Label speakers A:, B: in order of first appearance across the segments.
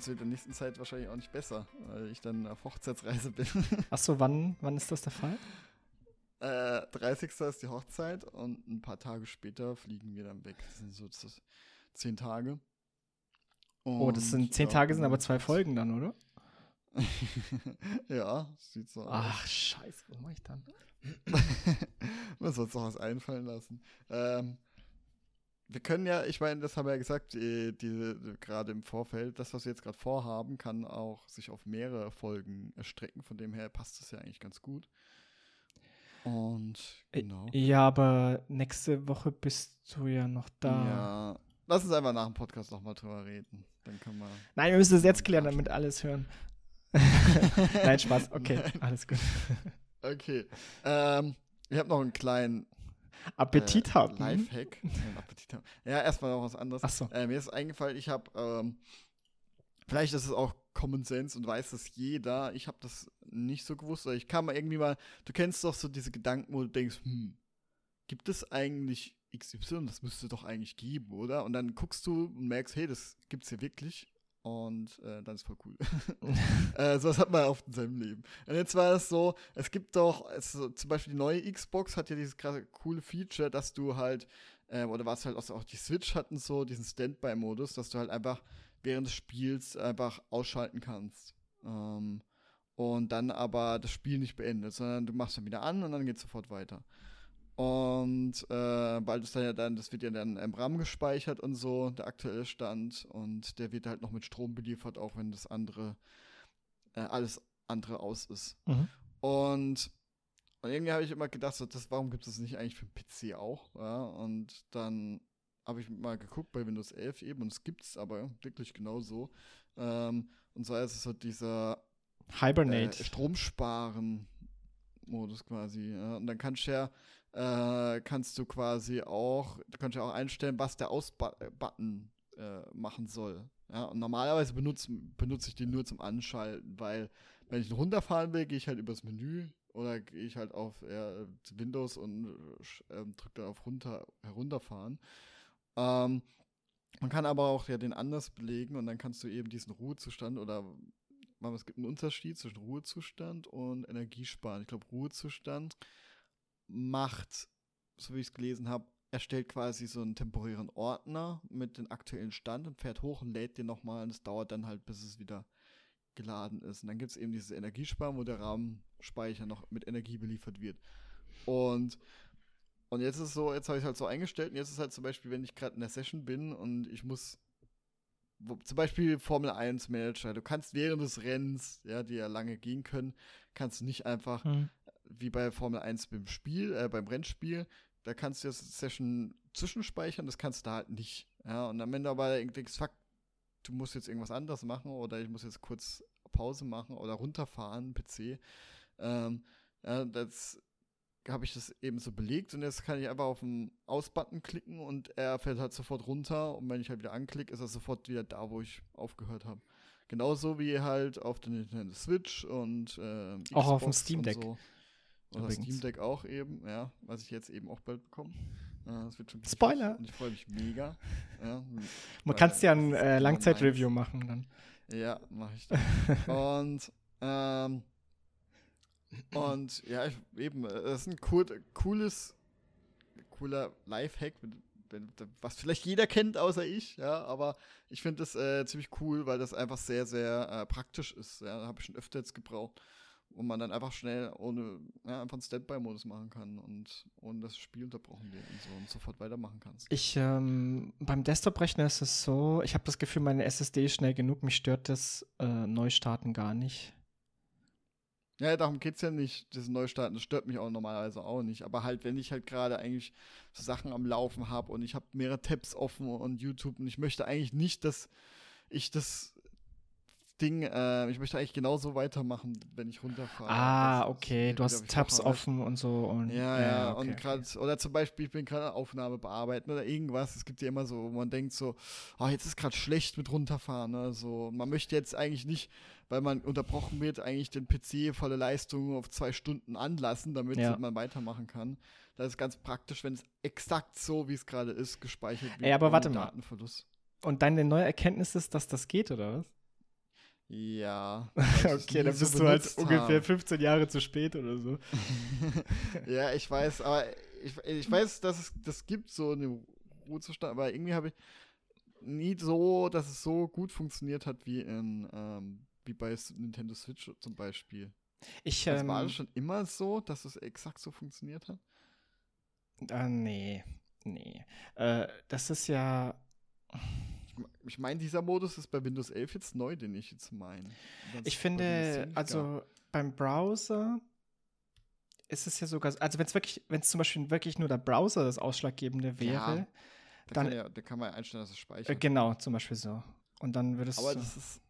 A: es wird in der nächsten Zeit wahrscheinlich auch nicht besser, weil ich dann auf Hochzeitsreise bin.
B: Achso, wann, wann ist das der Fall?
A: Äh, 30. ist die Hochzeit und ein paar Tage später fliegen wir dann weg. Das sind so das zehn Tage.
B: oh, das sind zehn
A: ja,
B: Tage, sind aber zwei Folgen dann, oder?
A: ja, sieht so aus.
B: Ach, scheiße, was mache ich dann?
A: Man soll uns doch was einfallen lassen. Ähm, wir können ja, ich meine, das haben wir ja gesagt, die, die, gerade im Vorfeld, das, was wir jetzt gerade vorhaben, kann auch sich auf mehrere Folgen erstrecken. Von dem her passt das ja eigentlich ganz gut. Und genau.
B: Ja, aber nächste Woche bist du ja noch da.
A: Ja. Lass uns einfach nach dem Podcast nochmal drüber reden. Dann können wir.
B: Nein, wir müssen es jetzt klären, damit alles hören. Nein, Spaß. Okay, Nein. alles gut.
A: Okay. Ähm, ich habe noch einen kleinen
B: Appetit
A: äh,
B: haben.
A: Lifehack. Appetit haben. Ja, erstmal noch was anderes.
B: Ach so.
A: Äh, mir ist eingefallen, ich habe, ähm, vielleicht ist es auch Common Sense und weiß das jeder. Ich habe das nicht so gewusst. Ich kam mal irgendwie mal, du kennst doch so diese Gedanken, wo du denkst, hm, gibt es eigentlich XY? Das müsste doch eigentlich geben, oder? Und dann guckst du und merkst, hey, das gibt's hier wirklich. Und äh, dann ist voll cool. äh, sowas hat man oft in seinem Leben. Und jetzt war es so, es gibt doch, also zum Beispiel die neue Xbox hat ja dieses krasse, coole Feature, dass du halt, äh, oder was halt auch, auch die Switch hatten so, diesen Standby-Modus, dass du halt einfach während des Spiels einfach ausschalten kannst. Ähm, und dann aber das Spiel nicht beendet, sondern du machst dann wieder an und dann geht es sofort weiter. Und äh, weil das dann ja dann, das wird ja dann im RAM gespeichert und so, der aktuelle Stand. Und der wird halt noch mit Strom beliefert, auch wenn das andere, äh, alles andere aus ist. Mhm. Und, und, irgendwie habe ich immer gedacht, so, das, warum gibt es das nicht eigentlich für den PC auch? Ja? Und dann habe ich mal geguckt bei Windows 11 eben und es gibt es aber wirklich genau so. Ähm, und zwar ist es so dieser
B: Hibernate.
A: Äh, Stromsparen-Modus quasi. Ja? Und dann kannst du ja äh, kannst du quasi auch, kannst ja auch einstellen, was der Aus-Button äh, machen soll. Ja, und normalerweise benutze, benutze ich den nur zum Anschalten, weil wenn ich runterfahren will, gehe ich halt übers Menü oder gehe ich halt auf äh, Windows und äh, drücke dann auf runter, herunterfahren. Ähm, man kann aber auch ja den anders belegen und dann kannst du eben diesen Ruhezustand oder es gibt einen Unterschied zwischen Ruhezustand und Energiesparen. Ich glaube, Ruhezustand macht, so wie ich es gelesen habe, erstellt quasi so einen temporären Ordner mit dem aktuellen Stand und fährt hoch und lädt den nochmal und es dauert dann halt, bis es wieder geladen ist. Und dann gibt es eben dieses Energiesparen, wo der Rahmenspeicher noch mit Energie beliefert wird. Und, und jetzt ist es so, jetzt habe ich es halt so eingestellt und jetzt ist halt zum Beispiel, wenn ich gerade in der Session bin und ich muss wo, zum Beispiel Formel 1 Manager, du kannst während des Rennens, ja, die ja lange gehen können, kannst du nicht einfach hm wie bei Formel 1 beim Spiel, äh, beim Rennspiel, da kannst du das Session zwischenspeichern, das kannst du da halt nicht. Ja, und am Ende aber denkst, fuck, du musst jetzt irgendwas anderes machen oder ich muss jetzt kurz Pause machen oder runterfahren, PC. Ähm, ja, das habe ich das eben so belegt und jetzt kann ich einfach auf den Aus-Button klicken und er fällt halt sofort runter und wenn ich halt wieder anklicke, ist er sofort wieder da, wo ich aufgehört habe. Genauso wie halt auf der Nintendo Switch und äh,
B: auch auf dem Steam Deck.
A: So. Oder Übrigens. Steam Deck auch eben, ja, was ich jetzt eben auch bald bekomme.
B: Das wird schon Spoiler!
A: Und ich freue mich mega. Ja,
B: Man kann ja ein äh, Langzeit-Review machen dann.
A: Ja, mache ich dann. und, ähm, und ja, ich, eben, äh, das ist ein cool, cooles, cooler Lifehack, was vielleicht jeder kennt, außer ich, ja, aber ich finde das äh, ziemlich cool, weil das einfach sehr, sehr äh, praktisch ist. Ja, habe ich schon öfter jetzt gebraucht wo man dann einfach schnell ohne, ja, einfach einen Standby-Modus machen kann und ohne das Spiel unterbrochen wird und so und sofort weitermachen kannst.
B: Ich, ähm, beim Desktop-Rechner ist es so, ich habe das Gefühl, meine SSD ist schnell genug, mich stört das äh, Neustarten gar nicht.
A: Ja, darum geht es ja nicht, das Neustarten, das stört mich auch normalerweise auch nicht. Aber halt, wenn ich halt gerade eigentlich so Sachen am Laufen habe und ich habe mehrere Tabs offen und YouTube und ich möchte eigentlich nicht, dass ich das Ding, äh, ich möchte eigentlich genauso weitermachen, wenn ich runterfahre.
B: Ah, okay, du hast Tabs offen und so. Und,
A: ja, ja, ja okay, und gerade, okay. oder zum Beispiel, ich bin gerade Aufnahme bearbeiten oder irgendwas. Es gibt ja immer so, wo man denkt so, oh, jetzt ist gerade schlecht mit runterfahren. Ne? So, man möchte jetzt eigentlich nicht, weil man unterbrochen wird, eigentlich den PC volle Leistung auf zwei Stunden anlassen, damit ja. man weitermachen kann. Das ist ganz praktisch, wenn es exakt so, wie es gerade ist, gespeichert wird.
B: Ey, aber warte mal. Und deine neue Erkenntnis ist, dass das geht, oder was?
A: Ja.
B: okay, dann bist du halt ungefähr 15 Jahre zu spät oder so.
A: ja, ich weiß, aber ich, ich weiß, dass es das gibt, so eine Ruhezustand, aber irgendwie habe ich nie so, dass es so gut funktioniert hat wie in ähm, wie bei Nintendo Switch zum Beispiel.
B: Ich,
A: das
B: ähm,
A: war das schon immer so, dass es exakt so funktioniert hat?
B: Ah, nee. Nee. Äh, das ist ja
A: ich meine, dieser Modus ist bei Windows 11 jetzt neu, den ich jetzt meine.
B: Ich finde, also beim Browser ist es ja sogar, also wenn es wirklich, wenn es zum Beispiel wirklich nur der Browser das Ausschlaggebende wäre,
A: ja, da
B: dann
A: kann, ja, da kann man einstellen, dass es speichert.
B: Äh, genau, zum Beispiel so. Und dann würdest
A: Aber das ist,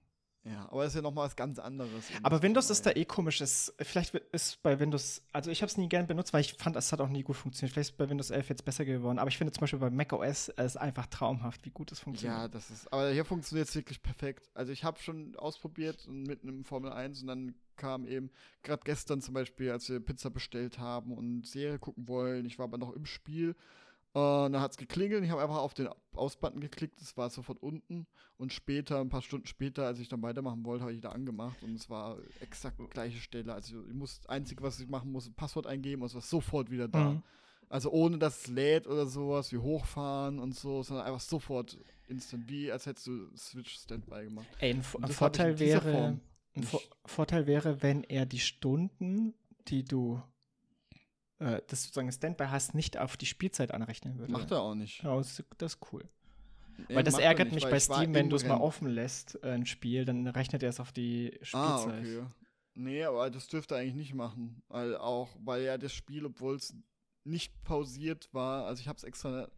A: ja, aber das ist ja nochmal was ganz anderes.
B: Aber Windows ist da eh komisch. Ist, vielleicht ist bei Windows, also ich habe es nie gern benutzt, weil ich fand, es hat auch nie gut funktioniert. Vielleicht ist bei Windows 11 jetzt besser geworden. Aber ich finde zum Beispiel bei macOS es einfach traumhaft, wie gut es funktioniert.
A: Ja, das ist, aber hier funktioniert es wirklich perfekt. Also ich habe schon ausprobiert mit einem Formel 1 und dann kam eben, gerade gestern zum Beispiel, als wir Pizza bestellt haben und Serie gucken wollen, ich war aber noch im Spiel und dann hat es geklingelt. Ich habe einfach auf den Aus-Button geklickt. Es war sofort unten. Und später, ein paar Stunden später, als ich dann weitermachen wollte, habe ich da angemacht. Und es war exakt die gleiche Stelle. Also ich muss, einzig, was ich machen muss, ein Passwort eingeben und es war sofort wieder da. Mhm. Also ohne dass es lädt oder sowas, wie hochfahren und so, sondern einfach sofort instant, wie als hättest du Switch Standby gemacht.
B: Ey, ein, ein Vorteil wäre, ein Vorteil wäre, wenn er die Stunden, die du äh, das sozusagen Standby hast, nicht auf die Spielzeit anrechnen würde.
A: Macht er auch nicht.
B: Ja, das, das ist cool. Nee, weil das ärgert nicht, mich bei Steam, wenn du es mal offen lässt, äh, ein Spiel, dann rechnet er es auf die ah, Spielzeit. Ah, okay.
A: Nee, aber das dürfte er eigentlich nicht machen. Weil auch, weil ja das Spiel, obwohl es nicht pausiert war, also ich habe es extra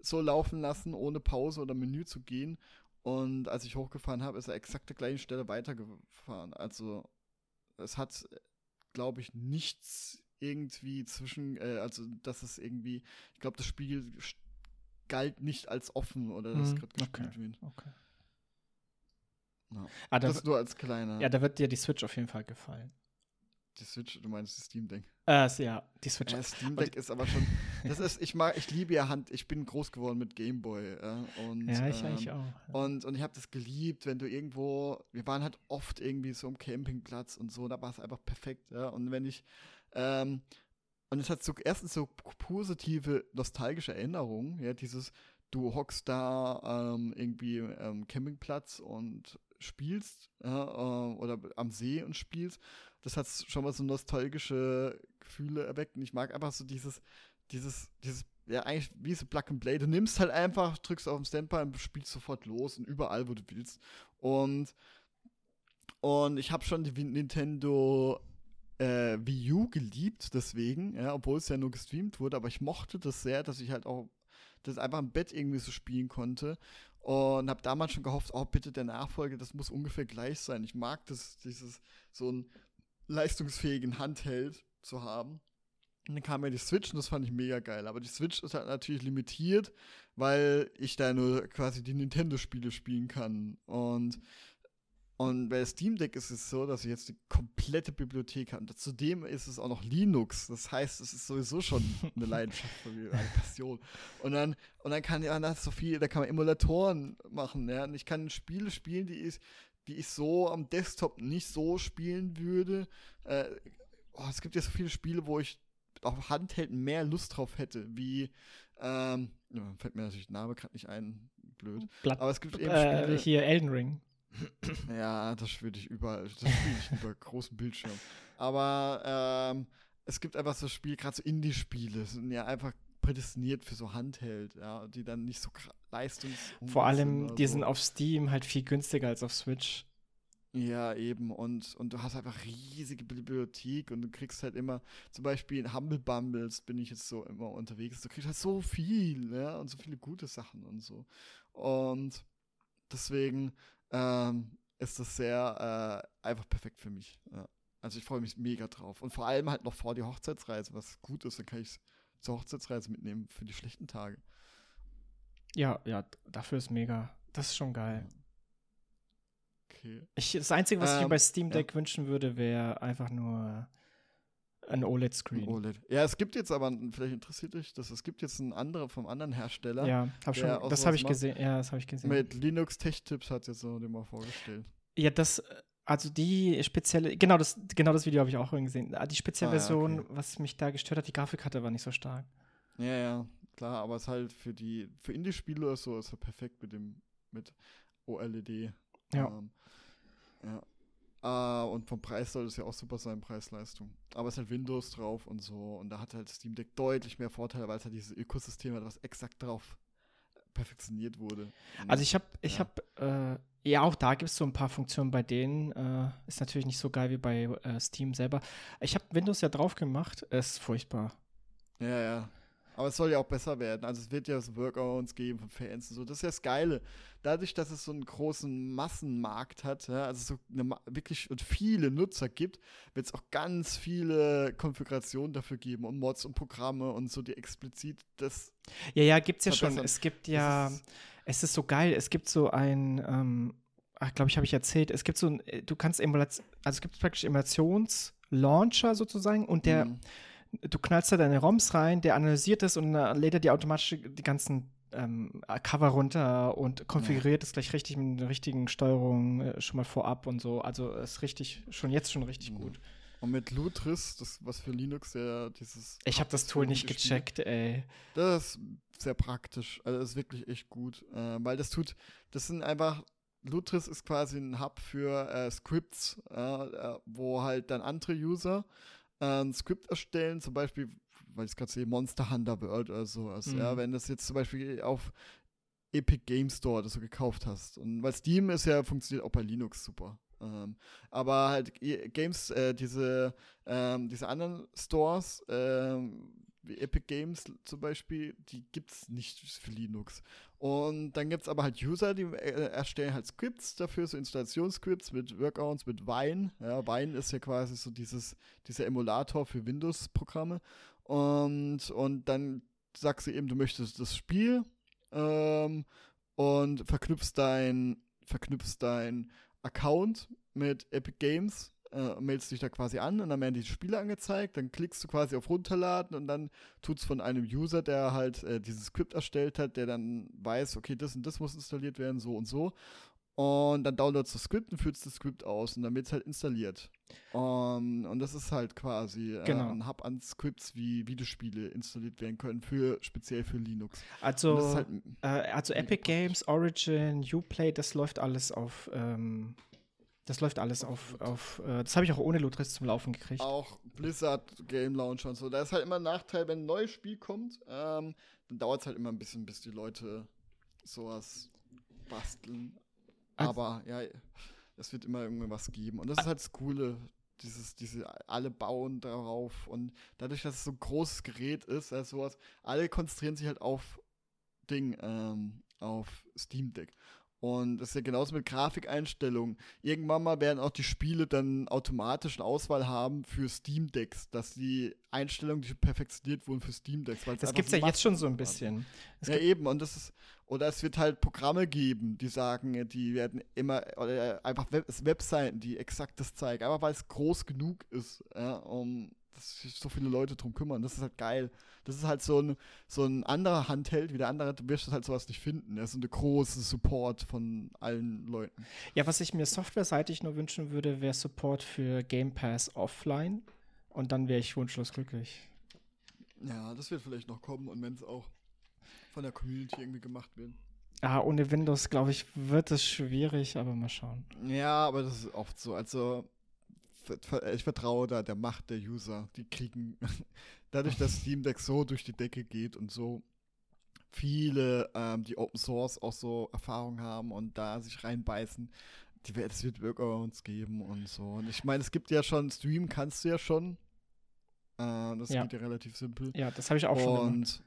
A: so laufen lassen, ohne Pause oder Menü zu gehen. Und als ich hochgefahren habe, ist er exakt der gleichen Stelle weitergefahren. Also es hat, glaube ich, nichts irgendwie zwischen, äh, also dass es irgendwie, ich glaube, das Spiel galt nicht als offen oder das mhm. gerade gespielt
B: okay. wird. Okay.
A: Ja. Ah, das nur als kleiner.
B: Ja, da wird dir die Switch auf jeden Fall gefallen.
A: Die Switch, du meinst die Steam Deck?
B: Äh, ja, die Switch.
A: Ja, Steam Deck ist aber schon. Das ist, ich mag, ich liebe ja Hand. Ich bin groß geworden mit Gameboy. Äh, und,
B: ja, ich ähm, eigentlich auch.
A: Und, und ich habe das geliebt, wenn du irgendwo. Wir waren halt oft irgendwie so am Campingplatz und so. Da war es einfach perfekt. Ja? Und wenn ich ähm, und es hat so erstens so positive nostalgische Erinnerungen, ja, dieses du hockst da ähm, irgendwie am Campingplatz und spielst äh, oder am See und spielst. Das hat schon mal so nostalgische Gefühle erweckt und ich mag einfach so dieses, dieses, dieses, ja eigentlich wie so Plug and Play. Du nimmst halt einfach, drückst auf den Standby und spielst sofort los und überall, wo du willst. Und und ich habe schon die Nintendo äh, Wii U geliebt, deswegen, ja, obwohl es ja nur gestreamt wurde, aber ich mochte das sehr, dass ich halt auch das einfach im Bett irgendwie so spielen konnte und habe damals schon gehofft, oh bitte der Nachfolger, das muss ungefähr gleich sein. Ich mag das, dieses so einen leistungsfähigen Handheld zu haben. Und dann kam ja die Switch und das fand ich mega geil. Aber die Switch ist halt natürlich limitiert, weil ich da nur quasi die Nintendo-Spiele spielen kann. Und und bei Steam Deck ist es so, dass ich jetzt die komplette Bibliothek habe. Zudem ist es auch noch Linux. Das heißt, es ist sowieso schon eine Leidenschaft von mir, eine Passion. Und dann, und dann kann ja, da so viel, da kann man Emulatoren machen, ja. Und ich kann Spiele spielen, die ich, die ich so am Desktop nicht so spielen würde. Äh, oh, es gibt ja so viele Spiele, wo ich auf Handheld mehr Lust drauf hätte, wie, ähm, ja, fällt mir natürlich der Name gerade nicht ein, blöd.
B: Blatt, Aber es gibt eben äh, Spiele, hier Elden Ring.
A: Ja, das spiele ich überall. Das spiele ich über großen Bildschirm. Aber ähm, es gibt einfach so Spiele, gerade so Indie-Spiele, sind ja einfach prädestiniert für so Handheld, ja, die dann nicht so leistungs.
B: Vor allem, die so. sind auf Steam halt viel günstiger als auf Switch.
A: Ja, eben. Und, und du hast einfach riesige Bibliothek und du kriegst halt immer, zum Beispiel in Humble Bumbles bin ich jetzt so immer unterwegs. Du kriegst halt so viel, ja, und so viele gute Sachen und so. Und deswegen ähm, ist das sehr äh, einfach perfekt für mich. Ja. Also ich freue mich mega drauf. Und vor allem halt noch vor die Hochzeitsreise, was gut ist, dann kann ich es zur Hochzeitsreise mitnehmen für die schlechten Tage.
B: Ja, ja, dafür ist mega. Das ist schon geil.
A: Okay.
B: Ich, das Einzige, was ähm, ich mir bei Steam Deck ja. wünschen würde, wäre einfach nur Ein OLED-Screen.
A: OLED. Ja, es gibt jetzt aber, vielleicht interessiert dich das, es gibt jetzt einen anderen vom anderen Hersteller.
B: Ja, hab schon, das habe ich
A: macht.
B: gesehen. Ja, das habe ich gesehen.
A: Mit Linux Tech Tips hat jetzt so den mal vorgestellt.
B: Ja, das, also die spezielle, genau das, genau das Video habe ich auch gesehen. Ah, Die spezielle
A: Ah, ja,
B: Version,
A: okay.
B: was mich da gestört hat, die Grafikkarte war nicht so stark.
A: Ja, ja, klar, aber es ist halt für die, für Indie-Spiele oder so ist halt perfekt mit dem, mit OLED.
B: Ja.
A: Ähm, ja. Ah, und vom Preis soll es ja auch super sein, Preis-Leistung. Aber es ist halt Windows drauf und so. Und da hat halt Steam Deck deutlich mehr Vorteile, weil es halt dieses Ökosystem hat, was exakt darauf perfektioniert wurde. Und
B: Also ich habe, ich
A: Ja.
B: habe, äh, ja auch da gibt es so ein paar Funktionen bei denen. Äh, ist natürlich nicht so geil wie bei äh, Steam selber. Ich habe Windows ja drauf gemacht. Ist furchtbar.
A: Ja, ja. Aber es soll ja auch besser werden. Also es wird ja so Workarounds geben von Fans und so. Das ist ja das Geile. Dadurch, dass es so einen großen Massenmarkt hat, ja, also so eine, wirklich und viele Nutzer gibt, wird es auch ganz viele Konfigurationen dafür geben und Mods und Programme und so, die explizit das.
B: Ja, ja, gibt's ja schon.
A: Verbessern.
B: Es gibt ja,
A: ist-
B: es ist so geil. Es gibt so ein, ähm, ach, glaube ich, habe ich erzählt. Es gibt so ein, äh, du kannst Emulation, also es gibt praktisch Emulationslauncher sozusagen und der,
A: Mhm.
B: Du knallst da deine ROMs rein, der analysiert es und dann lädt er dir automatisch die ganzen ähm, Cover runter und konfiguriert es gleich richtig mit der richtigen Steuerung äh, schon mal vorab und so. Also ist richtig, schon jetzt schon richtig
A: Mhm.
B: gut.
A: Und mit Lutris, das was für Linux ja dieses.
B: Ich habe das Tool nicht gecheckt, ey.
A: Das ist sehr praktisch. Also das ist wirklich echt gut. Äh, weil das tut, das sind einfach, Lutris ist quasi ein Hub für äh, Scripts, äh, wo halt dann andere User ein Skript erstellen, zum Beispiel, weil ich es gerade sehe, Monster Hunter World oder sowas.
B: Mhm.
A: Ja, wenn das jetzt zum Beispiel auf Epic Game Store das so gekauft hast. Und weil Steam ist ja, funktioniert auch bei Linux super. Ähm, aber halt Games, äh, diese, ähm, diese anderen Stores, ähm, wie Epic Games zum Beispiel, die gibt es nicht für Linux. Und dann gibt es aber halt User, die äh, erstellen halt Scripts dafür, so Installationsscripts mit Workarounds, mit Wine. Ja, Wine ist ja quasi so dieses, dieser Emulator für Windows-Programme. Und, und dann sagst du eben, du möchtest das Spiel ähm, und verknüpfst dein, verknüpfst dein Account mit Epic Games, äh, meldest dich da quasi an und dann werden die Spiele angezeigt, dann klickst du quasi auf Runterladen und dann tut es von einem User, der halt äh, dieses Skript erstellt hat, der dann weiß, okay, das und das muss installiert werden, so und so. Und dann downloadst du das Skript und führst das Skript aus und dann wird es halt installiert. Um, und das ist halt quasi äh,
B: Genau.
A: ein Hub an Scripts, wie Videospiele installiert werden können, für, speziell für Linux.
B: Also,
A: halt,
B: äh, also Epic. Games, Origin, Uplay, das läuft alles auf, ähm, das läuft alles auf, auf äh, das habe ich auch ohne Lutris zum Laufen gekriegt.
A: auch Blizzard Game Launcher und so. Da ist halt immer ein Nachteil, wenn ein neues Spiel kommt, ähm, dann dauert es halt immer ein bisschen, bis die Leute sowas basteln.
B: Also-
A: Aber ja, es wird immer irgendwas geben. Und das ist halt das Coole. Dieses, diese, alle bauen darauf und dadurch, dass es so ein großes Gerät ist, also sowas, alle konzentrieren sich halt auf Ding, ähm, auf Steam Deck. Und das ist ja genauso mit Grafikeinstellungen. Irgendwann mal werden auch die Spiele dann automatisch eine Auswahl haben für Steam Decks, dass die Einstellungen, die perfektioniert wurden für Steam Decks. weil es
B: das gibt es ja jetzt schon so ein bisschen.
A: Ja, eben, und das ist, oder es wird halt Programme geben, die sagen, die werden immer, oder einfach Web Webseiten, die exakt das zeigen, einfach weil es groß genug ist, ja, um dass sich so viele Leute drum kümmern. Das ist halt geil. Das ist halt so ein, so ein anderer Handheld wie der andere, du wirst halt sowas nicht finden. Das ist so eine große Support von allen Leuten.
B: ja, was ich mir softwareseitig nur wünschen würde, wäre Support für Game Pass offline. Und dann wäre ich wunschlos glücklich.
A: Ja, das wird vielleicht noch kommen und wenn es auch von der Community irgendwie gemacht wird.
B: Ah, ohne Windows, glaube ich, wird es schwierig, aber mal schauen.
A: Ja, aber das ist oft so. Also, ich vertraue da der Macht der User. Die kriegen, dadurch, dass Steam Deck so durch die Decke geht und so viele, ähm, die Open Source auch so Erfahrung haben und da sich reinbeißen, die, wer- es wird Workarounds geben und so. Und ich meine, es gibt ja schon, Stream kannst du ja schon. Äh, das
B: Ja.
A: geht ja relativ simpel.
B: Ja, das habe ich auch schon gemacht.
A: und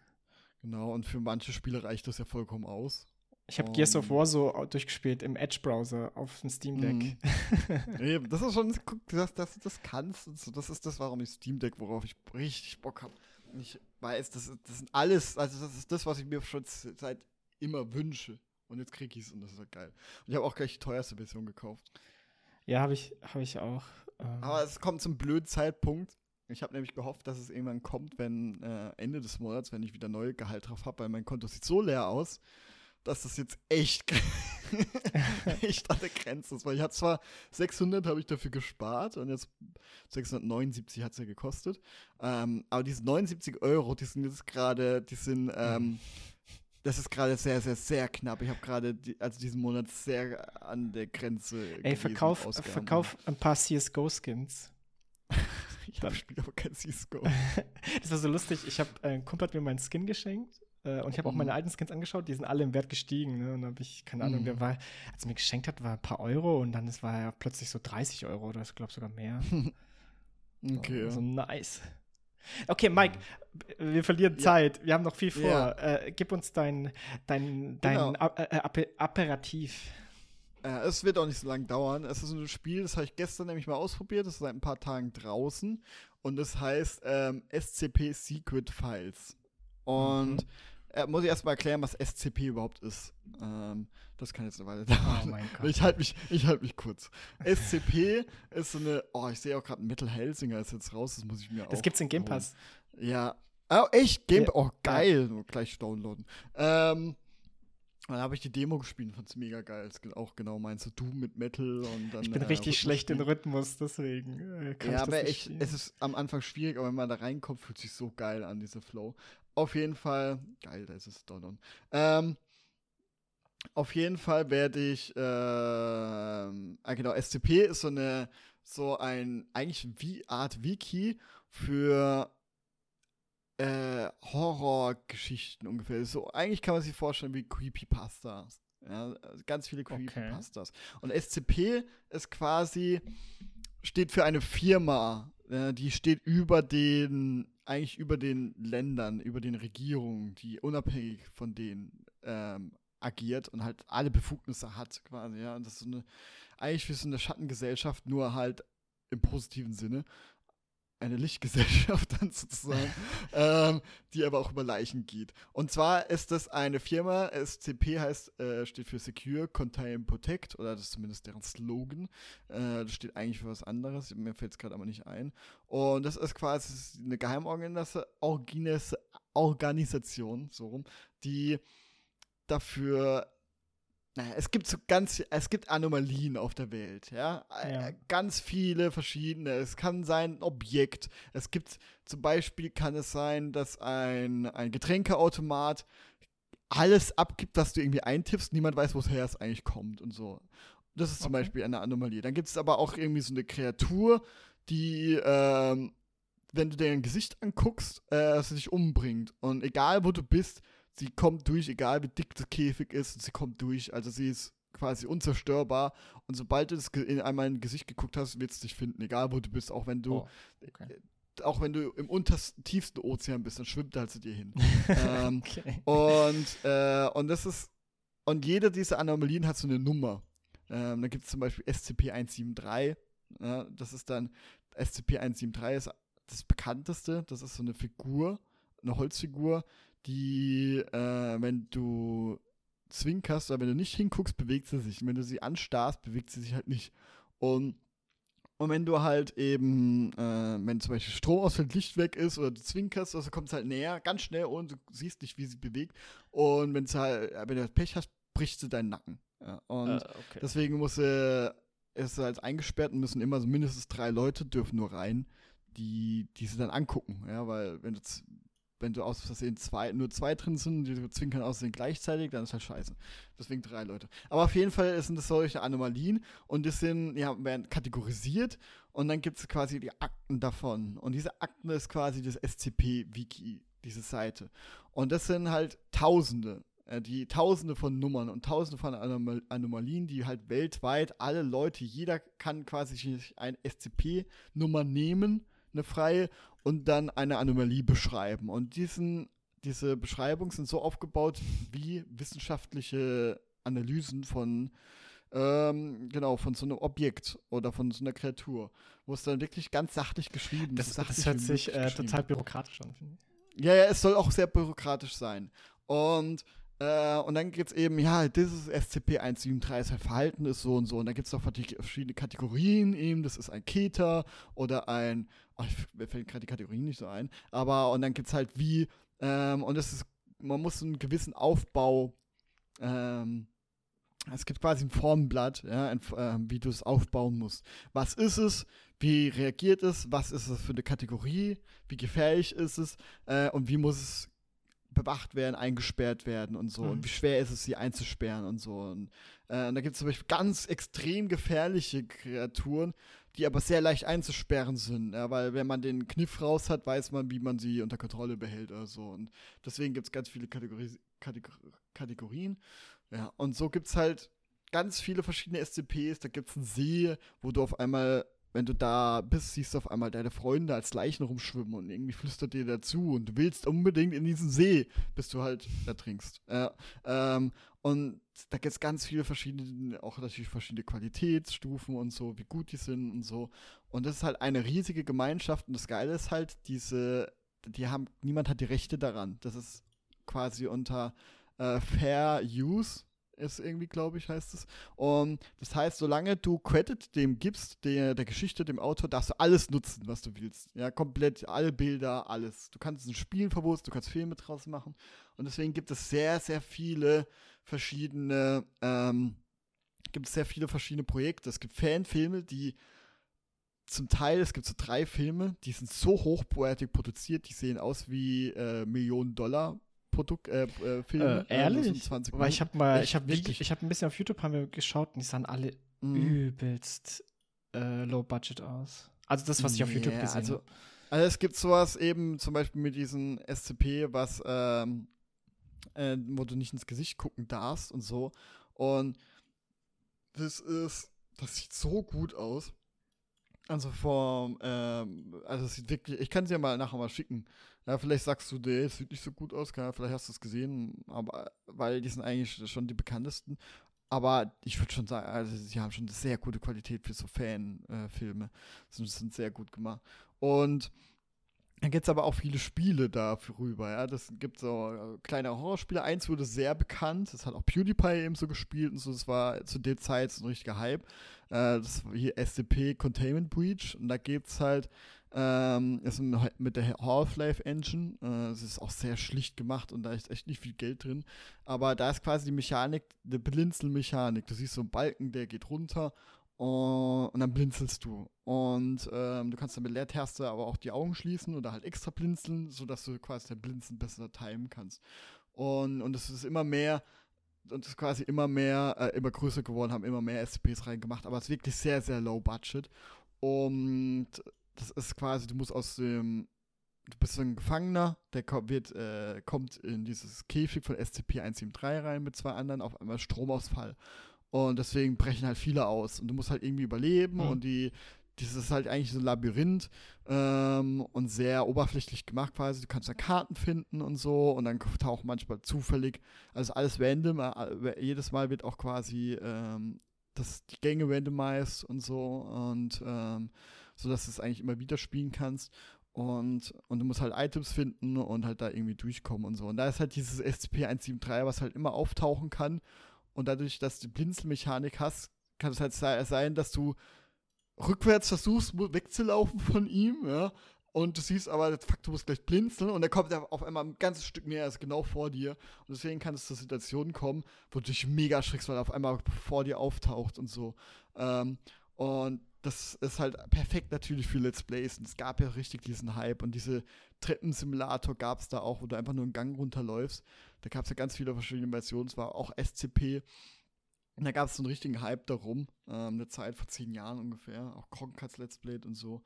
A: genau, und für manche Spiele reicht das ja vollkommen aus.
B: Ich habe Gears of
A: um,
B: War so durchgespielt im Edge-Browser auf dem Steam Deck.
A: Mhm. Eben, das ist schon, guck, dass, dass du das kannst und so. Das ist das, warum ich Steam Deck, worauf ich richtig Bock habe. Ich weiß, das, das sind alles, also das ist das, was ich mir schon seit immer wünsche. Und jetzt krieg ich es und das ist halt geil. Und ich habe auch gleich die teuerste Version gekauft.
B: Ja, habe ich, hab ich auch. Ähm,
A: Aber es kommt zum blöden Zeitpunkt. Ich habe nämlich gehofft, dass es irgendwann kommt, wenn äh, Ende des Monats, wenn ich wieder neue Gehalt drauf habe, weil mein Konto sieht so leer aus, dass das jetzt echt, echt an der Grenze ist. Weil ich hatte zwar 600 habe ich dafür gespart und jetzt 679 hat es ja gekostet. Ähm, aber diese 79 Euro, die sind jetzt gerade, die sind, ähm, das ist gerade sehr, sehr, sehr knapp. Ich habe gerade, die, also diesen Monat sehr an der Grenze.
B: Ey, verkauf, verkauf ein paar CSGO-Skins.
A: ich habe spiele aber kein CSGO.
B: das war so lustig. Ich habe, äh, ein Kumpel hat mir meinen Skin geschenkt äh, und ich habe auch meine alten Skins angeschaut, die sind alle im Wert gestiegen. Ne? Und dann habe ich, keine Ahnung, mhm. wer war, als er mir geschenkt hat, war ein paar Euro und dann war er plötzlich so 30 Euro oder ich glaube sogar mehr.
A: okay.
B: So, so nice. Okay, Mike, wir verlieren ja. Zeit. Wir haben noch viel vor. Ja. Äh, gib uns dein, dein, dein genau. äh, Apparativ.
A: Äh, es wird auch nicht so lange dauern. Es ist ein Spiel, das habe ich gestern nämlich mal ausprobiert. Das ist seit ein paar Tagen draußen. Und das heißt ähm, SCP Secret Files. Und mhm äh, muss ich erstmal erklären, was SCP überhaupt ist. Ähm, das kann jetzt eine Weile dauern. Oh mein Gott. Ich halte mich, halt mich kurz. SCP ist so eine, oh, ich sehe auch gerade Metal Hellsinger ist jetzt raus, das muss ich mir
B: das
A: auch.
B: Das gibt's in Game Pass.
A: Ja. Oh, echt? Game ja. Oh, geil. Ja. Gleich downloaden. Ähm, dann habe ich die Demo gespielt fand es mega geil. Das auch genau meinst du, Doom mit Metal und dann.
B: Ich bin äh, richtig schlecht in Rhythmus, deswegen. Äh,
A: ja, aber echt, es ist am Anfang schwierig, aber wenn man da reinkommt, fühlt sich so geil an, diese Flow. Auf jeden Fall, geil, da ist es Donner. Ähm, auf jeden Fall werde ich, äh, ah genau, SCP ist so eine, so ein, eigentlich wie Art Wiki für äh, Horrorgeschichten ungefähr. So, eigentlich kann man sich vorstellen wie Creepypastas. Ja, also ganz viele Creepypastas. Okay. Und SCP ist quasi, steht für eine Firma, die steht über den eigentlich über den Ländern, über den Regierungen, die unabhängig von denen ähm, agiert und halt alle Befugnisse hat, quasi, ja. Und das ist so eine, eigentlich wie so eine Schattengesellschaft, nur halt im positiven Sinne eine Lichtgesellschaft dann sozusagen, ähm, die aber auch über Leichen geht. Und zwar ist das eine Firma, SCP heißt, äh, steht für Secure, Contain, Protect, oder das ist zumindest deren Slogan. Äh, das steht eigentlich für was anderes, mir fällt es gerade aber nicht ein. Und das ist quasi eine Geheimorganisation, so rum, die dafür naja, es gibt so ganz, es gibt Anomalien auf der Welt, ja? ja. Äh, ganz viele verschiedene. Es kann sein ein Objekt. Es gibt zum Beispiel kann es sein, dass ein, ein Getränkeautomat alles abgibt, was du irgendwie eintippst. Niemand weiß, woher es eigentlich kommt und so. Das ist zum okay. Beispiel eine Anomalie. Dann gibt es aber auch irgendwie so eine Kreatur, die, ähm, wenn du dir ein Gesicht anguckst, äh, sie dich umbringt. Und egal, wo du bist, sie kommt durch, egal wie dick der Käfig ist, sie kommt durch. Also sie ist quasi unzerstörbar. Und sobald du das in einmal in Gesicht geguckt hast, wird es dich finden, egal wo du bist, auch wenn du. Oh, okay. Äh, auch wenn du im untersten, tiefsten Ozean bist, dann schwimmt er halt zu dir hin. ähm, okay. Und, äh, und das ist, und jede dieser Anomalien hat so eine Nummer. Ähm, da gibt es zum Beispiel SCP-173. Ja, das ist dann, SCP-173 ist das bekannteste. Das ist so eine Figur, eine Holzfigur, die, äh, wenn du zwinkerst oder wenn du nicht hinguckst, bewegt sie sich. Und wenn du sie anstarrst, bewegt sie sich halt nicht. Und, und wenn du halt eben, äh, wenn zum Beispiel Strom ausfällt, Licht weg ist oder du zwinkerst, also kommt es halt näher, ganz schnell und du siehst nicht, wie sie bewegt. Und wenn halt, wenn du Pech hast, bricht sie deinen Nacken. Ja, und uh, okay. deswegen muss er, ist halt eingesperrt und müssen immer so mindestens drei Leute dürfen nur rein, die, die sie dann angucken. Ja, weil wenn du wenn du aus Versehen zwei, nur zwei drin sind, die zwinkern aus gleichzeitig, dann ist halt scheiße. Deswegen drei Leute. Aber auf jeden Fall sind das solche Anomalien und die sind, ja, werden kategorisiert und dann gibt es quasi die Akten davon. Und diese Akten ist quasi das SCP-Wiki, diese Seite. Und das sind halt Tausende äh, die Tausende von Nummern und Tausende von Anomal Anomalien, die halt weltweit alle Leute, jeder kann quasi eine SCP-Nummer nehmen, eine freie, und dann eine Anomalie beschreiben. Und diesen, diese Beschreibungen sind so aufgebaut wie wissenschaftliche Analysen von ähm, genau, von so einem Objekt oder von so einer Kreatur, wo es dann wirklich ganz sachlich geschrieben
B: ist. Das, das hört sich äh, total byrokratisch an, finde
A: ich. Ja, ja, es soll auch sehr byrokratisch sein. Und Äh, und dann gibt es eben, ja, dieses SCP-173, Verhalten ist so und so. Und da gibt es auch verschiedene Kategorien eben. Das ist ein Keter oder ein, oh, mir fällt gerade die Kategorien nicht so ein. Aber, und dann gibt es halt wie, ähm, und das ist, man muss einen gewissen Aufbau, ähm, es gibt quasi ein Formblatt, ja, ein, äh, wie du es aufbauen musst. Was ist es? Wie reagiert es? Was ist es für eine Kategorie? Wie gefährlich ist es? Äh, und wie muss es bewacht werden, eingesperrt werden und so. Mhm. Und wie schwer ist es, sie einzusperren und so. Und, äh, und da gibt es zum Beispiel ganz extrem gefährliche Kreaturen, die aber sehr leicht einzusperren sind. Ja, weil wenn man den Kniff raus hat, weiß man, wie man sie unter Kontrolle behält oder so. Und deswegen gibt es ganz viele Kategori Kategor Kategorien. Ja, und so gibt es halt ganz viele verschiedene SCPs. Da gibt es einen See, wo du auf einmal wenn du da bist, siehst du auf einmal deine Freunde als Leichen rumschwimmen und irgendwie flüstert dir dazu und du willst unbedingt in diesen See, bis du halt ertrinkst. Äh, ähm, und da gibt es ganz viele verschiedene, auch natürlich verschiedene Qualitätsstufen und so, wie gut die sind und so. Und das ist halt eine riesige Gemeinschaft und das Geile ist halt, diese, die haben, niemand hat die Rechte daran. Das ist quasi unter äh, Fair Use ist irgendwie, glaube ich, heißt es. Und das heißt, solange du Credit dem gibst, der, der Geschichte, dem Autor, darfst du alles nutzen, was du willst. Ja, komplett, alle Bilder, alles. Du kannst ein Spiel verwursten, du kannst Filme draus machen. Und deswegen gibt es sehr, sehr viele verschiedene, ähm, gibt es sehr viele verschiedene Projekte. Es gibt Fanfilme, die zum Teil, es gibt so drei Filme, die sind so hochpoetig produziert, die sehen aus wie äh, Millionen Dollar Produkt, äh, äh, Filme.
B: Äh, ehrlich? Weil ich habe mal, ich habe ich habe ein bisschen auf YouTube haben wir geschaut und die sahen alle mhm. übelst äh, low budget aus. Also das, was ich auf YouTube gesehen
A: also, habe. Also es gibt sowas eben zum Beispiel mit diesem SCP, was ähm, äh, wo du nicht ins Gesicht gucken darfst und so. Und das ist, das sieht so gut aus. Also vom, ähm, also es sieht wirklich, ich kann es ja mal nachher mal schicken. Ja, vielleicht sagst du, nee, es sieht nicht so gut aus, vielleicht hast du es gesehen, aber weil die sind eigentlich schon die bekanntesten. Aber ich würde schon sagen, also sie haben schon eine sehr gute Qualität für so Fanfilme. Äh, sind, sind sehr gut gemacht. Und dann gibt es aber auch viele Spiele dafür rüber, ja. Das gibt so äh, kleine Horrorspiele. Eins wurde sehr bekannt, das hat auch PewDiePie eben so gespielt und so. Das war zu der Zeit so ein richtiger Hype. Äh, das war hier SCP Containment Breach und da gibt es halt ähm, mit der Half-Life Engine. Äh, es ist auch sehr schlicht gemacht und da ist echt nicht viel Geld drin. Aber da ist quasi die Mechanik, eine Blinzelmechanik. Du siehst so einen Balken, der geht runter und, dann blinzelst du. Und ähm, du kannst dann mit Leertaste aber auch die Augen schließen oder halt extra blinzeln, sodass du quasi dein Blinzeln besser timen kannst. Und, und ist immer mehr und es ist quasi immer mehr, äh, immer größer geworden, haben immer mehr SCPs reingemacht, aber es ist wirklich sehr, sehr low budget. Und das ist quasi, du musst aus dem, du bist ein Gefangener, der kommt, wird, äh, kommt in dieses Käfig von SCP-173 rein mit zwei anderen, auf einmal Stromausfall. Und deswegen brechen halt viele aus. Und du musst halt irgendwie überleben mhm. und die, das ist halt eigentlich so ein Labyrinth ähm, und sehr oberflächlich gemacht quasi. Du kannst da Karten finden und so und dann tauchen manchmal zufällig, also alles random, äh, jedes Mal wird auch quasi ähm, das, die Gänge randomized und so und ähm, sodass du es eigentlich immer wieder spielen kannst. Und, und du musst halt Items finden und halt da irgendwie durchkommen und so. Und da ist halt dieses SCP-173, was halt immer auftauchen kann. Und dadurch, dass du Blinzelmechanik hast, kann es halt sein, dass du rückwärts versuchst, wegzulaufen von ihm, ja. Und du siehst aber, fuck, du musst gleich blinzeln und er kommt auf einmal ein ganzes Stück näher, ist genau vor dir. Und deswegen kann es zu Situationen kommen, wo du dich mega schreckst, weil er auf einmal vor dir auftaucht und so. Ähm, und das ist halt perfekt natürlich für Let's Plays. Und es gab ja richtig diesen Hype und diese Treppensimulator gab es da auch, wo du einfach nur einen Gang runterläufst. Da gab es ja ganz viele verschiedene Versionen, es war auch SCP. Und da gab es so einen richtigen Hype darum, ähm, eine Zeit vor zehn Jahren ungefähr. Auch Kronk hat's Let's Played und so.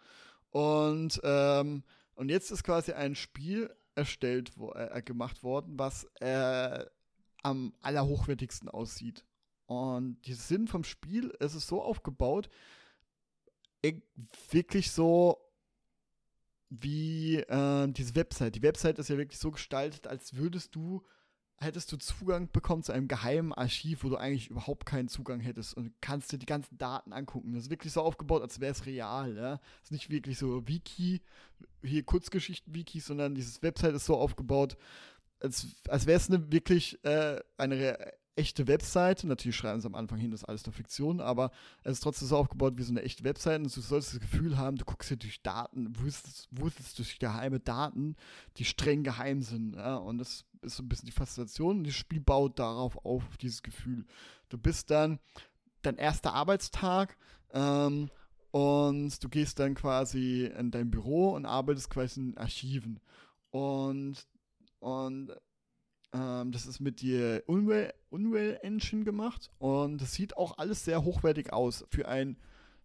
A: Und, ähm, und jetzt ist quasi ein Spiel erstellt, wo, äh, gemacht worden, was äh, am allerhochwertigsten aussieht. Und der Sinn vom Spiel, es ist so aufgebaut, wirklich so wie äh, diese Website. Die Website ist ja wirklich so gestaltet, als würdest du, hättest du Zugang bekommen zu einem geheimen Archiv, wo du eigentlich überhaupt keinen Zugang hättest und kannst dir die ganzen Daten angucken. Das ist wirklich so aufgebaut, als wäre es real. Ja? Das ist nicht wirklich so Wiki, hier Kurzgeschichten-Wiki, sondern dieses Website ist so aufgebaut, als, als wäre es eine wirklich äh, eine echte Webseite. Natürlich schreiben sie am Anfang hin, das ist alles nur Fiktion, aber es ist trotzdem so aufgebaut wie so eine echte Webseite. Und du sollst das Gefühl haben, du guckst hier durch Daten, wusstest, durch geheime Daten, die streng geheim sind. Ja? Und das ist so ein bisschen die Faszination. Und das Spiel baut darauf auf, auf dieses Gefühl. Du bist dann dein erster Arbeitstag ähm, und du gehst dann quasi in dein Büro und arbeitest quasi in Archiven. Und, und ähm, das ist mit der Unreal, Unreal Engine gemacht und das sieht auch alles sehr hochwertig aus für ein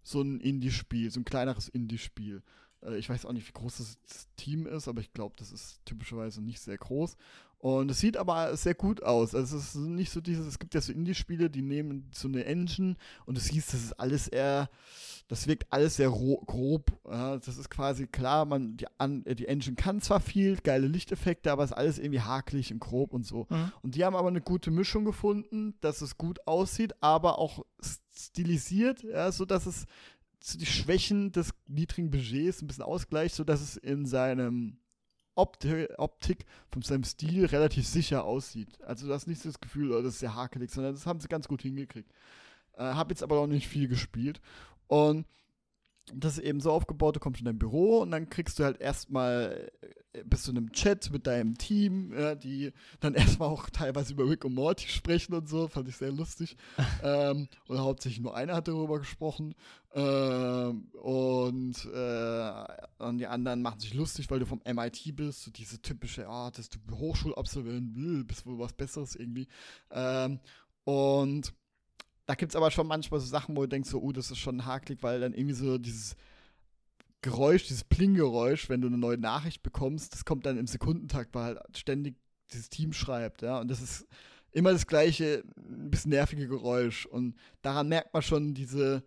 A: so ein Indie-Spiel, so ein kleineres Indie-Spiel. Äh, ich weiß auch nicht, wie groß das Team ist, aber ich glaube, das ist typischerweise nicht sehr groß. Und es sieht aber sehr gut aus. Also es ist nicht so dieses, es gibt ja so Indie-Spiele, die nehmen so eine Engine und du siehst, das ist alles eher, das wirkt alles sehr grob. Ja, das ist quasi klar, man, die, an, die Engine kann zwar viel, geile Lichteffekte, aber es ist alles irgendwie hakelig und grob und so. Mhm. Und die haben aber eine gute Mischung gefunden, dass es gut aussieht, aber auch stilisiert, ja, so dass es die Schwächen des niedrigen Budgets ein bisschen ausgleicht, sodass es in seinem Optik, von seinem Stil relativ sicher aussieht. Also du hast nicht das Gefühl, oh, das ist sehr hakelig, sondern das haben sie ganz gut hingekriegt. Äh, hab jetzt aber noch nicht viel gespielt. Und das ist eben so aufgebaut, du kommst in dein Büro und dann kriegst du halt erstmal, bist du in einem Chat mit deinem Team, ja, die dann erstmal auch teilweise über Rick und Morty sprechen und so, fand ich sehr lustig. ähm, oder hauptsächlich nur einer hat darüber gesprochen. Ähm, und, äh, und die anderen machen sich lustig, weil du vom MIT bist, so diese typische, ah, dass du Hochschulabsolvent bist wohl was Besseres irgendwie. Ähm, und da gibt es aber schon manchmal so Sachen, wo du denkst, so, oh, das ist schon hakelig, weil dann irgendwie so dieses Geräusch, dieses Pling-Geräusch, wenn du eine neue Nachricht bekommst, das kommt dann im Sekundentakt, weil halt ständig dieses Team schreibt, ja, und das ist immer das gleiche, ein bisschen nervige Geräusch und daran merkt man schon diese,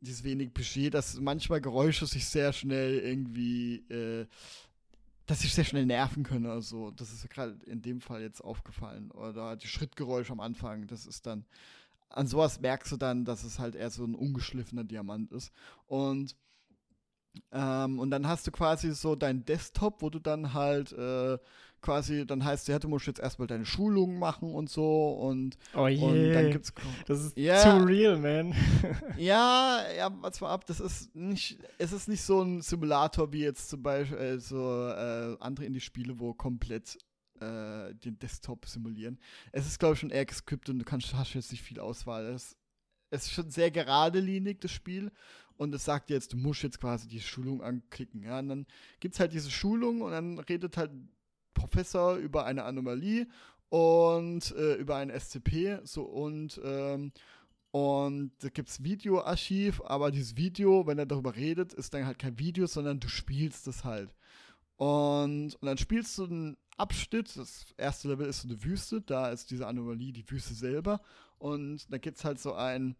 A: dieses wenig Budget, dass manchmal Geräusche sich sehr schnell irgendwie, äh, dass sich sehr schnell nerven können oder so. Das ist gerade in dem Fall jetzt aufgefallen. Oder die Schrittgeräusche am Anfang, das ist dann, an sowas merkst du dann, dass es halt eher so ein ungeschliffener Diamant ist. Und ähm, und dann hast du quasi so deinen Desktop, wo du dann halt äh, quasi, dann heißt ja, du musst jetzt erstmal deine Schulungen machen und so und,
B: oh je.
A: und dann gibt's
B: Das ist yeah, too real, man.
A: ja, ja, was mal ab, das ist nicht, es ist nicht so ein Simulator wie jetzt zum Beispiel äh, so äh, andere Indie-Spiele, wo komplett äh, den Desktop simulieren. Es ist, glaube ich, schon eher gescriptet und du kannst, hast jetzt nicht viel Auswahl. Es, es ist schon sehr geradelinig, das Spiel. Und es sagt jetzt, du musst jetzt quasi die Schulung anklicken. Ja? Und dann gibt es halt diese Schulung und dann redet halt Professor über eine Anomalie und äh, über ein SCP. So und ähm, und da gibt es Videoarchiv, aber dieses Video, wenn er darüber redet, ist dann halt kein Video, sondern du spielst es halt. Und, und dann spielst du einen Abschnitt, das erste Level ist so eine Wüste, da ist diese Anomalie die Wüste selber. Und da gibt es halt so ein,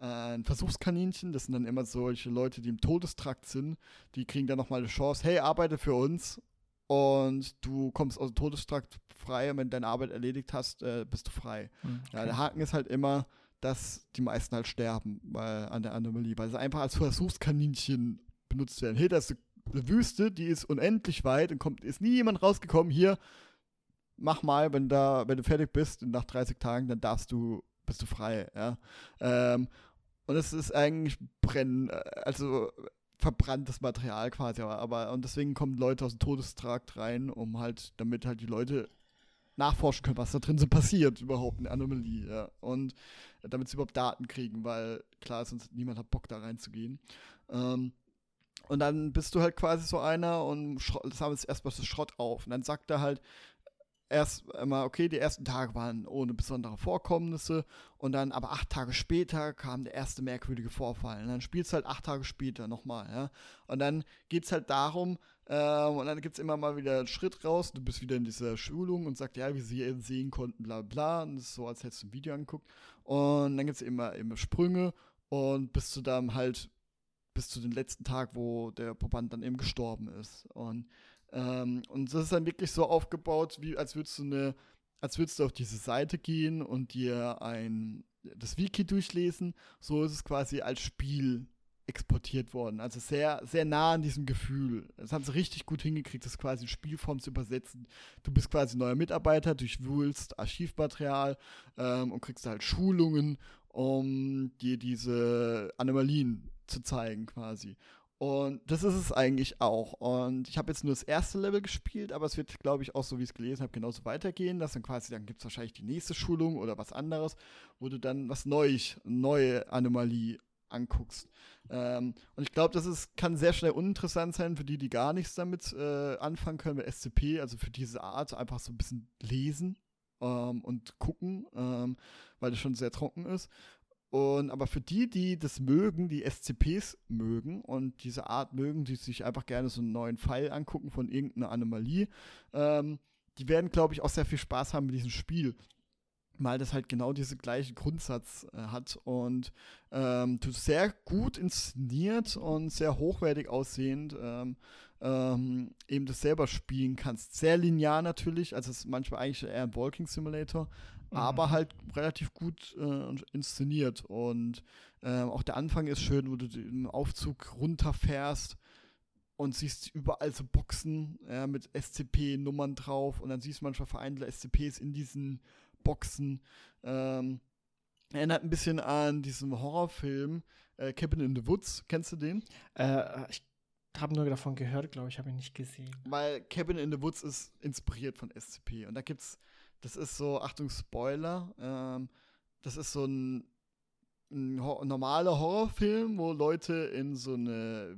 A: ein Versuchskaninchen, das sind dann immer solche Leute, die im Todestrakt sind, die kriegen dann nochmal eine Chance, hey, arbeite für uns und du kommst aus dem Todestrakt frei und wenn du deine Arbeit erledigt hast, äh, bist du frei. Hm, okay. Ja, der Haken ist halt immer, dass die meisten halt sterben weil, an der Anomalie, weil sie einfach als Versuchskaninchen benutzt werden. Hey, das ist eine Wüste, die ist unendlich weit und kommt, ist nie jemand rausgekommen. Hier, mach mal, wenn da, wenn du fertig bist, nach 30 Tagen, dann darfst du, bist du frei, ja. Ähm, und es ist eigentlich brennen, äh, also verbranntes Material quasi, aber, aber und deswegen kommen Leute aus dem Todestrakt rein, um halt, damit halt die Leute nachforschen können, was da drin so passiert, überhaupt eine Anomalie, ja. Und damit sie überhaupt Daten kriegen, weil klar, sonst niemand hat Bock da reinzugehen. Ähm, und dann bist du halt quasi so einer und sammelst erstmal das Schrott auf. Und dann sagt er halt erst mal, okay, die ersten Tage waren ohne besondere Vorkommnisse. Und dann aber acht Tage später kam der erste merkwürdige Vorfall. Und dann spielst du halt acht Tage später nochmal, ja. Und dann geht es halt darum, äh, und dann gibt es immer mal wieder einen Schritt raus. Du bist wieder in dieser Schulung und sagst, ja, wie sie sehen konnten, bla bla. Und das ist so, als hättest du ein Video angeguckt. Und dann gibt es immer, immer Sprünge und bis du dann halt bis zu dem letzten Tag, wo der Proband dann eben gestorben ist. Und, ähm, und das ist dann wirklich so aufgebaut, wie als würdest du eine, als würdest du auf diese Seite gehen und dir ein das Wiki durchlesen. So ist es quasi als Spiel exportiert worden. Also sehr, sehr nah an diesem Gefühl. Das haben sie richtig gut hingekriegt, das quasi in Spielform zu übersetzen. Du bist quasi neuer Mitarbeiter, durchwühlst Archivmaterial ähm, und kriegst halt Schulungen, um dir diese Anomalien zu zeigen quasi. Und das ist es eigentlich auch. Und ich habe jetzt nur das erste Level gespielt, aber es wird, glaube ich, auch so, wie ich es gelesen habe, genauso weitergehen. Dass dann quasi, dann gibt es wahrscheinlich die nächste Schulung oder was anderes, wo du dann was neu, neue Anomalie anguckst. Ähm, und ich glaube, das ist, kann sehr schnell uninteressant sein für die, die gar nichts damit äh, anfangen können mit SCP, also für diese Art einfach so ein bisschen lesen ähm, und gucken, ähm, weil das schon sehr trocken ist. Und aber für die, die das mögen, die SCPs mögen und diese Art mögen, die sich einfach gerne so einen neuen Pfeil angucken von irgendeiner Anomalie, ähm, die werden, glaube ich, auch sehr viel Spaß haben mit diesem Spiel. Weil das halt genau diesen gleichen Grundsatz äh, hat und ähm, du sehr gut inszeniert und sehr hochwertig aussehend ähm, ähm, eben das selber spielen kannst. Sehr linear natürlich, also es ist manchmal eigentlich eher ein Walking Simulator, mhm. aber halt relativ gut äh, inszeniert. Und äh, auch der Anfang ist schön, wo du im Aufzug runterfährst und siehst überall so Boxen ja, mit SCP-Nummern drauf und dann siehst du manchmal vereinzelte SCPs in diesen Boxen. Ähm, erinnert ein bisschen an diesen Horrorfilm äh, Cabin in the Woods. Kennst du den?
B: Äh, ich habe nur davon gehört, glaube ich, habe ihn nicht gesehen.
A: Weil Cabin in the Woods ist inspiriert von SCP. Und da gibt's, das ist so, Achtung, Spoiler, ähm, das ist so ein, ein Hor normaler Horrorfilm, wo Leute in so eine,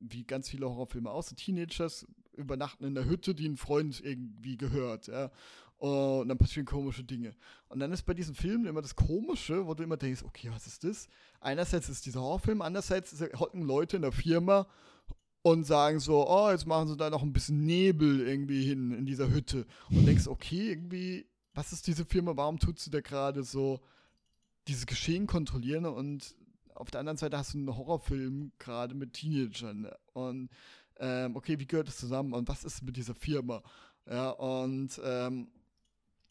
A: wie ganz viele Horrorfilme aus, so Teenagers übernachten in der Hütte, die ein Freund irgendwie gehört, ja. Und dann passieren komische Dinge. Und dann ist bei diesen Filmen immer das Komische, wo du immer denkst, okay, was ist das? Einerseits ist dieser Horrorfilm, andererseits hocken Leute in der Firma und sagen so, oh, jetzt machen sie da noch ein bisschen Nebel irgendwie hin in dieser Hütte. Und denkst, okay, irgendwie, was ist diese Firma, warum tut sie da gerade so dieses Geschehen kontrollieren? Und auf der anderen Seite hast du einen Horrorfilm gerade mit Teenagern. Und ähm, okay, wie gehört das zusammen? Und was ist mit dieser Firma? Ja, und ähm,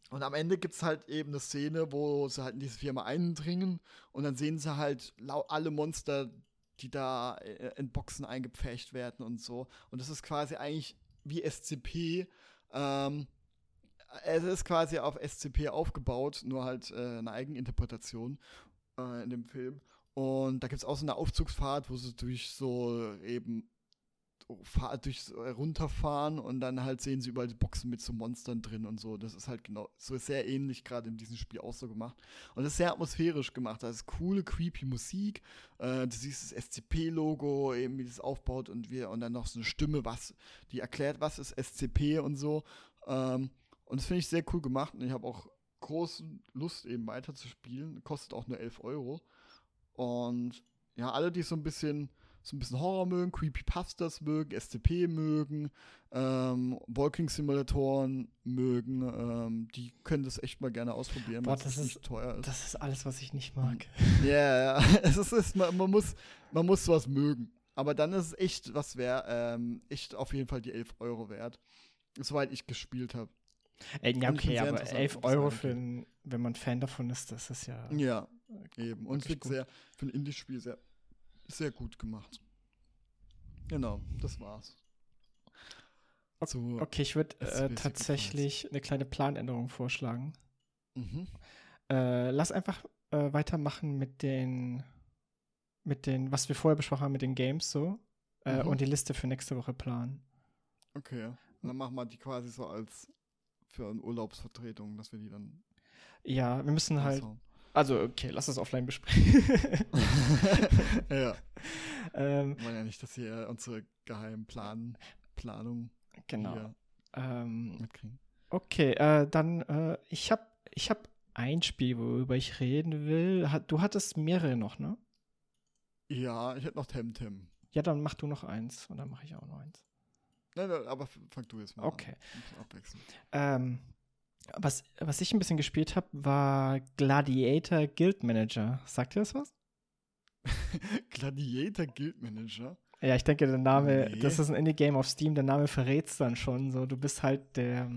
A: und am Ende gibt es halt eben eine Szene, wo sie halt in diese Firma eindringen. Und dann sehen sie halt alle Monster, die da äh, in Boxen eingepfercht werden und so. Und das ist quasi eigentlich wie SCP. Ähm, es ist quasi auf SCP aufgebaut, nur halt äh, eine Eigeninterpretation äh, in dem Film. Und da gibt es auch so eine Aufzugsfahrt, wo sie durch so eben durch äh, runterfahren und dann halt sehen sie überall die Boxen mit so Monstern drin und so. Das ist halt genau so sehr ähnlich gerade in diesem Spiel auch so gemacht. Und das ist sehr atmosphärisch gemacht. Da ist coole, creepy Musik. Äh, du siehst das SCP-Logo, eben wie das aufbaut und wir und dann noch so eine Stimme, was, die erklärt, was ist SCP und so. Ähm, und das finde ich sehr cool gemacht und ich habe auch große Lust, eben weiter zu spielen. Kostet auch nur 11 Euro. Und ja, alle, die so ein bisschen so ein bisschen Horror mögen, Creepypastas mögen, SCP mögen, ähm, Walking-Simulatoren mögen, ähm, die können das echt mal gerne ausprobieren,
B: Boah, das ist nicht teuer ist. Das ist alles, was ich nicht mag.
A: Ja, yeah, ja. es ist, ist man, man, muss, man muss sowas mögen. Aber dann ist es echt was wert, ähm, echt auf jeden Fall die 11 Euro wert. Soweit ich gespielt habe.
B: Äh, ja, okay, aber 11 Euro für ein, wenn man Fan davon ist, das ist ja.
A: Ja, eben. Und sehr, für ein Indie-Spiel sehr sehr gut gemacht. Genau, das war's.
B: So, okay, ich würde äh, tatsächlich eine kleine Planänderung vorschlagen. Mhm. Äh, lass einfach äh, weitermachen mit den, mit den, was wir vorher besprochen haben, mit den Games so. Äh, mhm. Und die Liste für nächste Woche planen.
A: Okay, und dann machen wir die quasi so als für eine Urlaubsvertretung, dass wir die dann.
B: Ja, wir müssen halt. Also, okay, lass das offline besprechen.
A: ja. Ähm, wir wollen ja nicht, dass hier unsere geheimen Plan Planung
B: genau. Ähm, mitkriegen. Okay, äh, dann, äh, ich habe ich hab ein Spiel, worüber ich reden will. Du hattest mehrere noch, ne?
A: Ja, ich hätte noch Temtem.
B: Ja, dann mach du noch eins und dann mache ich auch noch eins.
A: Nein, nein, aber fang du jetzt mal
B: okay. an. Okay. Ähm, was, was ich ein bisschen gespielt habe, war Gladiator Guild Manager. Sagt ihr das was?
A: Gladiator Guild Manager?
B: Ja, ich denke, der Name, nee. das ist ein Indie-Game auf Steam, der Name verrät es dann schon. So, du bist halt der,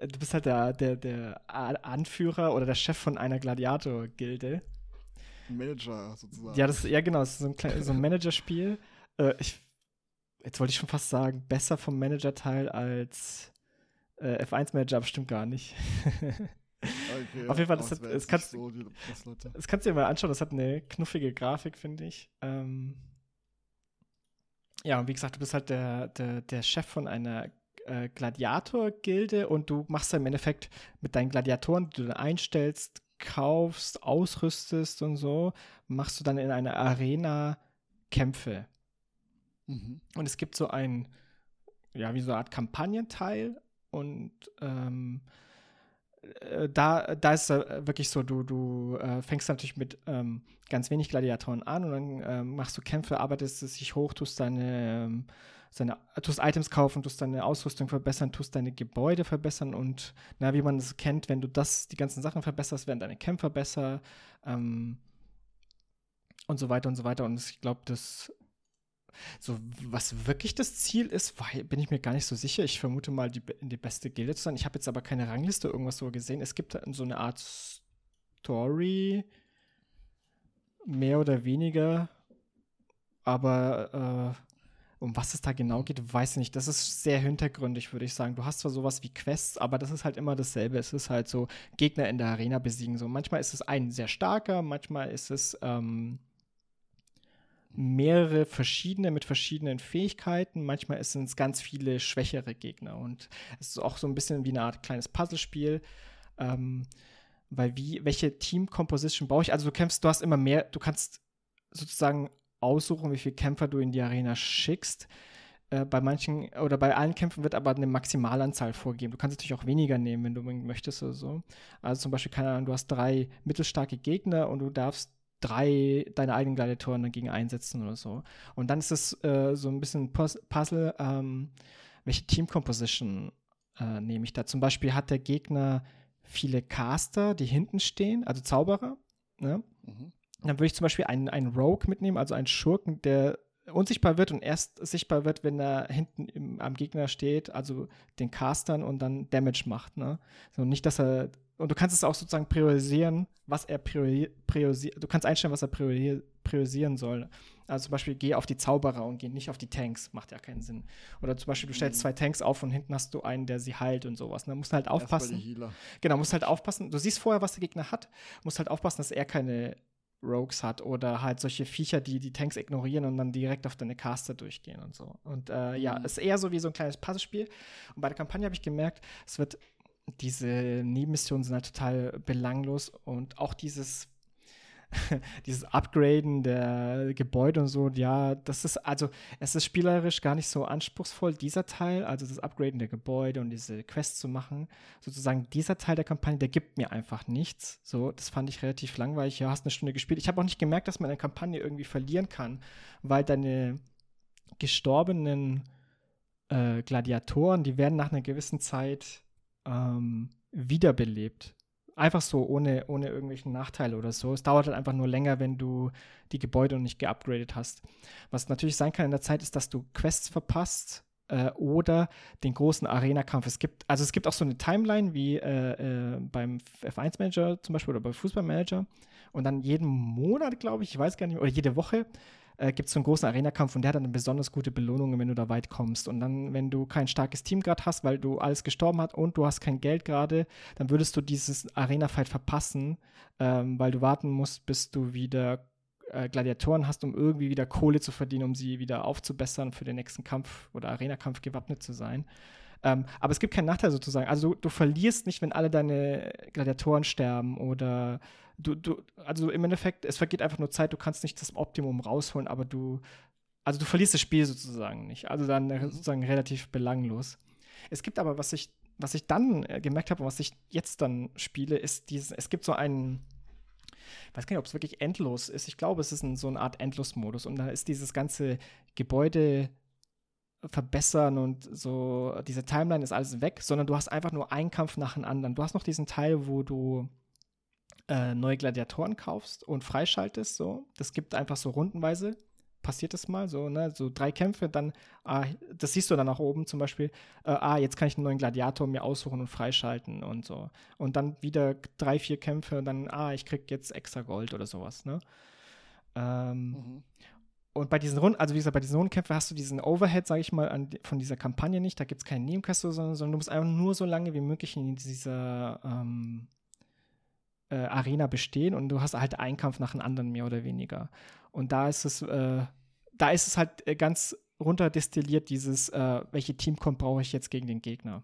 B: du bist halt der, der, der Anführer oder der Chef von einer Gladiator-Gilde.
A: Manager sozusagen.
B: Ja, das, ja genau, das ist so ein, so ein Managerspiel. Äh, ich, jetzt wollte ich schon fast sagen, besser vom Manager-Teil als äh, F1-Manager, aber stimmt gar nicht. Okay, Auf jeden Fall, das, hat, das, kannst, so, die, das kannst du dir mal anschauen. Das hat eine knuffige Grafik, finde ich. Ähm, ja, und wie gesagt, du bist halt der, der, der Chef von einer äh, Gladiator-Gilde und du machst dann im Endeffekt mit deinen Gladiatoren, die du dann einstellst, kaufst, ausrüstest und so, machst du dann in einer Arena Kämpfe. Mhm. Und es gibt so ein, ja, wie so eine Art Kampagnenteil und ähm, äh, da, da ist es wirklich so, du, du äh, fängst natürlich mit ähm, ganz wenig Gladiatoren an und dann äh, machst du Kämpfe, arbeitest es sich hoch, tust deine, ähm, seine, tust Items kaufen, tust deine Ausrüstung verbessern, tust deine Gebäude verbessern und na, wie man es kennt, wenn du das, die ganzen Sachen verbesserst, werden deine Kämpfer besser ähm, und so weiter und so weiter. Und ich glaube, das so, was wirklich das Ziel ist, bin ich mir gar nicht so sicher. Ich vermute mal, die, die beste Gilde zu sein. Ich habe jetzt aber keine Rangliste irgendwas so gesehen. Es gibt so eine Art Story, mehr oder weniger. Aber äh, um was es da genau geht, weiß ich nicht. Das ist sehr hintergründig, würde ich sagen. Du hast zwar sowas wie Quests, aber das ist halt immer dasselbe. Es ist halt so Gegner in der Arena besiegen. So manchmal ist es ein sehr starker, manchmal ist es ähm, mehrere verschiedene mit verschiedenen Fähigkeiten. Manchmal sind es ganz viele schwächere Gegner. Und es ist auch so ein bisschen wie eine Art kleines Puzzlespiel. Ähm, weil wie, welche Team-Composition brauche ich? Also du kämpfst, du hast immer mehr, du kannst sozusagen aussuchen, wie viele Kämpfer du in die Arena schickst. Äh, bei manchen oder bei allen Kämpfen wird aber eine Maximalanzahl vorgegeben. Du kannst natürlich auch weniger nehmen, wenn du möchtest oder so. Also zum Beispiel, keine Ahnung, du hast drei mittelstarke Gegner und du darfst drei deine eigenen Gladiatoren dagegen einsetzen oder so. Und dann ist es äh, so ein bisschen Puzzle, ähm, welche Team Composition äh, nehme ich da. Zum Beispiel hat der Gegner viele Caster, die hinten stehen, also Zauberer. Ne? Mhm. Dann würde ich zum Beispiel einen, einen Rogue mitnehmen, also einen Schurken, der unsichtbar wird und erst sichtbar wird, wenn er hinten im, am Gegner steht, also den Castern und dann Damage macht. Ne? So nicht, dass er und du kannst es auch sozusagen priorisieren, was er priori priorisiert. Du kannst einstellen, was er priori priorisieren soll. Also zum Beispiel, geh auf die Zauberer und geh nicht auf die Tanks. Macht ja keinen Sinn. Oder zum Beispiel, du stellst mhm. zwei Tanks auf und hinten hast du einen, der sie heilt und sowas. Und dann musst du halt aufpassen. Genau, musst halt aufpassen. Du siehst vorher, was der Gegner hat. Musst halt aufpassen, dass er keine Rogues hat oder halt solche Viecher, die die Tanks ignorieren und dann direkt auf deine Caster durchgehen und so. Und äh, mhm. ja, ist eher so wie so ein kleines Puzzlespiel. Und bei der Kampagne habe ich gemerkt, es wird diese Nebenmissionen sind halt total belanglos und auch dieses dieses Upgraden der Gebäude und so, ja, das ist also, es ist spielerisch gar nicht so anspruchsvoll, dieser Teil, also das Upgraden der Gebäude und diese Quests zu machen. Sozusagen dieser Teil der Kampagne, der gibt mir einfach nichts. So, das fand ich relativ langweilig. Ja, hast eine Stunde gespielt. Ich habe auch nicht gemerkt, dass man eine Kampagne irgendwie verlieren kann, weil deine gestorbenen äh, Gladiatoren, die werden nach einer gewissen Zeit ähm, wiederbelebt. Einfach so, ohne, ohne irgendwelchen Nachteile oder so. Es dauert halt einfach nur länger, wenn du die Gebäude noch nicht geupgradet hast. Was natürlich sein kann in der Zeit, ist, dass du Quests verpasst äh, oder den großen Arena-Kampf. Es gibt, also es gibt auch so eine Timeline wie äh, äh, beim F1-Manager zum Beispiel oder beim Fußballmanager. Und dann jeden Monat, glaube ich, ich weiß gar nicht, oder jede Woche äh, gibt es so einen großen Arena-Kampf und der hat dann besonders gute Belohnungen, wenn du da weit kommst. Und dann, wenn du kein starkes Team gerade hast, weil du alles gestorben hast und du hast kein Geld gerade, dann würdest du dieses Arena-Fight verpassen, ähm, weil du warten musst, bis du wieder äh, Gladiatoren hast, um irgendwie wieder Kohle zu verdienen, um sie wieder aufzubessern für den nächsten Kampf oder Arena-Kampf gewappnet zu sein. Ähm, aber es gibt keinen Nachteil sozusagen. Also du, du, verlierst nicht, wenn alle deine Gladiatoren sterben oder du, du, also im Endeffekt, es vergeht einfach nur Zeit, du kannst nicht das Optimum rausholen, aber du, also du verlierst das Spiel sozusagen nicht. Also dann mhm. sozusagen relativ belanglos. Es gibt aber, was ich, was ich dann äh, gemerkt habe und was ich jetzt dann spiele, ist dieses, es gibt so einen, ich weiß gar nicht, ob es wirklich endlos ist. Ich glaube, es ist ein, so eine Art Endlos-Modus. Und da ist dieses ganze Gebäude verbessern und so, diese Timeline ist alles weg, sondern du hast einfach nur einen Kampf nach dem anderen. Du hast noch diesen Teil, wo du äh, neue Gladiatoren kaufst und freischaltest, so. Das gibt einfach so rundenweise passiert das mal, so, ne, so drei Kämpfe, dann, ah, das siehst du dann nach oben zum Beispiel, äh, ah, jetzt kann ich einen neuen Gladiator mir aussuchen und freischalten und so. Und dann wieder drei, vier Kämpfe, dann, ah, ich krieg jetzt extra Gold oder sowas, ne? Ähm, mhm. Und bei diesen Runden, also wie gesagt, bei diesen Rundenkämpfen hast du diesen Overhead, sage ich mal, an, von dieser Kampagne nicht. Da gibt es keinen Nebenquest, sondern, sondern du musst einfach nur so lange wie möglich in dieser ähm, äh, Arena bestehen und du hast halt einen Kampf nach dem anderen, mehr oder weniger. Und da ist es, äh, da ist es halt äh, ganz runterdestilliert, dieses, äh, welche Teamcomp brauche ich jetzt gegen den Gegner.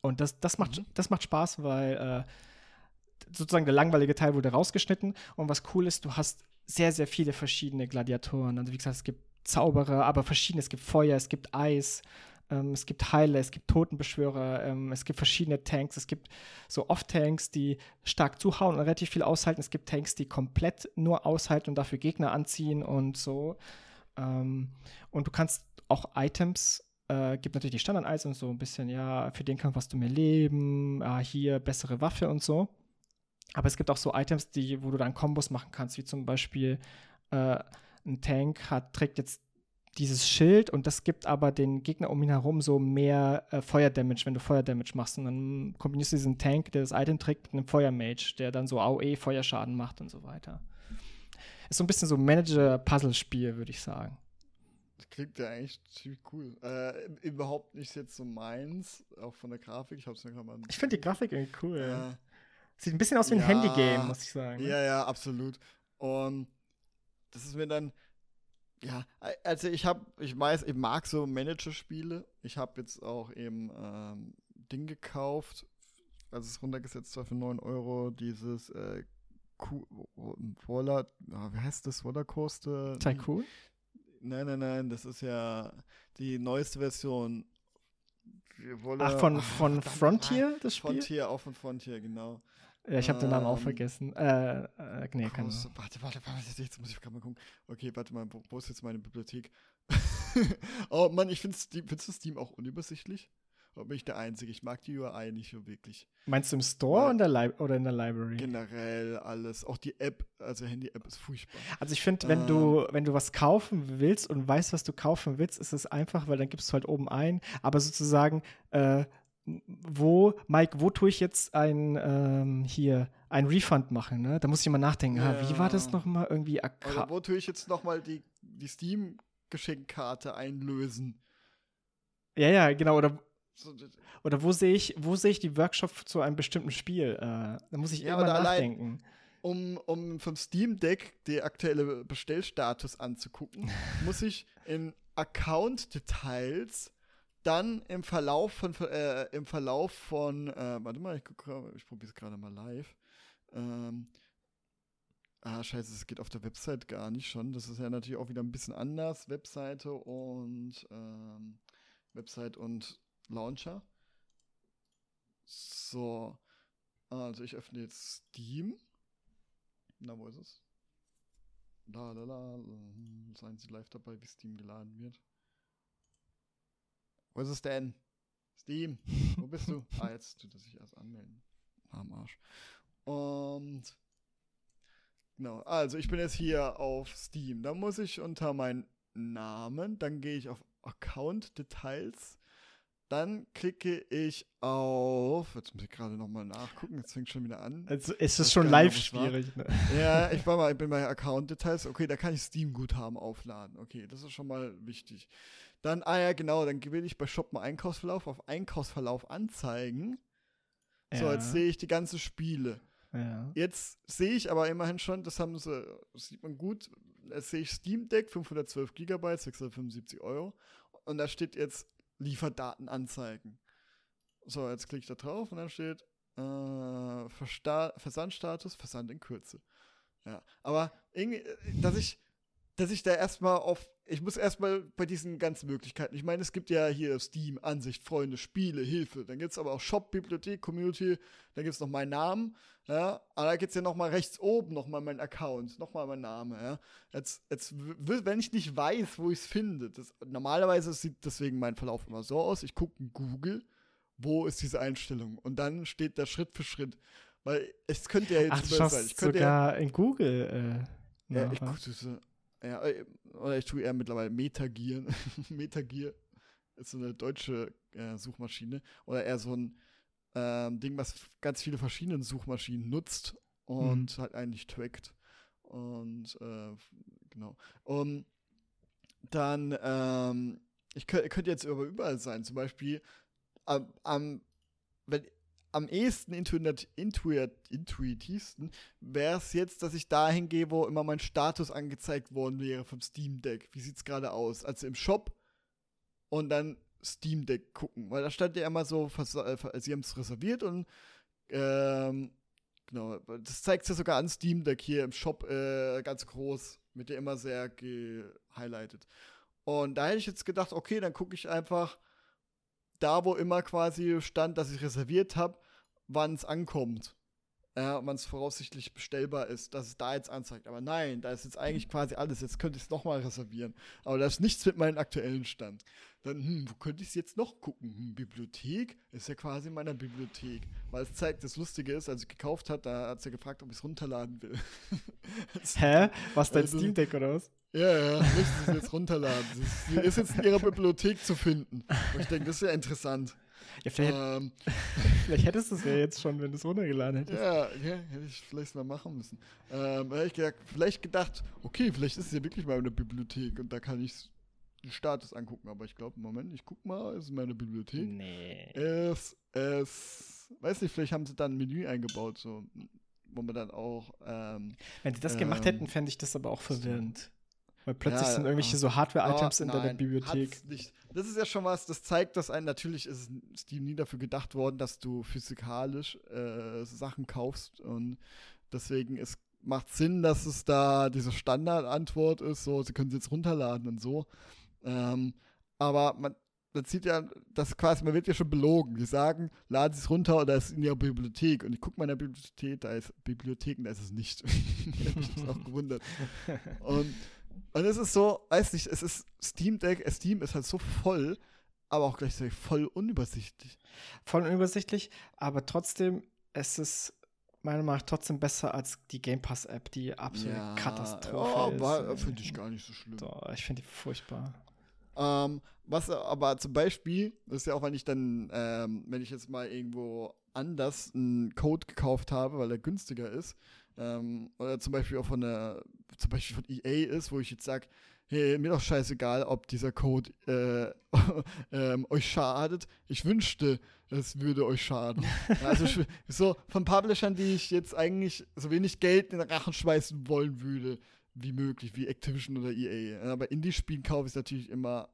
B: Und das, das, macht, mhm. das macht Spaß, weil äh, sozusagen der langweilige Teil wurde rausgeschnitten. Und was cool ist, du hast sehr, sehr viele verschiedene Gladiatoren. Also wie gesagt, es gibt Zauberer, aber verschiedene. Es gibt Feuer, es gibt Eis, ähm, es gibt Heiler, es gibt Totenbeschwörer, ähm, es gibt verschiedene Tanks. Es gibt so Off-Tanks, die stark zuhauen und relativ viel aushalten. Es gibt Tanks, die komplett nur aushalten und dafür Gegner anziehen und so. Ähm, und du kannst auch Items äh, gibt natürlich die Standard-Items, so ein bisschen, ja, für den Kampf hast du mehr Leben, ah, hier bessere Waffe und so. Aber es gibt auch so Items, die, wo du dann Kombos machen kannst, wie zum Beispiel äh, ein Tank hat, trägt jetzt dieses Schild und das gibt aber den Gegner um ihn herum so mehr äh, Feuerdamage, wenn du Feuerdamage machst. Und dann kombinierst du diesen Tank, der das Item trägt, mit einem Feuermage, der dann so AOE Feuerschaden macht und so weiter. Ist so ein bisschen so Manager-Puzzle-Spiel, würde ich sagen.
A: Das klingt ja eigentlich ziemlich cool. Äh, überhaupt nicht jetzt so meins, auch von der Grafik. Ich,
B: ich finde die Grafik irgendwie cool. Äh, ja. Sieht ein bisschen aus wie ein ja, Handygame, muss ich sagen.
A: Ja, ja, absolut. Und das ist mir dann, ja, also ich habe, ich weiß, ich mag so Manager-Spiele. Ich habe jetzt auch eben ähm, Ding gekauft, also es runtergesetzt war für 9 Euro, dieses äh, Roller, oh, wie heißt das, Rollercoaster?
B: Tycoon?
A: Nein, nein, nein, das ist ja die neueste Version.
B: Roller, Ach, von, von ach, Frontier, das Spiel?
A: Frontier, auch von Frontier, genau.
B: Ja, ich habe den Namen auch ähm, vergessen. Äh, äh, nee, keine
A: Warte, warte, warte, jetzt muss ich gerade mal gucken. Okay, warte mal, wo, wo ist jetzt meine Bibliothek? oh Mann, ich finde Steam, findest du Steam auch unübersichtlich? Oder bin ich der Einzige? Ich mag die UI nicht so wirklich.
B: Meinst du im Store in der oder in der Library?
A: Generell alles. Auch die App, also Handy-App ist furchtbar.
B: Also ich finde, wenn ähm, du, wenn du was kaufen willst und weißt, was du kaufen willst, ist es einfach, weil dann gibst du halt oben ein. Aber sozusagen, äh, wo, Mike, wo tue ich jetzt ein ähm, hier ein Refund machen? Ne? Da muss ich mal nachdenken. Ja. Ah, wie war das nochmal irgendwie?
A: Oder wo tue ich jetzt nochmal die, die Steam-Geschenkkarte einlösen?
B: Ja, ja, genau. Oder, oder wo sehe ich, wo sehe ich die Workshop zu einem bestimmten Spiel? Äh, da muss ich ja, immer nachdenken. Allein,
A: um, um vom Steam Deck die aktuelle Bestellstatus anzugucken, muss ich in Account-Details dann im Verlauf von, äh, im Verlauf von, äh, warte mal, ich, ich probiere es gerade mal live. Ähm, ah, scheiße, es geht auf der Website gar nicht schon. Das ist ja natürlich auch wieder ein bisschen anders. Webseite und ähm, Website und Launcher. So. Also ich öffne jetzt Steam. Na, wo ist es? La la la. Seien Sie live dabei, wie Steam geladen wird. Wo ist es denn? Steam, wo bist du? ah, jetzt tut er sich erst anmelden. Am Arsch. Und genau, also ich bin jetzt hier auf Steam. Da muss ich unter meinen Namen, dann gehe ich auf Account Details. Dann klicke ich auf. Jetzt muss ich gerade nochmal nachgucken. Jetzt fängt schon wieder an.
B: Also ist es schon live schwierig. Ne?
A: Ja, ich war mal, ich bin bei Account Details. Okay, da kann ich Steam Guthaben aufladen. Okay, das ist schon mal wichtig. Dann, ah ja, genau, dann will ich bei Shoppen Einkaufsverlauf auf Einkaufsverlauf anzeigen. Ja. So, jetzt sehe ich die ganze Spiele. Ja. Jetzt sehe ich aber immerhin schon, das haben sie, das sieht man gut, jetzt sehe ich Steam Deck, 512 GB, 675 Euro. Und da steht jetzt Lieferdaten anzeigen. So, jetzt klicke ich da drauf und dann steht äh, Versandstatus, Versand in Kürze. Ja, aber irgendwie, dass ich, dass ich da erstmal auf ich muss erstmal bei diesen ganzen Möglichkeiten. Ich meine, es gibt ja hier Steam, Ansicht, Freunde, Spiele, Hilfe. Dann gibt es aber auch Shop, Bibliothek, Community. Dann gibt es noch meinen Namen. Ja, aber da gibt es ja nochmal rechts oben nochmal mein Account, nochmal mein Name. Ja. Jetzt, jetzt, wenn ich nicht weiß, wo ich es finde, das, normalerweise sieht deswegen mein Verlauf immer so aus. Ich gucke in Google, wo ist diese Einstellung? Und dann steht da Schritt für Schritt. Weil es könnte ja jetzt
B: Ach, du sein. Ich könnte sogar ja, in Google. Äh,
A: ja, ich gucke Ja, äh, oder ich tue eher mittlerweile Metagear. Metagear ist so eine deutsche äh, Suchmaschine. Oder eher so ein ähm, Ding, was ganz viele verschiedene Suchmaschinen nutzt und mhm. halt eigentlich trackt. Und äh, genau. Und dann, ähm, ich könnte könnt jetzt aber überall sein. Zum Beispiel am, am wenn, am ehesten intuit, intuit, intuitivsten wäre es jetzt, dass ich dahin gehe, wo immer mein Status angezeigt worden wäre vom Steam Deck. Wie sieht es gerade aus? Also im Shop und dann Steam Deck gucken. Weil da stand ja immer so, äh, sie haben es reserviert und ähm, genau, das zeigt ja sogar an Steam Deck hier im Shop äh, ganz groß, mit der immer sehr gehighlightet. Und da hätte ich jetzt gedacht, okay, dann gucke ich einfach da, wo immer quasi stand, dass ich reserviert habe, wann es ankommt. Ja, wann es voraussichtlich bestellbar ist, dass es da jetzt anzeigt. Aber nein, da ist jetzt eigentlich quasi alles. Jetzt könnte ich es nochmal reservieren. Aber da ist nichts mit meinem aktuellen Stand. Dann, hm, wo könnte ich es jetzt noch gucken? Hm, Bibliothek ist ja quasi in meiner Bibliothek. Weil es zeigt, das Lustige ist, als ich gekauft hat, da hat es ja gefragt, ob ich es runterladen will.
B: Hä? Was dein also, Steam Deck oder was?
A: Ja, ja, müssen Sie es jetzt runterladen. Sie ist jetzt in Ihrer Bibliothek zu finden. Und ich denke, das ist ja interessant.
B: Ja, vielleicht, ähm, vielleicht hättest du es ja jetzt schon, wenn du es runtergeladen hättest.
A: Ja, ja, hätte ich vielleicht mal machen müssen. Ähm, hätte ich gedacht, vielleicht gedacht, okay, vielleicht ist es ja wirklich mal in der Bibliothek und da kann ich den Status angucken. Aber ich glaube, Moment, ich guck mal, ist es meine Bibliothek?
B: Nee.
A: Es, es, weiß nicht, vielleicht haben sie da ein Menü eingebaut, so, wo man dann auch. Ähm,
B: Wenn sie das ähm, gemacht hätten, fände ich das aber auch verwirrend. Weil plötzlich ja, sind irgendwelche so Hardware-Items oh, in deiner Bibliothek.
A: Nicht. Das ist ja schon was, das zeigt, dass ein, natürlich ist Steam nie dafür gedacht worden, dass du physikalisch äh, Sachen kaufst. Und deswegen ist, macht Sinn, dass es da diese Standardantwort ist, so, sie können es jetzt runterladen und so. Ähm, aber man, man sieht ja, das quasi, man wird ja schon belogen. Die sagen, laden Sie es runter oder es ist in Ihrer Bibliothek. Und ich gucke mal in der Bibliothek, da ist Bibliotheken, da ist es nicht. ich habe mich auch gewundert. Und und es ist so, weiß nicht, es ist Steam Deck, Steam ist halt so voll, aber auch gleichzeitig voll unübersichtlich.
B: Voll unübersichtlich, aber trotzdem, es ist meiner Meinung nach trotzdem besser als die Game Pass App, die absolute ja, Katastrophe
A: oh, ist. Finde ich gar nicht so schlimm.
B: Doch, ich finde die furchtbar.
A: Ähm, was aber zum Beispiel, das ist ja auch, wenn ich dann, ähm, wenn ich jetzt mal irgendwo anders einen Code gekauft habe, weil er günstiger ist, ähm, oder zum Beispiel auch von der, zum Beispiel von EA ist, wo ich jetzt sage, hey, mir doch scheißegal, ob dieser Code äh, ähm, euch schadet. Ich wünschte, es würde euch schaden. also so von Publishern, die ich jetzt eigentlich so wenig Geld in den Rachen schmeißen wollen würde, wie möglich, wie Activision oder EA. Aber Indie-Spielen kaufe ich natürlich immer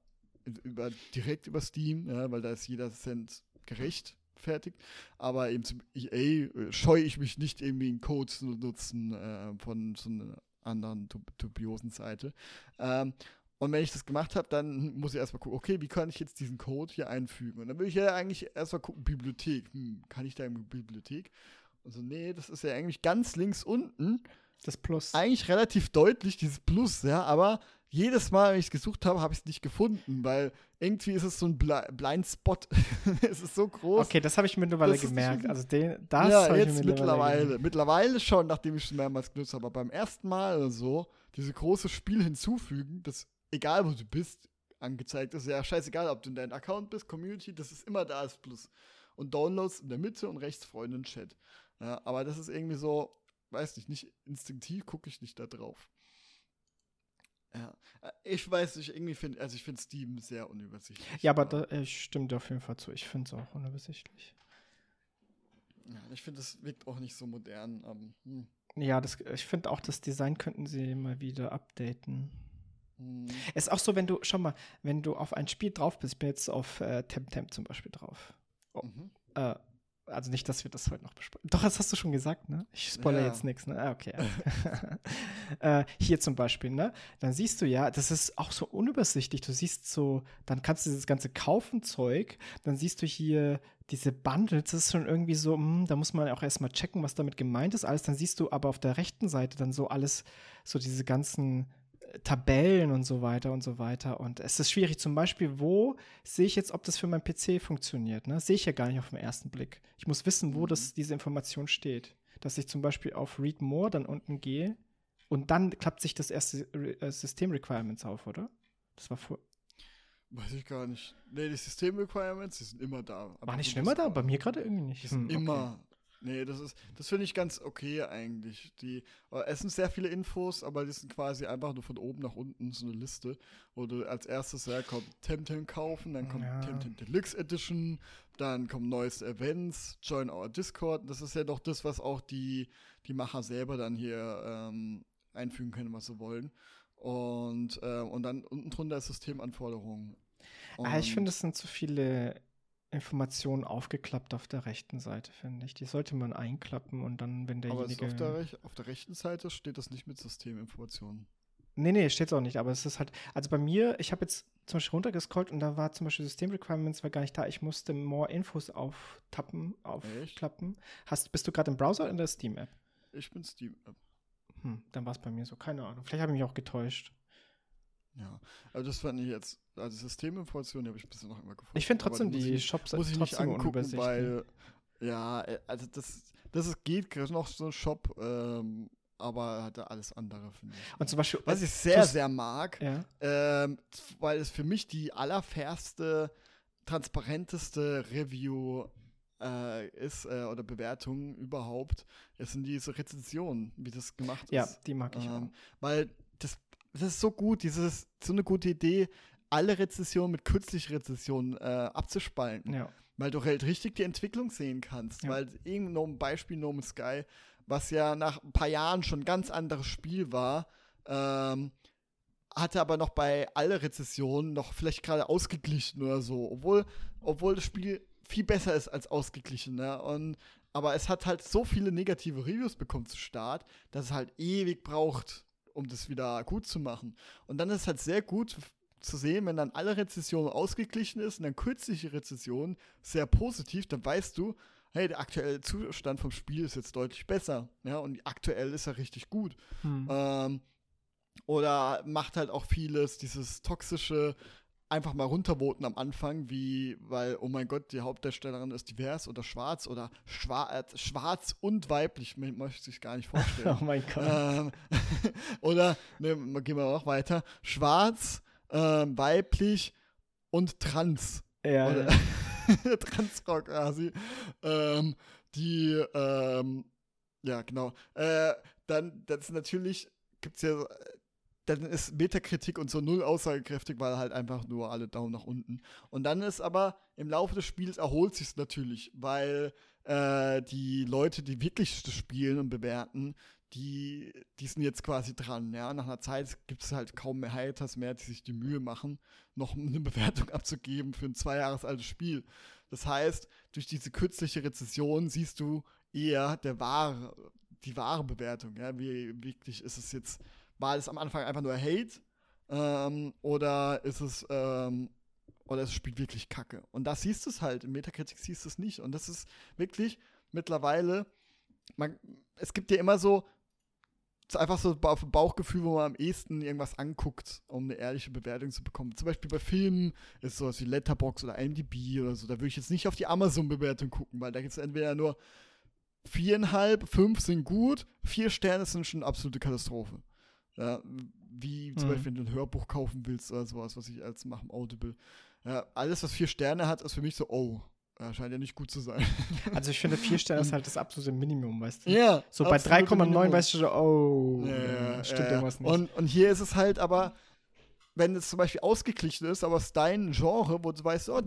A: über, direkt über Steam, ja, weil da ist jeder Cent gerecht fertig. Aber eben zum EA scheue ich mich nicht, irgendwie einen Code zu nutzen äh, von so einer anderen dubiosen Seite. Ähm, und wenn ich das gemacht habe, dann muss ich erstmal gucken, okay, wie kann ich jetzt diesen Code hier einfügen? Und dann will ich ja eigentlich erstmal gucken, Bibliothek. Hm, kann ich da in Bibliothek? Und so, nee, das ist ja eigentlich ganz links unten.
B: Das Plus.
A: Eigentlich relativ deutlich, dieses Plus, ja, aber jedes Mal, wenn ich es gesucht habe, habe ich es nicht gefunden, weil irgendwie ist es so ein Bl Blind Spot. es ist so groß.
B: Okay, das habe ich mittlerweile gemerkt. Also den,
A: das ja, jetzt mittlerweile. Mittlerweile, mittlerweile schon, nachdem ich es mehrmals genutzt habe. Aber beim ersten Mal oder so, diese große Spiel hinzufügen, das, egal wo du bist, angezeigt ist. Ja, scheißegal, ob du in deinem Account bist, Community, das ist immer da als Plus. Und Downloads in der Mitte und rechts Freunde Chat. Ja, aber das ist irgendwie so, weiß nicht, nicht instinktiv gucke ich nicht da drauf. Ja, äh, ich weiß nicht, irgendwie finde, also ich finde Steam sehr unübersichtlich.
B: Ja, aber da, ich stimme dir auf jeden Fall zu. Ich finde es auch unübersichtlich.
A: Ja, ich finde, es wirkt auch nicht so modern. Aber, hm.
B: Ja, das, ich finde auch, das Design könnten sie mal wieder updaten. Hm. Es ist auch so, wenn du, schau mal, wenn du auf ein Spiel drauf bist, ich bin jetzt auf äh, Temtem zum Beispiel drauf. Oh, mhm. äh, also nicht, dass wir das heute noch besprechen. Doch, das hast du schon gesagt, ne? Ich spoilere ja. jetzt nichts, ne? Ah, okay. äh, hier zum Beispiel, ne? Dann siehst du ja, das ist auch so unübersichtlich. Du siehst so, dann kannst du dieses ganze Kaufen-Zeug, dann siehst du hier diese Bundles, das ist schon irgendwie so, mh, hm, da muss man auch erstmal checken, was damit gemeint ist. Alles, dann siehst du aber auf der rechten Seite dann so alles, so diese ganzen Tabellen und so weiter und so weiter. Und es ist schwierig. Zum Beispiel, wo sehe ich jetzt, ob das für meinen PC funktioniert? Ne? Sehe ich ja gar nicht auf den ersten Blick. Ich muss wissen, wo mhm. das, diese Information steht. Dass ich zum Beispiel auf Read More dann unten gehe und dann klappt sich das erste Re äh, System-Requirements auf, oder? Das war vor.
A: Weiß ich gar nicht. Nee, die System-Requirements, die sind immer da.
B: War nicht schon immer da? Bei mir gerade irgendwie nicht.
A: Die sind
B: Hm,
A: immer. Nee, das ist, das finde ich ganz okay eigentlich. Die, äh, es sind sehr viele Infos, aber die sind quasi einfach nur von oben nach unten so eine Liste, wo du als erstes ja, kommt Temtem kaufen, dann kommt
B: Ja.
A: Temtem Deluxe Edition, dann kommen neueste Events, join our Discord. Das ist ja doch das, was auch die, die Macher selber dann hier ähm, einfügen können, was sie wollen. Und, ähm, und dann unten drunter ist Systemanforderungen.
B: Ah, ich finde, es sind zu viele Informationen aufgeklappt auf der rechten Seite, finde ich. Die sollte man einklappen und dann, wenn
A: aber es
B: derjenige.
A: auf, der, auf der rechten Seite steht das nicht mit Systeminformationen.
B: Nee, nee, steht auch nicht, aber es ist halt, also bei mir, ich habe jetzt zum Beispiel runtergescrollt und da war zum Beispiel System Requirements war gar nicht da. Ich musste More Infos auftappen, aufklappen. Hast, bist du gerade im Browser oder in der Steam-App?
A: Ich bin Steam-App.
B: Hm, dann war es bei mir so, keine Ahnung. Vielleicht habe ich mich auch getäuscht.
A: Ja, also das fand ich jetzt, also Systeminformationen die habe ich bisher noch immer gefunden.
B: Ich finde trotzdem die
A: ich,
B: Shops
A: muss ich nicht angucken,
B: unübersichtlich.
A: weil, ja, äh, also das, das ist, geht gerade noch so ein Shop, ähm, aber hat alles andere, finde ich.
B: Und zum Beispiel,
A: Was
B: äh,
A: ich sehr,
B: das-
A: sehr mag,
B: ja,
A: ähm, weil es für mich die allerfairste, transparenteste Review äh, ist äh, oder Bewertung überhaupt, es sind diese Rezensionen, wie das gemacht
B: ja,
A: ist.
B: die mag ich
A: Ähm,
B: auch.
A: weil das, ist so gut, dieses, so eine gute Idee, alle Rezessionen mit kürzlichen Rezessionen äh, abzuspalten.
B: Ja.
A: Weil du halt richtig die Entwicklung sehen kannst.
B: Ja.
A: Weil irgendein Beispiel No Man's Sky, was ja nach ein paar Jahren schon ein ganz anderes Spiel war, ähm, hatte aber noch bei alle Rezessionen noch vielleicht gerade ausgeglichen oder so. Obwohl, obwohl das Spiel viel besser ist als ausgeglichen. Ne? Und, aber es hat halt so viele negative Reviews bekommen zu Start, dass es halt ewig braucht, um das wieder gut zu machen. Und dann ist es halt sehr gut zu sehen, wenn dann alle Rezessionen ausgeglichen ist und dann kürzliche Rezessionen sehr positiv, dann weißt du, hey, der aktuelle Zustand vom Spiel ist jetzt deutlich besser. Ja, und aktuell ist er richtig gut.
B: Hm.
A: Ähm, oder macht halt auch vieles, dieses toxische, einfach mal runtervoten am Anfang, wie, weil, oh mein Gott, die Hauptdarstellerin ist divers oder schwarz oder schwarz, schwarz und weiblich, man möchte sich gar nicht vorstellen.
B: oh mein Gott.
A: ähm, oder, ne, gehen wir noch weiter, schwarz, ähm, weiblich und trans.
B: ja,
A: Oder
B: ja.
A: Transrock quasi. Ähm, die, ähm, ja, genau. Äh, dann, das ist natürlich, gibt's ja, äh, dann ist Metakritik und so null aussagekräftig, weil halt einfach nur alle Daumen nach unten. Und dann ist aber im Laufe des Spiels erholt sich natürlich, weil äh, die Leute, die wirklich spielen und bewerten, die, die sind jetzt quasi dran. Ja? Nach einer Zeit gibt es halt kaum mehr Haters mehr, die sich die Mühe machen, noch eine Bewertung abzugeben für ein zwei Jahres altes Spiel. Das heißt, durch diese kürzliche Rezession siehst du eher der wahre, die wahre Bewertung. Ja? Wie wirklich ist es jetzt, war es am Anfang einfach nur Hate ähm, oder ist es ähm, oder es spielt wirklich Kacke. Und da siehst du es halt, in Metacritic siehst du es nicht. Und das ist wirklich mittlerweile, man, es gibt ja immer so, einfach so auf dem Bauchgefühl, wo man am ehesten irgendwas anguckt, um eine ehrliche Bewertung zu bekommen. Zum Beispiel bei Filmen ist sowas wie Letterbox oder IMDb oder so. Da würde ich jetzt nicht auf die Amazon-Bewertung gucken, weil da gibt es entweder nur viereinhalb, fünf sind gut, vier Sterne sind schon eine absolute Katastrophe. Ja, wie zum
B: Mhm.
A: Beispiel, wenn du ein Hörbuch kaufen willst oder sowas, was ich als mache im Audible. Ja, alles, was vier Sterne hat, ist für mich so, oh, scheint ja nicht gut zu sein.
B: Also ich finde, vier Sterne ist halt das absolute Minimum, weißt du?
A: ja.
B: So bei
A: absolute
B: 3,9
A: Minimum.
B: weißt du schon, oh,
A: Ja,
B: ja, stimmt
A: ja,
B: irgendwas nicht.
A: Und, und hier ist es halt aber, wenn es zum Beispiel ausgeglichen ist, aber es ist dein Genre, wo du weißt, oh,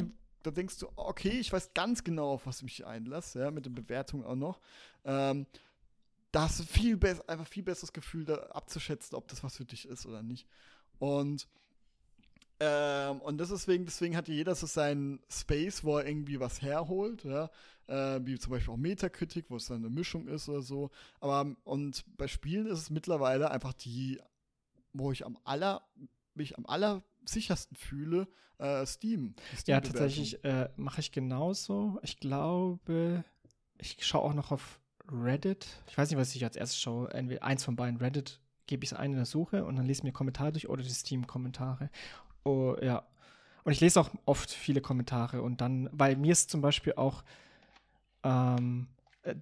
A: da denkst du, okay, ich weiß ganz genau, auf was ich mich einlasse, ja, mit den Bewertungen auch noch. Ähm, da hast du viel besser, einfach viel besseres Gefühl, da abzuschätzen, ob das was für dich ist oder nicht. Und ähm, und das deswegen, deswegen hat jeder so seinen Space, wo er irgendwie was herholt, ja, äh, wie zum Beispiel auch Metakritik, wo es dann eine Mischung ist oder so. Aber und bei Spielen ist es mittlerweile einfach die, wo ich am aller, mich am allersichersten fühle, äh, Steam. die
B: ja, tatsächlich äh, mache ich genauso. Ich glaube, ich schaue auch noch auf Reddit. Ich weiß nicht, was ich als erstes schaue. Entweder eins von beiden. Reddit gebe ich es ein in der Suche und dann lese ich mir Kommentare durch oder die Steam-Kommentare. Oh, ja. Und ich lese auch oft viele Kommentare und dann, weil mir ist zum Beispiel auch ähm,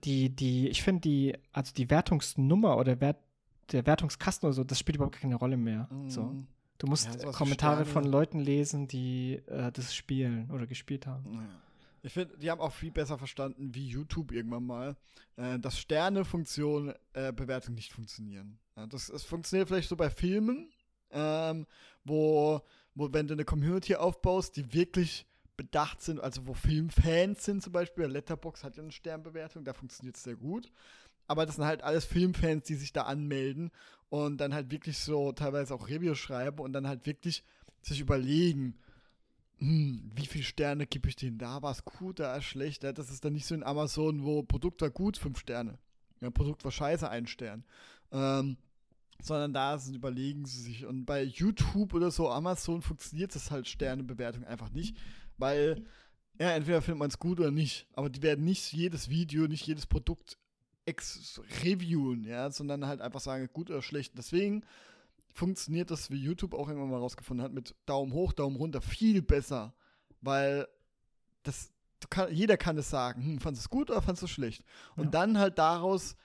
B: die, die, ich finde die, also die Wertungsnummer oder Wert, der Wertungskasten oder so, das spielt überhaupt keine Rolle mehr.
A: Mhm.
B: So. Du musst
A: Ja,
B: Kommentare von Leuten lesen, die äh, das spielen oder gespielt haben.
A: Ja. Ich finde, die haben auch viel besser verstanden, wie YouTube irgendwann mal, äh, dass Sterne-Funktion äh, nicht funktionieren. Ja, das, das funktioniert vielleicht so bei Filmen, ähm, wo, wo, wenn du eine Community aufbaust, die wirklich bedacht sind, also wo Filmfans sind zum Beispiel, Letterbox hat ja eine Sternbewertung, da funktioniert es sehr gut. Aber das sind halt alles Filmfans, die sich da anmelden und dann halt wirklich so teilweise auch Reviews schreiben und dann halt wirklich sich überlegen, hm, wie viele Sterne gebe ich denen da? War es gut, da ist schlecht? Ja, das ist dann nicht so in Amazon, wo Produkt war gut, fünf Sterne. Ja, Produkt war scheiße, ein Stern. Ähm, sondern da sind, überlegen sie sich. Und bei YouTube oder so, Amazon funktioniert das halt Sternebewertung einfach nicht, weil, ja, entweder findet man es gut oder nicht. Aber die werden nicht jedes Video, nicht jedes Produkt ex reviewen, ja, sondern halt einfach sagen, gut oder schlecht. Deswegen funktioniert das, wie YouTube auch irgendwann mal rausgefunden hat, mit Daumen hoch, Daumen runter viel besser, weil das kann, jeder kann es sagen, hm, fandest du es gut oder fandest du es schlecht? Und
B: Ja.
A: dann halt daraus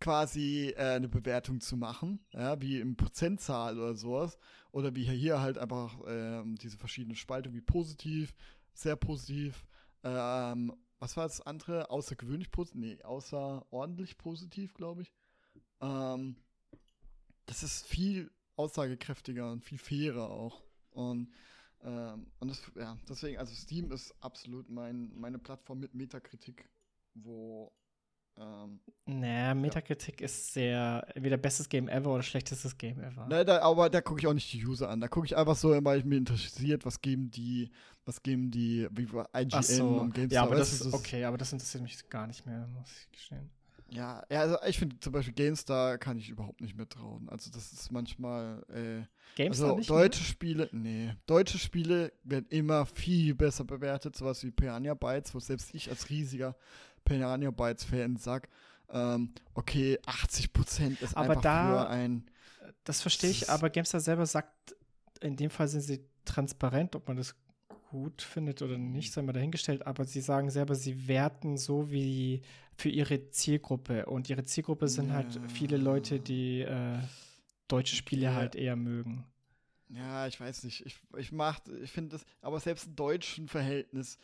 A: quasi äh, eine Bewertung zu machen, ja, wie im Prozentzahl oder sowas, oder wie hier halt einfach ähm, diese verschiedenen Spaltungen, wie positiv, sehr positiv, ähm, was war das andere? Außergewöhnlich positiv? Nee, außerordentlich positiv, glaube ich. Ähm, das ist viel aussagekräftiger und viel fairer auch. Und, ähm, und das, ja, deswegen, also Steam ist absolut mein, meine Plattform mit Metakritik, wo ähm,
B: Naja, Metakritik ist sehr entweder bestes Game ever oder schlechtestes Game ever.
A: Ne, da, aber da gucke ich auch nicht die User an. Da gucke ich einfach so, weil ich mir interessiert, was geben die, was geben die, wie IGN
B: so.
A: und GameStar.
B: Ja, aber das
A: du,
B: ist okay, aber das interessiert mich gar nicht mehr, muss ich gestehen.
A: Ja, ja, also ich finde zum Beispiel GameStar kann ich überhaupt nicht mehr trauen. Also das ist manchmal, äh,
B: GameStar
A: also
B: nicht
A: deutsche Spiele, nee, deutsche Spiele werden immer viel besser bewertet, sowas wie Piranha Bytes, wo selbst ich als riesiger Piranha Bytes Fan sag, ähm, okay, 80% ist
B: Aber
A: einfach
B: da-
A: für ein
B: mehr? Das verstehe ich, aber GameStar selber sagt, in dem Fall sind sie transparent, ob man das gut findet oder nicht, sei mal dahingestellt, aber sie sagen selber, sie werten so wie für ihre Zielgruppe und ihre Zielgruppe sind halt
A: Ja.
B: viele Leute, die äh, deutsche Spiele
A: Okay.
B: halt eher mögen.
A: Ja, ich weiß nicht. Ich, ich mach, ich finde das, aber selbst im deutschen Verhältnis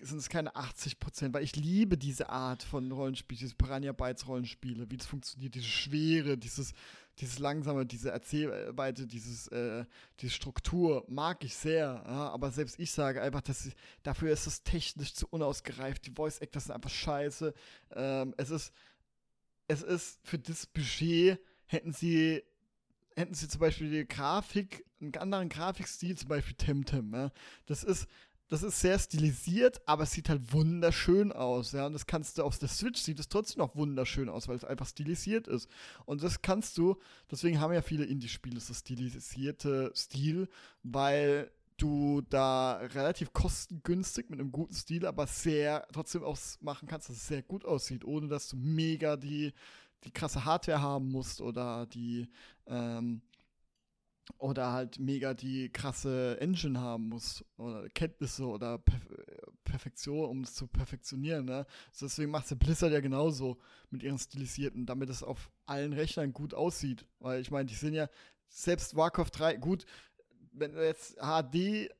A: sind es keine 80 Prozent, weil ich liebe diese Art von Rollenspiel, diese Piranha Bytes Rollenspiele, wie das funktioniert, diese Schwere, dieses, dieses langsame, diese Erzählweite, dieses, äh, diese Struktur mag ich sehr, ja, aber selbst ich sage einfach, dass ich, dafür ist es technisch zu unausgereift, die Voice Actors sind einfach scheiße, ähm, es ist, es ist für das Budget hätten sie hätten sie zum Beispiel die Grafik, einen anderen Grafikstil, zum Beispiel Temtem, ja. Das ist, das ist sehr stilisiert, aber es sieht halt wunderschön aus, ja. Und das kannst du auf der Switch sieht es trotzdem noch wunderschön aus, weil es einfach stilisiert ist. Und das kannst du, deswegen haben ja viele Indie-Spiele so stilisierte Stil, weil du da relativ kostengünstig mit einem guten Stil, aber sehr trotzdem ausmachen kannst, dass es sehr gut aussieht, ohne dass du mega die, die krasse Hardware haben musst oder die ähm, oder halt mega die krasse Engine haben musst oder Kenntnisse oder Perf Perfektion, um es zu perfektionieren. Ne? Also deswegen macht ja Blizzard ja genauso mit ihren stilisierten, damit es auf allen Rechnern gut aussieht. Weil ich meine, die sind ja selbst Warcraft 3, gut, wenn du jetzt HD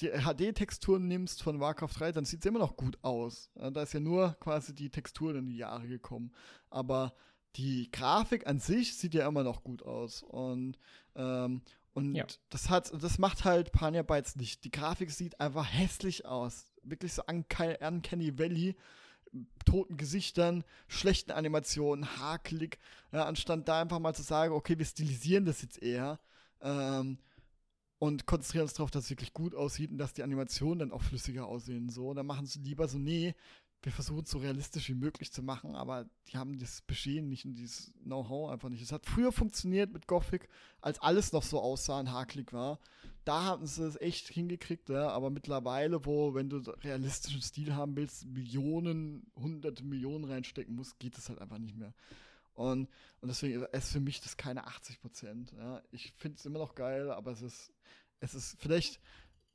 A: die HD-Texturen nimmst von Warcraft 3, dann sieht es immer noch gut aus. Da ist ja nur quasi die Texturen in die Jahre gekommen. Aber die Grafik an sich sieht ja immer noch gut aus. Und, ähm, und
B: Ja.
A: das hat, das macht halt Pania Bytes nicht. Die Grafik sieht einfach hässlich aus. Wirklich so Uncanny, Valley. Toten Gesichtern, schlechten Animationen, hakelig. Ja, anstatt da einfach mal zu sagen, okay, wir stilisieren das jetzt eher. Ähm, und konzentrieren uns darauf, dass es wirklich gut aussieht und dass die Animationen dann auch flüssiger aussehen. So, dann machen sie lieber so, nee, wir versuchen es so realistisch wie möglich zu machen, aber die haben das Budget nicht und dieses Know-how einfach nicht. Es hat früher funktioniert mit Gothic, als alles noch so aussah und hakelig war. Da haben sie es echt hingekriegt, ja, aber mittlerweile, wo, wenn du realistischen Stil haben willst, Millionen, hunderte Millionen reinstecken musst, geht es halt einfach nicht mehr. Und, und deswegen ist für mich das keine 80 Prozent. Ja. Ich finde es immer noch geil, aber es ist, es ist vielleicht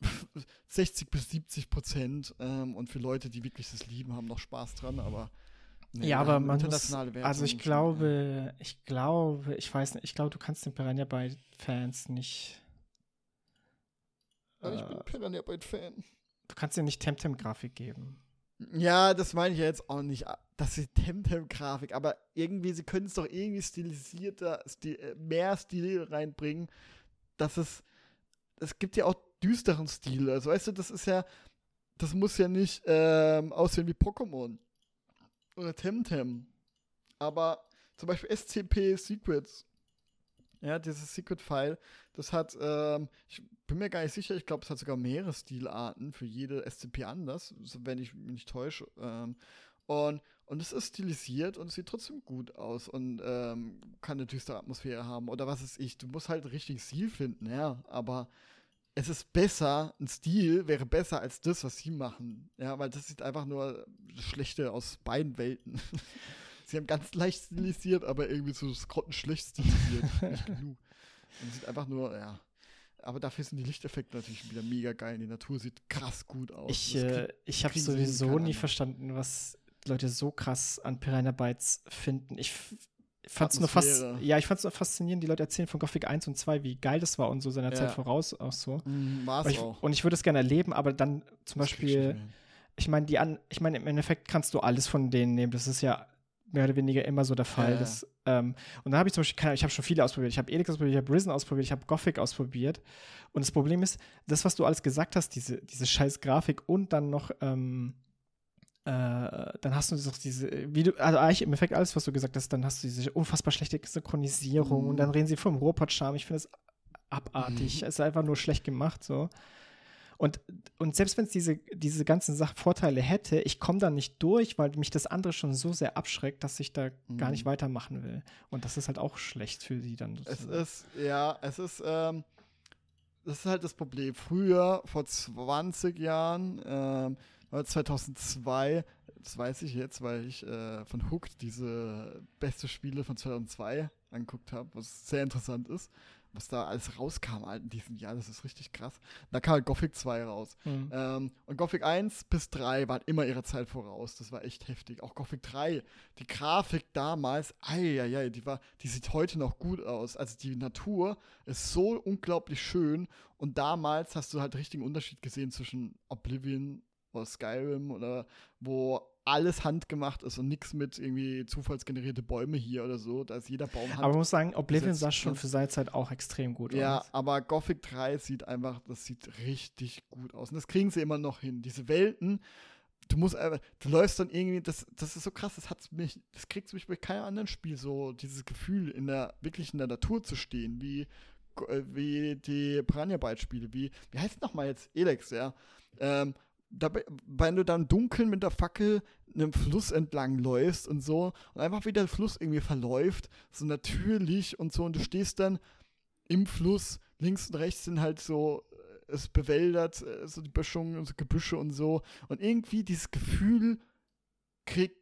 A: 60 bis 70 Prozent. Ähm, und für Leute, die wirklich das lieben, haben noch Spaß dran, aber Nee,
B: ja, aber man muss, also ich glaube, ich glaube, ich weiß nicht, ich glaube, du kannst den Piranha Byte Fans nicht.
A: Aber ich
B: äh,
A: bin Piranha Byte Fan.
B: du kannst dir nicht Temtem-Grafik geben.
A: Ja, das meine ich ja jetzt auch nicht. Das ist Temtem-Grafik, aber irgendwie, sie können es doch irgendwie stilisierter, stil, äh, mehr Stil reinbringen, dass es, es gibt ja auch düsteren Stil. Also weißt du, das ist ja, das muss ja nicht ähm, aussehen wie Pokémon oder Temtem. Aber zum Beispiel SCP Secrets, ja, dieses Secret-File, das hat, ähm, ich bin mir gar nicht sicher, ich glaube, es hat sogar mehrere Stilarten für jede SCP anders, wenn ich mich nicht täusche. Ähm, und, und es ist stilisiert und sieht trotzdem gut aus und ähm, kann eine düstere Atmosphäre haben oder was ist ich. Du musst halt richtig Stil finden, ja, aber es ist besser, ein Stil wäre besser als das, was sie machen. Ja, weil das sieht einfach nur das Schlechte aus beiden Welten. sie haben ganz leicht stilisiert, aber irgendwie so grottenschlecht stilisiert. Nicht genug. Und sieht einfach nur, ja. Aber dafür sind die Lichteffekte natürlich wieder mega geil. Die Natur sieht krass gut aus.
B: Ich, äh, ich habe sowieso nie verstanden, was Leute so krass an Piranha Bytes finden. Ich f- fand's nur fast, ja, ich fand's nur faszinierend, die Leute erzählen von Gothic 1 und 2, wie geil das war und so seiner
A: Ja.
B: Zeit voraus auch so.
A: Mhm,
B: Und
A: war's
B: ich,
A: auch.
B: und ich würde es gerne erleben, aber dann zum
A: Das ich
B: Beispiel ich meine, die an, ich meine, im Endeffekt kannst du alles von denen nehmen. Das ist ja mehr oder weniger immer so der Fall.
A: Ja.
B: Das, ähm, und da habe ich zum Beispiel, keine, ich habe schon viele ausprobiert. Ich habe Elix ausprobiert, ich habe Risen ausprobiert, ich habe Gothic ausprobiert. Und das Problem ist, das, was du alles gesagt hast, diese, diese scheiß Grafik und dann noch, ähm, äh, dann hast du doch diese, wie du, also eigentlich im Endeffekt alles, was du gesagt hast, dann hast du diese unfassbar schlechte Synchronisierung
A: Mhm.
B: und dann reden sie vom Ruhrpott-Charme. Ich finde es abartig.
A: Mhm.
B: Es ist einfach nur schlecht gemacht, so. Und, und selbst wenn es diese, diese ganzen Sach Vorteile hätte, ich komme da nicht durch, weil mich das andere schon so sehr abschreckt, dass ich da gar nicht
A: Mhm.
B: weitermachen will. Und das ist halt auch schlecht für sie dann.
A: Es
B: sozusagen.
A: ist, ja, es ist, ähm, das ist halt das Problem. Früher, vor 20 Jahren, ähm, 2002, das weiß ich jetzt, weil ich äh, von Hooked diese beste Spiele von 2002 angeguckt habe, was sehr interessant ist, was da alles rauskam halt in diesem Jahr, das ist richtig krass. Da kam halt Gothic 2 raus.
B: Mhm.
A: Ähm, und Gothic 1 bis 3 waren immer ihrer Zeit voraus. Das war echt heftig. Auch Gothic 3, die Grafik damals, eieiei, die war, die sieht heute noch gut aus. Also die Natur ist so unglaublich schön. Und damals hast du halt richtigen Unterschied gesehen zwischen Oblivion oder Skyrim oder wo alles handgemacht ist und nichts mit irgendwie zufallsgenerierte Bäume hier oder so. Da ist jeder Baum
B: Aber man muss sagen, Oblivion sah schon für seine Zeit auch extrem gut
A: Ja,
B: aus.
A: aber Gothic 3 sieht einfach, das sieht richtig gut aus. Und das kriegen sie immer noch hin. Diese Welten, du musst einfach, du läufst dann irgendwie, das, das ist so krass, das hat's mich, das kriegst mich bei keinem anderen Spiel so, dieses Gefühl, in der, wirklich in der Natur zu stehen, wie, äh, wie die Piranha Bytes Spiele, wie, wie heißt nochmal jetzt? Elex, ja. Ähm, dabei, wenn du dann dunkel mit der Fackel einem Fluss entlang läufst und so und einfach wie der Fluss irgendwie verläuft, so natürlich und so und du stehst dann im Fluss, links und rechts sind halt so, äh, es bewäldert, äh, so die Böschungen und so Gebüsche und so und irgendwie dieses Gefühl krieg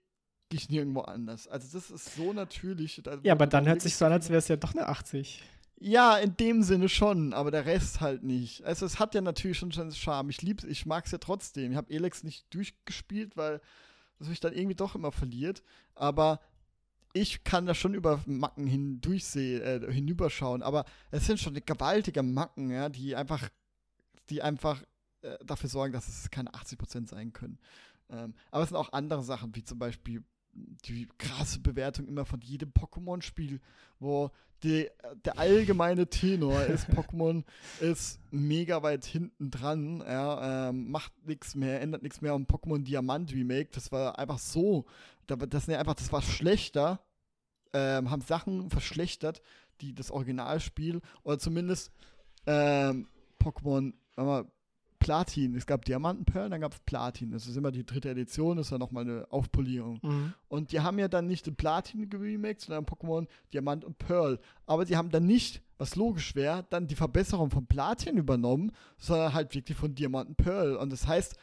A: ich nirgendwo anders. Also das ist so natürlich. da-
B: Ja, aber dann hört sich so an, als wäre es ja doch eine 80.
A: ja, in dem Sinne schon, aber der Rest halt nicht. Also es hat ja natürlich schon seinen Charme. Ich lieb's, ich mag's ja trotzdem. Ich habe Elex nicht durchgespielt, weil das mich dann irgendwie doch immer verliert. Aber ich kann da schon über Macken hindurchsehen, äh, hinüberschauen. Aber es sind schon gewaltige Macken, ja, die einfach, die einfach äh, dafür sorgen, dass es keine 80% sein können. Ähm, aber es sind auch andere Sachen, wie zum Beispiel die krasse Bewertung immer von jedem Pokémon-Spiel, wo die, der allgemeine Tenor ist, Pokémon ist mega weit hinten dran, ja, ähm, macht nichts mehr, ändert nichts mehr. Und Pokémon Diamant Remake, das war einfach so, da- das, nee, einfach, das war schlechter, ähm, haben Sachen verschlechtert, die das Originalspiel oder zumindest ähm, Pokémon, mal, Platin, es gab Diamantenperlen, dann gab es Platin. Das ist immer die dritte Edition, das ist ja nochmal eine Aufpolierung. Und die haben ja dann nicht den Platin geremaked, sondern Pokémon Diamant und Pearl. Aber die haben dann nicht, was logisch wäre, dann die Verbesserung von Platin übernommen, sondern halt wirklich von Diamant und Pearl. Und das heißt,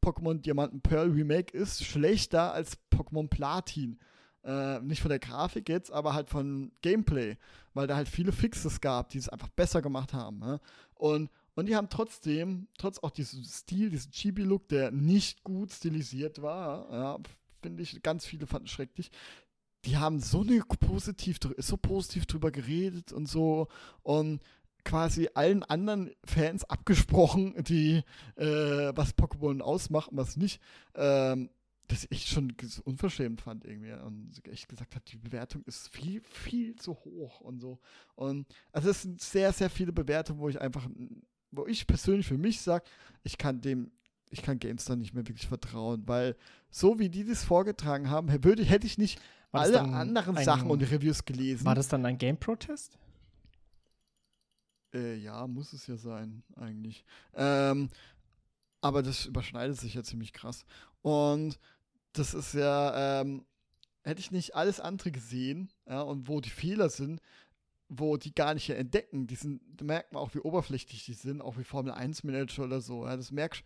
A: Pokémon Diamant und Pearl Remake ist schlechter als Pokémon Platin. Äh, nicht von der Grafik jetzt, aber halt von Gameplay, weil da halt viele Fixes gab, die es einfach besser gemacht haben. Ne? Und, und die haben trotzdem, trotz auch diesem Stil, diesem Chibi-Look, der nicht gut stilisiert war, ja, finde ich, ganz viele fanden schrecklich. Die haben so eine positiv, so positiv drüber geredet und so und quasi allen anderen Fans abgesprochen, die äh, was Pokémon ausmacht und was nicht. Ähm, das ich schon unverschämt fand irgendwie und echt gesagt habe, die Bewertung ist viel, viel zu hoch und so. Und also es sind sehr, sehr viele Bewertungen, wo ich einfach, wo ich persönlich für mich sage, ich kann dem, ich kann GameStar nicht mehr wirklich vertrauen, weil so wie die das vorgetragen haben, würde, hätte ich nicht alle anderen ein, Sachen und Reviews gelesen.
B: War das dann ein Game-Protest?
A: Äh, ja, muss es ja sein, eigentlich. Ähm, aber das überschneidet sich ja ziemlich krass. Und das ist ja, ähm, hätte ich nicht alles andere gesehen, ja, und wo die Fehler sind, wo die gar nicht entdecken, die sind, da merkt man auch, wie oberflächlich die sind, auch wie Formel 1 Manager oder so. Ja, das merkst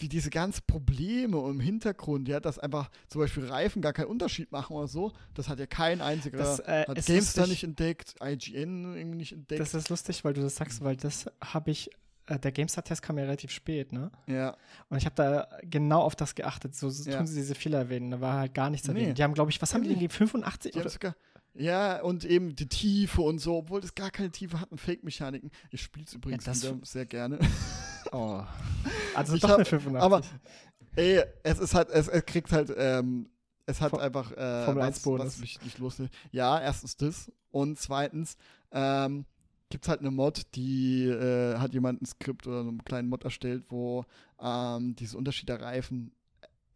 A: wie diese ganzen Probleme im Hintergrund, ja, dass einfach zum Beispiel Reifen gar keinen Unterschied machen oder so, das hat ja kein einziger, das, äh, hat GameStar nicht entdeckt, IGN irgendwie nicht entdeckt.
B: Das ist lustig, weil du das sagst, weil das habe ich äh, der GameStar-Test kam ja relativ spät, ne?
A: Ja.
B: Und ich habe da genau auf das geachtet. So, so ja. tun sie diese Fehler erwähnen. Da war halt gar nichts erwähnt. Nee. Die haben, glaube ich, was haben die denn gegeben? 85? Die oder?
A: Sogar, ja, und eben die Tiefe und so, obwohl das gar keine Tiefe hatten, Fake-Mechaniken. Ich spiele es übrigens ja, wieder sehr gerne.
B: Oh. Also ich doch hab, eine 85.
A: Aber, ey, es ist halt, es, es kriegt halt, ähm, es hat Vor einfach äh,
B: Formel 1 was,
A: was mich nicht lustig. Ja, erstens das. Und zweitens, ähm, gibt es halt eine Mod, die äh, hat jemand ein Skript oder einen kleinen Mod erstellt, wo ähm, diese Unterschied der Reifen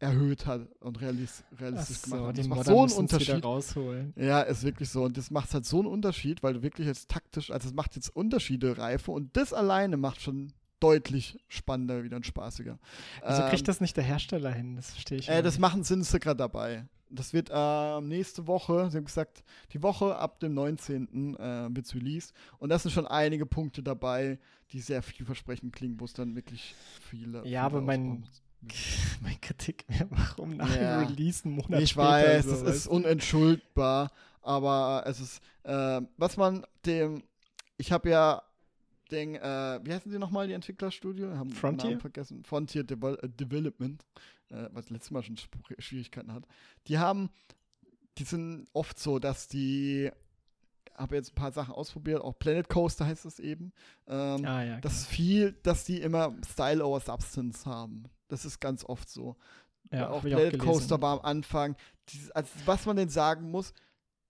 A: erhöht hat und realis realistisch
B: so,
A: gemacht hat.
B: Das macht so einen Unterschied. Rausholen.
A: Ja, ist wirklich so. Und das macht halt so einen Unterschied, weil du wirklich jetzt taktisch, also es macht jetzt Unterschiede Reife und das alleine macht schon deutlich spannender wieder und spaßiger.
B: Wieso ähm, kriegt das nicht der Hersteller hin? Das verstehe ich.
A: Äh, das machen sind sie gerade dabei. Das wird äh, nächste Woche, sie haben gesagt, die Woche ab dem 19. Äh, wird es released. Und da sind schon einige Punkte dabei, die sehr vielversprechend klingen, wo es dann wirklich viele.
B: Ja, aber mein, mein Kritik wäre, warum nach ja. dem Release einen Monat
A: Ich weiß, es ist unentschuldbar, aber es ist, äh, was man dem, ich habe ja den, äh, wie heißen sie nochmal, die Entwicklerstudio? Haben
B: Frontier?
A: Namen vergessen. Frontier Devel äh, Development äh, was letztes Mal schon Schwierigkeiten hat, die haben, die sind oft so, dass die, habe jetzt ein paar Sachen ausprobiert, auch Planet Coaster heißt es eben, ähm, ah, ja, dass viel, dass die immer Style over Substance haben. Das ist ganz oft so. Ja, auch Planet Coaster war am Anfang, dieses, also was man denn sagen muss,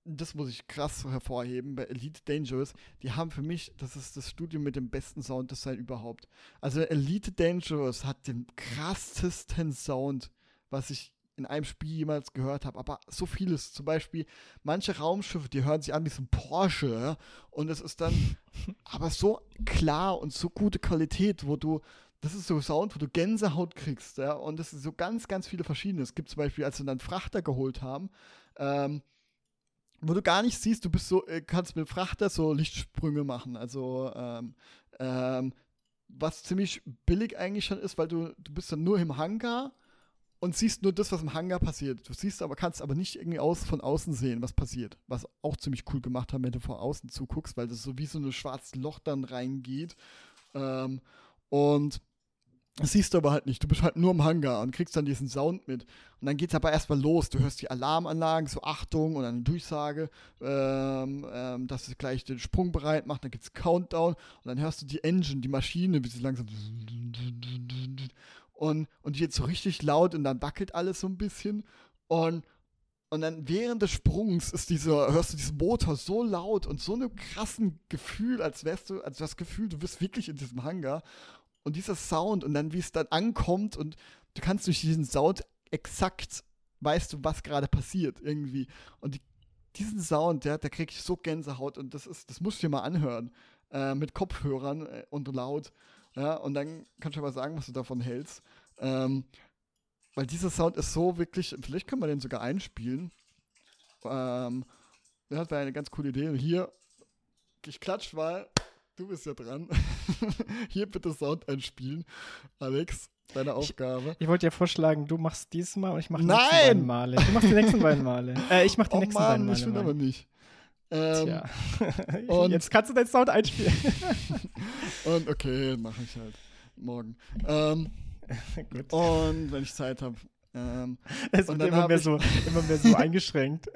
A: das muss ich krass hervorheben, bei Elite Dangerous, die haben für mich, das ist das Studio mit dem besten Sounddesign überhaupt. Also Elite Dangerous hat den krassesten Sound, was ich in einem Spiel jemals gehört habe, aber so vieles, zum Beispiel manche Raumschiffe, die hören sich an wie so ein Porsche und es ist dann aber so klar und so gute Qualität, wo du, das ist so Sound, wo du Gänsehaut kriegst, ja, und es ist so ganz, ganz viele verschiedene. Es gibt zum Beispiel, als wir dann Frachter geholt haben, ähm, wo du gar nicht siehst, du bist so, äh, kannst mit Frachter so Lichtsprünge machen. Also, ähm, ähm, was ziemlich billig eigentlich schon ist, weil du, du bist dann nur im Hangar und siehst nur das, was im Hangar passiert. Du siehst aber, kannst aber nicht irgendwie aus, von außen sehen, was passiert. Was auch ziemlich cool gemacht haben, wenn du von außen zuguckst, weil das so wie so ein schwarzes Loch dann reingeht. Ähm, und das siehst du aber halt nicht. Du bist halt nur im Hangar und kriegst dann diesen Sound mit. Und dann geht's aber erstmal los. Du hörst die Alarmanlagen, so Achtung und eine Durchsage, ähm, ähm, dass es gleich den Sprung bereit macht. Dann gibt's Countdown und dann hörst du die Engine, die Maschine, wie sie langsam und, und jetzt so richtig laut und dann wackelt alles so ein bisschen. Und, und dann während des Sprungs ist dieser, hörst du diesen Motor so laut und so einem krassen Gefühl, als wärst du, als das Gefühl, du bist wirklich in diesem Hangar und dieser Sound und dann, wie es dann ankommt und du kannst durch diesen Sound exakt weißt du, was gerade passiert irgendwie. Und die, diesen Sound, der, der krieg ich so Gänsehaut und das ist, das musst du dir mal anhören. Äh, mit Kopfhörern äh, und laut. Ja, und dann kannst du aber sagen, was du davon hältst. Ähm, weil dieser Sound ist so wirklich, vielleicht können wir den sogar einspielen. Ähm, das wäre eine ganz coole Idee. Hier, ich klatsch mal Du bist ja dran. Hier bitte Sound einspielen. Alex, deine Aufgabe.
B: Ich, ich wollte dir vorschlagen, du machst dieses Mal und ich mache die nächsten beiden Male. Du machst die nächsten beiden Male. Äh, ich mach die
A: oh
B: nächsten
A: Mann,
B: beiden Male.
A: Ich will aber nicht. Ähm,
B: Tja. und Jetzt kannst du deinen Sound einspielen.
A: und okay, mache ich halt morgen. Ähm, Gut. Und wenn ich Zeit habe. Ähm,
B: Es wird immer mehr, so, immer mehr so eingeschränkt,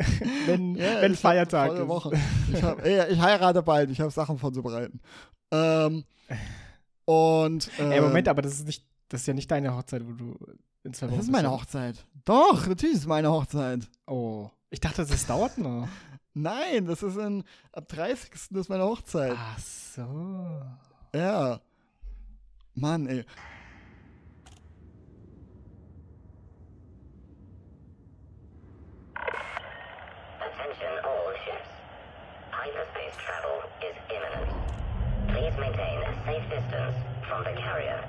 B: wenn,
A: Ja,
B: wenn Feiertag ist.
A: Woche. Ich, hab, ey, ich heirate bald, ich habe Sachen vorzubereiten. Ähm, und ähm,
B: Ey, Moment, aber das ist nicht, das ist ja nicht deine Hochzeit, wo du in zwei Wochen
A: das ist meine? Hochzeit. Doch, natürlich ist es meine Hochzeit.
B: Oh. Ich dachte, das dauert noch.
A: Nein, das ist in, ab 30. ist meine Hochzeit.
B: Ach so.
A: Ja. Mann, ey.
C: Attention all ships. Hyperspace travel is imminent. Please maintain a safe distance from the carrier.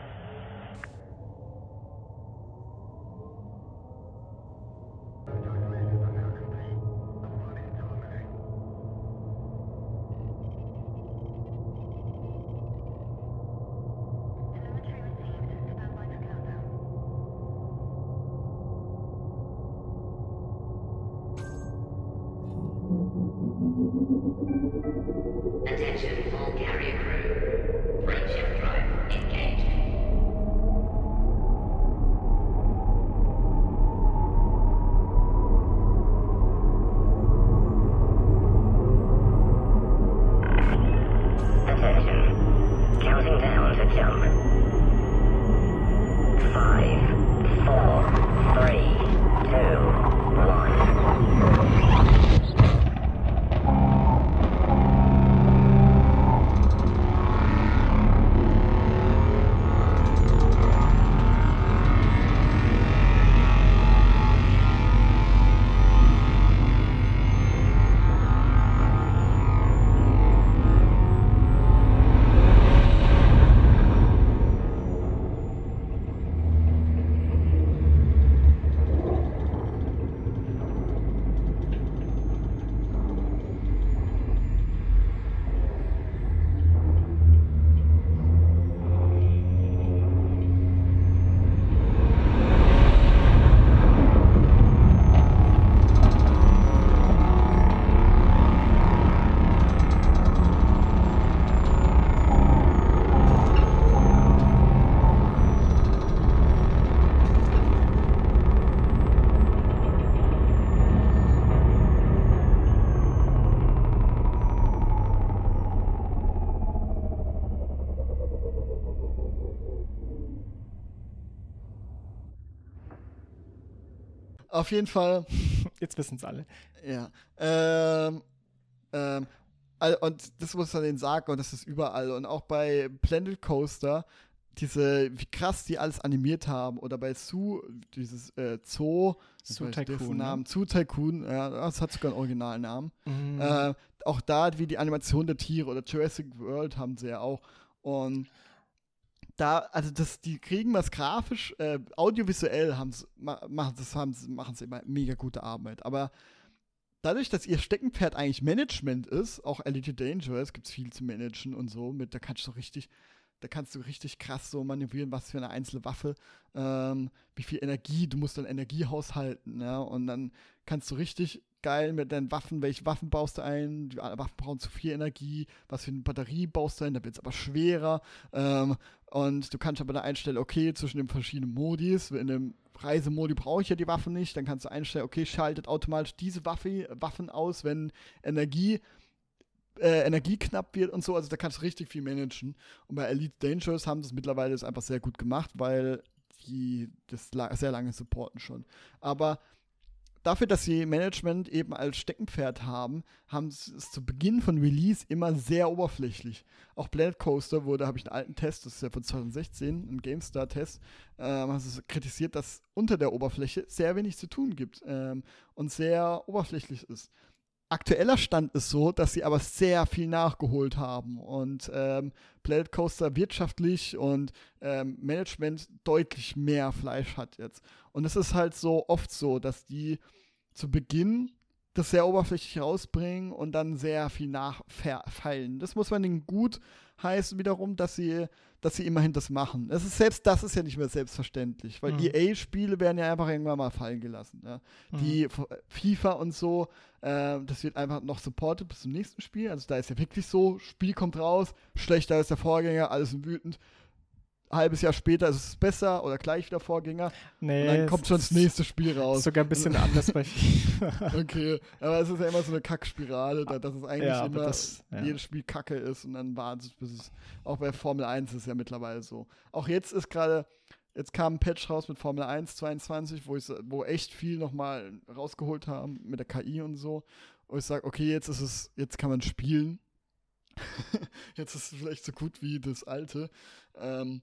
A: Auf jeden Fall,
B: Jetzt wissen es alle.
A: ja. Ähm, ähm, und das muss man denen sagen, und das ist überall. Und auch bei Planet Coaster, diese, wie krass die alles animiert haben. Oder bei Zoo, dieses äh, Zoo,
B: Zoo Tycoon, ne?
A: Namen, Zoo Tycoon, ja, das hat sogar einen Originalnamen.
B: Mhm.
A: Äh, auch da, wie die Animation der Tiere oder Jurassic World haben sie ja auch. Und da, also das, die kriegen was grafisch, äh, audiovisuell haben sie, ma, machen sie, machen sie immer mega gute Arbeit. Aber dadurch, dass ihr Steckenpferd eigentlich Management ist, auch Elite Dangerous, gibt es viel zu managen und so, mit, da kannst du richtig, da kannst du richtig krass so manövrieren, was für eine einzelne Waffe, ähm, wie viel Energie, du musst dann Energie haushalten, ja, und dann kannst du richtig geil mit deinen Waffen, welche Waffen baust du ein, die Waffen brauchen zu viel Energie, was für eine Batterie baust du ein, da wird es aber schwerer, ähm, und du kannst aber da einstellen, okay, zwischen den verschiedenen Modis, in dem Reisemodi brauche ich ja die Waffen nicht, dann kannst du einstellen, okay, schaltet automatisch diese Waffe, Waffen aus, wenn Energie äh, Energie knapp wird und so, also da kannst du richtig viel managen. Und bei Elite Dangerous haben sie es mittlerweile einfach sehr gut gemacht, weil die das sehr lange supporten schon. Aber dafür, dass sie Management eben als Steckenpferd haben, haben sie es zu Beginn von Release immer sehr oberflächlich. Auch Planet Coaster wurde, habe ich einen alten Test, das ist ja von 2016, ein GameStar-Test, ähm, sie kritisiert, dass unter der Oberfläche sehr wenig zu tun gibt ähm, und sehr oberflächlich ist. Aktueller Stand ist so, dass sie aber sehr viel nachgeholt haben und ähm, Planet Coaster wirtschaftlich und ähm, Management deutlich mehr Fleisch hat jetzt. Und es ist halt so oft so, dass die zu Beginn das sehr oberflächlich rausbringen und dann sehr viel nachfeilen. Das muss man ihnen gut heißen wiederum, dass sie, dass sie immerhin das machen. Es ist selbst das ist ja nicht mehr selbstverständlich, weil
B: Mhm.
A: EA-Spiele werden ja einfach irgendwann mal fallen gelassen. Ja.
B: Mhm.
A: Die FIFA und so, äh, das wird einfach noch supported bis zum nächsten Spiel. Also da ist ja wirklich so, Spiel kommt raus, schlechter als der Vorgänger, alles wütend. Ein halbes Jahr später ist es besser oder gleich wieder Vorgänger.
B: Nee,
A: und dann kommt schon das nächste Spiel raus.
B: Sogar ein bisschen anders bei FIFA.
A: Okay, aber es ist ja immer so eine Kackspirale, da, dass es eigentlich
B: Ja,
A: immer
B: das- ja.
A: jedes Spiel Kacke ist und dann wartet es, bis es. Auch bei Formel 1 ist es ja mittlerweile so. Auch jetzt ist gerade, jetzt kam ein Patch raus mit Formel 1 22, wo, ich, wo echt viel nochmal rausgeholt haben mit der KI und so. Und ich sage, okay, jetzt ist es, jetzt kann man spielen. jetzt ist es vielleicht so gut wie das alte. Ähm,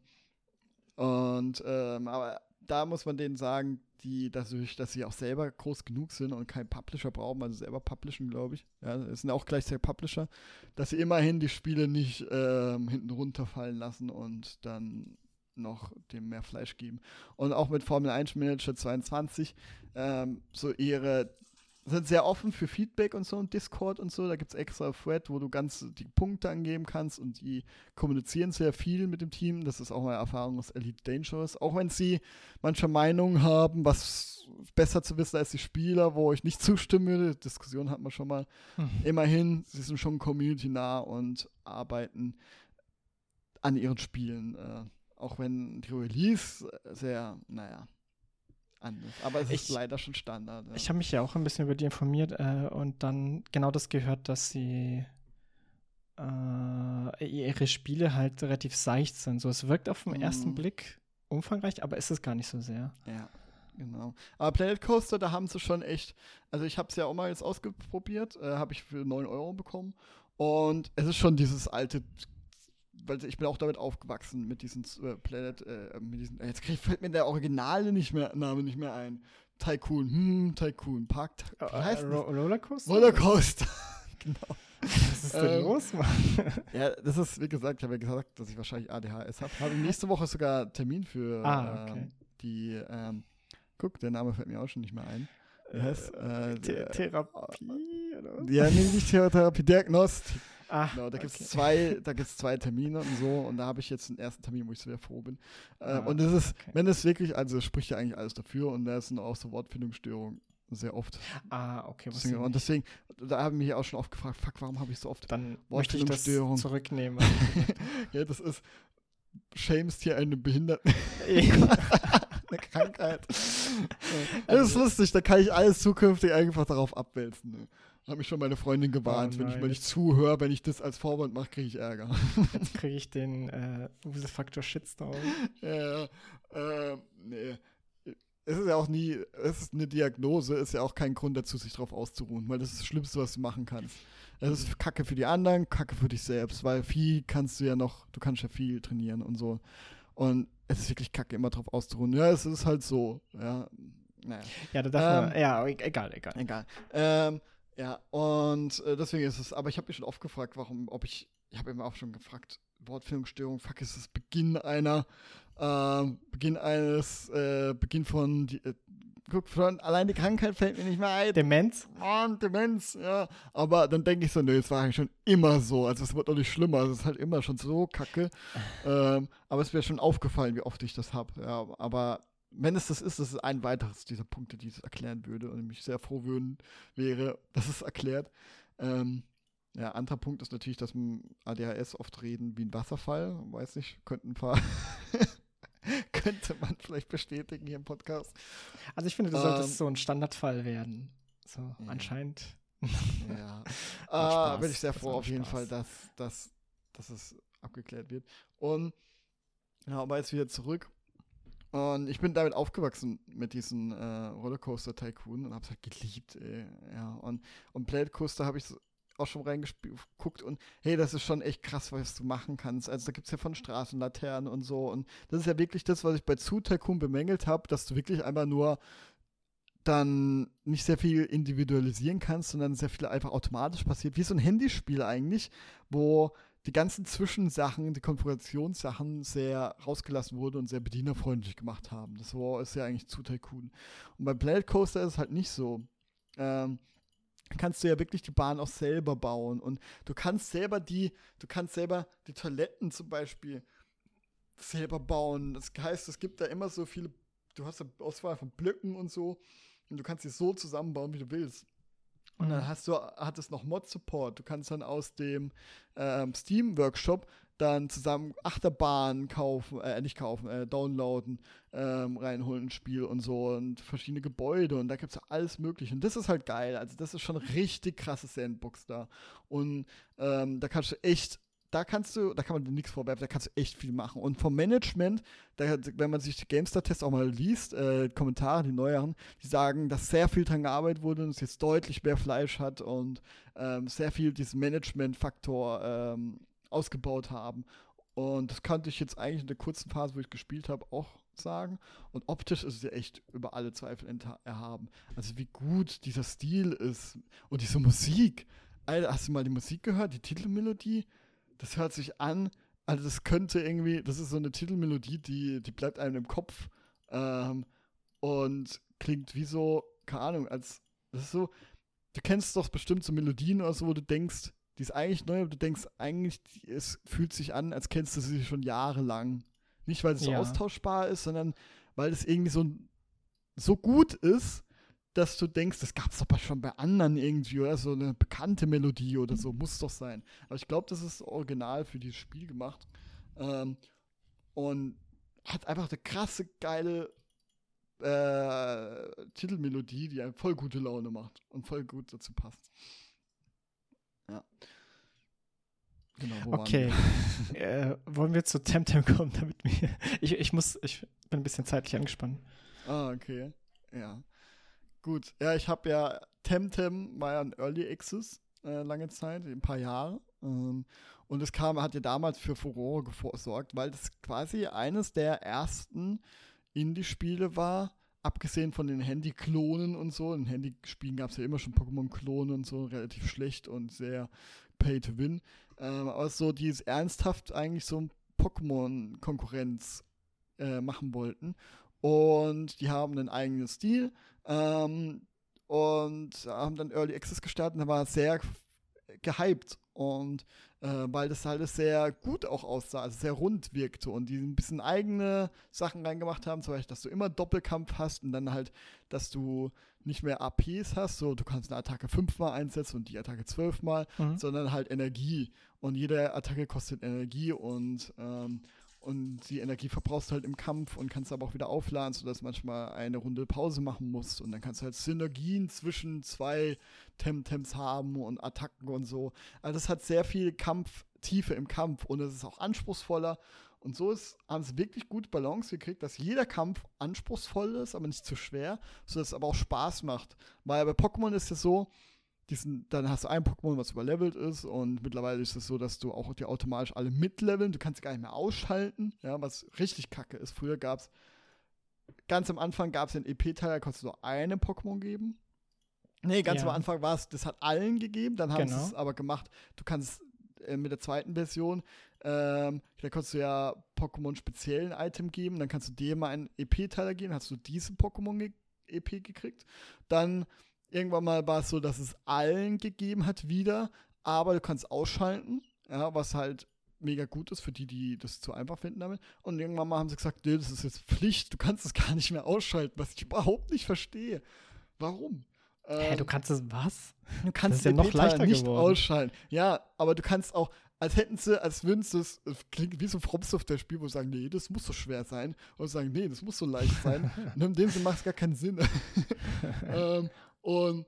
A: und ähm, aber da muss man denen sagen, die dadurch, dass sie auch selber groß genug sind und keinen Publisher brauchen, also selber publishen, glaube ich. Ja, es sind auch gleichzeitig Publisher, dass sie immerhin die Spiele nicht ähm, hinten runterfallen lassen und dann noch dem mehr Fleisch geben. Und auch mit Formel 1 Manager 22, ähm, so ihre sind sehr offen für Feedback und so und Discord und so. Da gibt es extra Thread, wo du ganz die Punkte angeben kannst und die kommunizieren sehr viel mit dem Team. Das ist auch meine Erfahrung aus Elite Dangerous. Auch wenn sie manche Meinungen haben, was besser zu wissen als die Spieler, wo ich nicht zustimmen würde. Diskussion hat man schon mal.
B: Hm.
A: Immerhin, sie sind schon community-nah und arbeiten an ihren Spielen. Äh, auch wenn die Release sehr, naja, anders. Aber es ist
B: Ich-
A: leider schon Standard. Ja.
B: Ich habe mich ja auch ein bisschen über die informiert äh, und dann genau das gehört, dass sie äh, ihre Spiele halt relativ seicht sind. So, es wirkt auf den ersten
A: Mhm.
B: Blick umfangreich, aber ist es gar nicht so sehr.
A: Ja, genau. Aber Planet Coaster, da haben sie schon echt, also ich habe es ja auch mal jetzt ausprobiert, äh, habe ich für 9 Euro bekommen. Und es ist schon dieses alte, weil ich bin auch damit aufgewachsen, mit diesen äh, Planet, äh, mit diesen, jetzt krieg, fällt mir der originale nicht mehr, Name nicht mehr ein. Tycoon, hm, Tycoon, Park, wie heißt
B: Äh,
A: das?
B: Ro Rollercoaster?
A: Rollercoaster. genau.
B: Was ist denn
A: Ähm,
B: los, Mann?
A: Ja, das ist, wie gesagt, ich habe ja gesagt, dass ich wahrscheinlich ADHS habe. Habe nächste Woche sogar Termin für
B: Ah, okay.
A: ähm, die, ähm, guck, der Name fällt mir auch schon nicht mehr ein. Heißt, äh, der-
B: Therapie, oder was?
A: Ja, nee, nicht Therapie, Diagnostik.
B: Ah,
A: Genau, da gibt es
B: okay.
A: zwei, da gibt's zwei Termine und so und da habe ich jetzt den ersten Termin, wo ich sehr froh bin. Äh,
B: Ah,
A: und das ist,
B: okay.
A: wenn es wirklich, also spricht ja eigentlich alles dafür und da sind auch so Wortfindungsstörungen sehr oft.
B: Ah, okay.
A: Deswegen, und deswegen, da haben mich auch schon oft gefragt, fuck, warum habe ich so oft
B: Dann möchte ich das zurücknehmen.
A: ja, das ist, schämst hier einen Behinderten, eine Krankheit. Das ist lustig, da kann ich alles zukünftig einfach darauf abwälzen. Habe mich schon meine Freundin gewarnt,
B: Oh
A: wenn ich mal nicht zuhöre, wenn ich das als Vorwand mache, kriege ich Ärger.
B: Jetzt kriege ich den äh, Faktor Shitstorm.
A: ja, äh, nee. Es ist ja auch nie, es ist eine Diagnose, ist ja auch kein Grund dazu, sich darauf auszuruhen, weil das ist das Schlimmste, was du machen kannst. Es ist Kacke für die anderen, Kacke für dich selbst, weil viel kannst du ja noch, du kannst ja viel trainieren und so. Und es ist wirklich Kacke, immer drauf auszuruhen. Ja, es ist halt so, ja. Naja.
B: Ja, da darf man.
A: Ähm,
B: Ja, e- egal, egal.
A: Egal. Ähm, ja, und äh, deswegen ist es, aber ich habe mich schon oft gefragt, warum, ob ich, ich habe immer auch schon gefragt, Wortfindungsstörung, fuck, ist das Beginn einer, ähm, Beginn eines, äh, Beginn von, die, äh, guck, von, allein die Krankheit fällt mir nicht mehr ein.
B: Demenz?
A: Mann, Demenz, ja. Aber dann denke ich so, nö, es war eigentlich schon immer so. Also es wird doch nicht schlimmer. Es ist halt immer schon so kacke. ähm, aber es wäre schon aufgefallen, wie oft ich das habe. Ja, aber wenn es das ist, das ist ein weiteres dieser Punkte, die es erklären würde und ich mich sehr froh würden, wäre, dass es erklärt. Ähm, ja, anderer Punkt ist natürlich, dass man ADHS oft reden wie ein Wasserfall. Weiß nicht, könnten ein paar könnte man vielleicht bestätigen hier im Podcast.
B: Also ich finde, solltest
A: Ähm,
B: so ein Standardfall werden. So,
A: Ja.
B: anscheinend.
A: Ja.
B: Spaß.
A: bin ich sehr
B: Das
A: froh auf jeden
B: Spaß.
A: Fall, dass, dass, dass es abgeklärt wird. Und ja, aber jetzt wieder zurück. Und ich bin damit aufgewachsen mit diesen äh, Rollercoaster Tycoon und hab's halt geliebt, ey. Ja, und, und Planet Coaster habe ich auch schon reingeguckt und hey, das ist schon echt krass, was du machen kannst. Also da gibt's ja von Straßenlaternen und so und das ist ja wirklich das, was ich bei Zoo Tycoon bemängelt habe, dass du wirklich einfach nur dann nicht sehr viel individualisieren kannst, sondern sehr viel einfach automatisch passiert, wie so ein Handyspiel eigentlich, wo die ganzen Zwischensachen, die Konfigurationssachen sehr rausgelassen wurden und sehr bedienerfreundlich gemacht haben. Das war, ist ja eigentlich zu Tycoon. Und bei Planet Coaster ist es halt nicht so. Ähm, kannst du ja wirklich die Bahn auch selber bauen und du kannst selber die, du kannst selber die Toiletten zum Beispiel selber bauen. Das heißt, es gibt da immer so viele, du hast eine Auswahl von Blöcken und so und du kannst sie so zusammenbauen, wie du willst. Und dann hast du, hat noch Mod-Support. Du kannst dann aus dem ähm, Steam-Workshop dann zusammen Achterbahnen kaufen, äh, nicht kaufen, äh, downloaden, ähm, reinholen ins Spiel und so und verschiedene Gebäude und da gibt es alles mögliche. Und das ist halt geil. Also das ist schon richtig krasses Sandbox da. Und ähm, da kannst du echt da kannst du, da kann man dir nichts vorwerfen, da kannst du echt viel machen. Und vom Management, da, wenn man sich die GameStar-Tests auch mal liest, äh, Kommentare, die neueren, die sagen, dass sehr viel dran gearbeitet wurde und es jetzt deutlich mehr Fleisch hat und ähm, sehr viel diesen Management-Faktor ähm, ausgebaut haben. Und das kannte ich jetzt eigentlich in der kurzen Phase, wo ich gespielt habe, auch sagen. Und optisch ist es ja echt über alle Zweifel erhaben. Also wie gut dieser Stil ist und diese Musik. Alter, hast du mal die Musik gehört, die Titelmelodie? Das hört sich an, also das könnte irgendwie, das ist so eine Titelmelodie, die, die bleibt einem im Kopf ähm, und klingt wie so, keine Ahnung, als, das ist so, du kennst doch bestimmt so Melodien oder so, wo du denkst, die ist eigentlich neu, aber du denkst eigentlich, es fühlt sich an, als kennst du sie schon jahrelang. Nicht, weil es so ja. austauschbar ist, sondern weil es irgendwie so, so gut ist, dass du denkst, das gab es doch schon bei anderen irgendwie, oder so eine bekannte Melodie oder so, muss doch sein. Aber ich glaube, das ist original für dieses Spiel gemacht. Ähm, und hat einfach eine krasse, geile äh, Titelmelodie, die einem voll gute Laune macht und voll gut dazu passt. Ja.
B: Genau, wo okay. Wir? äh, wollen wir zu Temtem kommen, damit wir. Ich, ich muss, ich bin ein bisschen zeitlich angespannt.
A: Ah, okay. Ja. Gut, ja, ich habe ja Temtem war ja ein Early Access äh, lange Zeit, ein paar Jahre. Ähm, und es kam, hat ja damals für Furore gesorgt, weil das quasi eines der ersten Indie-Spiele war, abgesehen von den Handy-Klonen und so. In Handyspielen gab es ja immer schon Pokémon-Klone und so, relativ schlecht und sehr Pay to Win. Ähm, aber so, die es ernsthaft eigentlich so ein Pokémon-Konkurrenz äh, machen wollten. Und die haben einen eigenen Stil ähm, und haben dann Early Access gestartet und da war sehr gehypt und äh, weil das halt sehr gut auch aussah, also sehr rund wirkte und die ein bisschen eigene Sachen reingemacht haben, zum Beispiel, dass du immer Doppelkampf hast und dann halt, dass du nicht mehr APs hast, so du kannst eine Attacke fünfmal einsetzen und die Attacke zwölfmal, mhm. sondern halt Energie und jede Attacke kostet Energie und ähm, und die Energie verbrauchst halt im Kampf und kannst aber auch wieder aufladen, sodass manchmal eine Runde Pause machen musst. Und dann kannst du halt Synergien zwischen zwei Temtems haben und Attacken und so. Also das hat sehr viel Kampftiefe im Kampf und es ist auch anspruchsvoller. Und so ist, haben sie wirklich gute Balance gekriegt, dass jeder Kampf anspruchsvoll ist, aber nicht zu schwer, sodass es aber auch Spaß macht. Weil bei Pokémon ist es so, diesen, dann hast du ein Pokémon, was überlevelt ist und mittlerweile ist es so, dass du auch die automatisch alle mitleveln, du kannst sie gar nicht mehr ausschalten, ja, was richtig kacke ist. Früher gab es, ganz am Anfang gab es den EP-Teil, da konntest du nur einem Pokémon geben. Nee, ganz ja. am Anfang war es, das hat allen gegeben, dann haben genau. sie es aber gemacht, du kannst äh, mit der zweiten Version, ähm, da konntest du ja Pokémon speziellen Item geben, dann kannst du dir mal einen EP-Teiler geben, hast du diese Pokémon ge EP gekriegt. Dann Irgendwann mal war es so, dass es allen gegeben hat wieder, aber du kannst ausschalten, ja, was halt mega gut ist für die, die das zu einfach finden damit. Und irgendwann mal haben sie gesagt, nee, das ist jetzt Pflicht, du kannst es gar nicht mehr ausschalten, was ich überhaupt nicht verstehe. Warum?
B: Hä, ähm, du kannst es was?
A: Du kannst es ja noch leichter nicht geworden. ausschalten. Ja, aber du kannst auch, als hätten sie, als würden sie es, klingt wie so ein From-Software-Spiel, wo sie sagen, nee, das muss so schwer sein. Und sagen, nee, das muss so leicht sein. und in dem Sinne macht es gar keinen Sinn. ähm, und,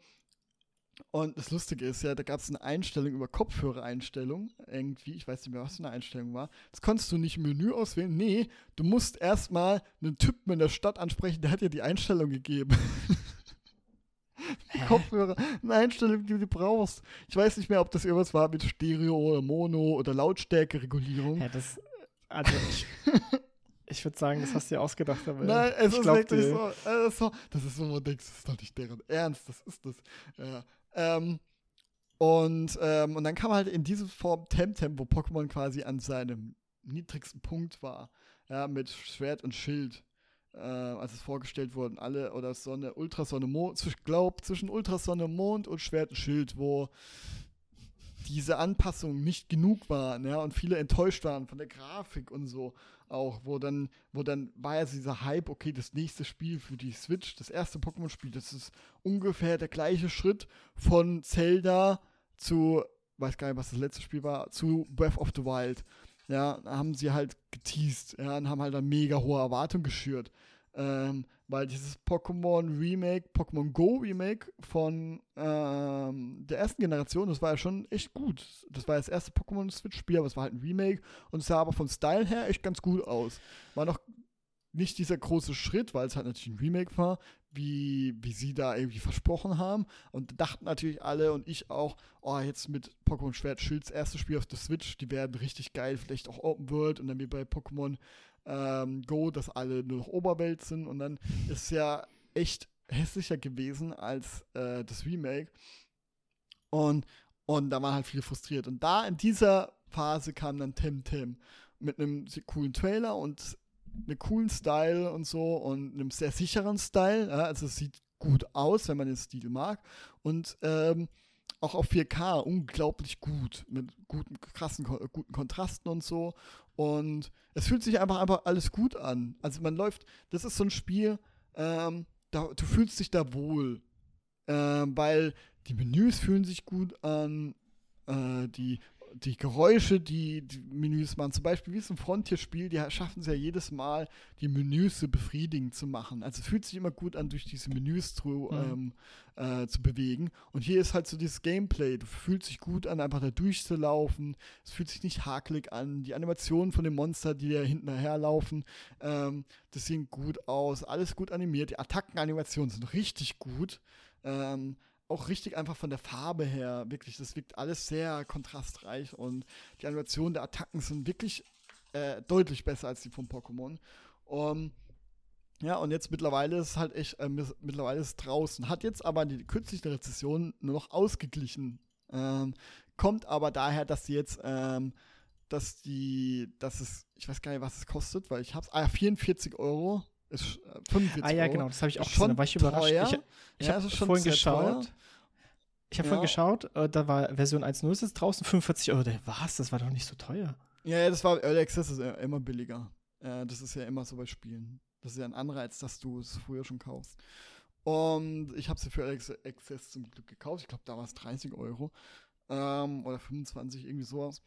A: und das Lustige ist ja, da gab es eine Einstellung über Kopfhörereinstellung, irgendwie, ich weiß nicht mehr, was für eine Einstellung war. Das konntest du nicht im Menü auswählen. Nee, du musst erstmal einen Typen in der Stadt ansprechen, der hat dir die Einstellung gegeben. Kopfhörer, eine Einstellung, die du brauchst. Ich weiß nicht mehr, ob das irgendwas war mit Stereo oder Mono oder Lautstärkeregulierung.
B: Ja, das, also ich, würde sagen, das hast du dir ausgedacht.
A: Aber Nein, es ist wirklich so, äh, so, Das ist so, wo du denkst, das ist doch nicht deren Ernst, das ist das. Ja. Ähm, und, ähm, und dann kam halt in diese Form Temtem, wo Pokémon quasi an seinem niedrigsten Punkt war. Ja, mit Schwert und Schild. Äh, als es vorgestellt wurden, alle oder Sonne, Ultrasonne, Mond, ich glaube zwischen Ultrasonne, Mond und Schwert und Schild, wo diese Anpassungen nicht genug waren, ja, und viele enttäuscht waren von der Grafik und so auch, wo dann, wo dann war ja dieser Hype, okay, das nächste Spiel für die Switch, das erste Pokémon-Spiel, das ist ungefähr der gleiche Schritt von Zelda zu, weiß gar nicht, was das letzte Spiel war, zu Breath of the Wild. ja, haben sie halt geteased, ja, und haben halt dann mega hohe Erwartungen geschürt. Ähm, weil dieses Pokémon Remake, Pokémon Go Remake von ähm, der ersten Generation, das war ja schon echt gut. Das war das erste Pokémon Switch-Spiel, aber es war halt ein Remake und es sah aber vom Style her echt ganz gut aus. War noch nicht dieser große Schritt, weil es halt natürlich ein Remake war, wie, wie sie da irgendwie versprochen haben. Und dachten natürlich alle und ich auch, oh, jetzt mit Pokémon Schwert Schilds erstes Spiel auf der Switch, die werden richtig geil, vielleicht auch Open World und dann wie bei Pokémon ähm, Go, dass alle nur noch Oberwelt sind. Und dann ist es ja echt hässlicher gewesen als äh, das Remake. Und, und da waren halt viele frustriert. Und da in dieser Phase kam dann Temtem mit einem coolen Trailer und einem coolen Style und so und einem sehr sicheren Style. Ja, also es sieht gut aus, wenn man den Stil mag. Und ähm, auch auf 4K unglaublich gut, mit guten, krassen, guten Kontrasten und so. Und es fühlt sich einfach, einfach alles gut an. Also man läuft, das ist so ein Spiel, ähm, da, du fühlst dich da wohl. Ähm, weil die Menüs fühlen sich gut an, äh, die die Geräusche, die die Menüs machen, zum Beispiel wie es ein Frontier-Spiel, die schaffen es ja jedes Mal, die Menüs so befriedigend zu machen. Also es fühlt sich immer gut an, durch diese Menüs zu, mhm. ähm, äh, zu bewegen. Und hier ist halt so dieses Gameplay. Du fühlst dich gut an, einfach da durchzulaufen. Es fühlt sich nicht hakelig an. Die Animationen von den Monster, die da hinterher laufen, ähm, das sieht gut aus. Alles gut animiert. Die Attackenanimationen sind richtig gut. Ähm, auch richtig einfach von der Farbe her, wirklich, das wirkt alles sehr kontrastreich und die Animationen der Attacken sind wirklich äh, deutlich besser als die von Pokémon. Um, ja, und jetzt mittlerweile ist es halt echt, äh, mittlerweile ist es draußen. Hat jetzt aber die künstliche Rezession nur noch ausgeglichen. Ähm, kommt aber daher, dass sie jetzt, ähm, dass die, dass es, ich weiß gar nicht, was es kostet, weil ich hab's, ah, 44 Euro ist 45
B: äh, Ah ja, genau, das habe ich auch schon. Da war ich überrascht.
A: Teuer.
B: Ich, ich
A: Ja,
B: habe vorhin geschaut.
A: teuer.
B: Ich habe
A: Ja.
B: vorhin geschaut, äh, da war Version 1.0 ist jetzt draußen 45 Euro. Der- Was? Das war doch nicht so teuer.
A: Ja, ja, das war Early Access ist ja immer billiger. Äh, das ist ja immer so bei Spielen. Das ist ja ein Anreiz, dass du es früher schon kaufst. Und ich habe sie für Early Access zum Glück gekauft. Ich glaube, da war es 30 Euro. Ähm, oder 25, irgendwie sowas.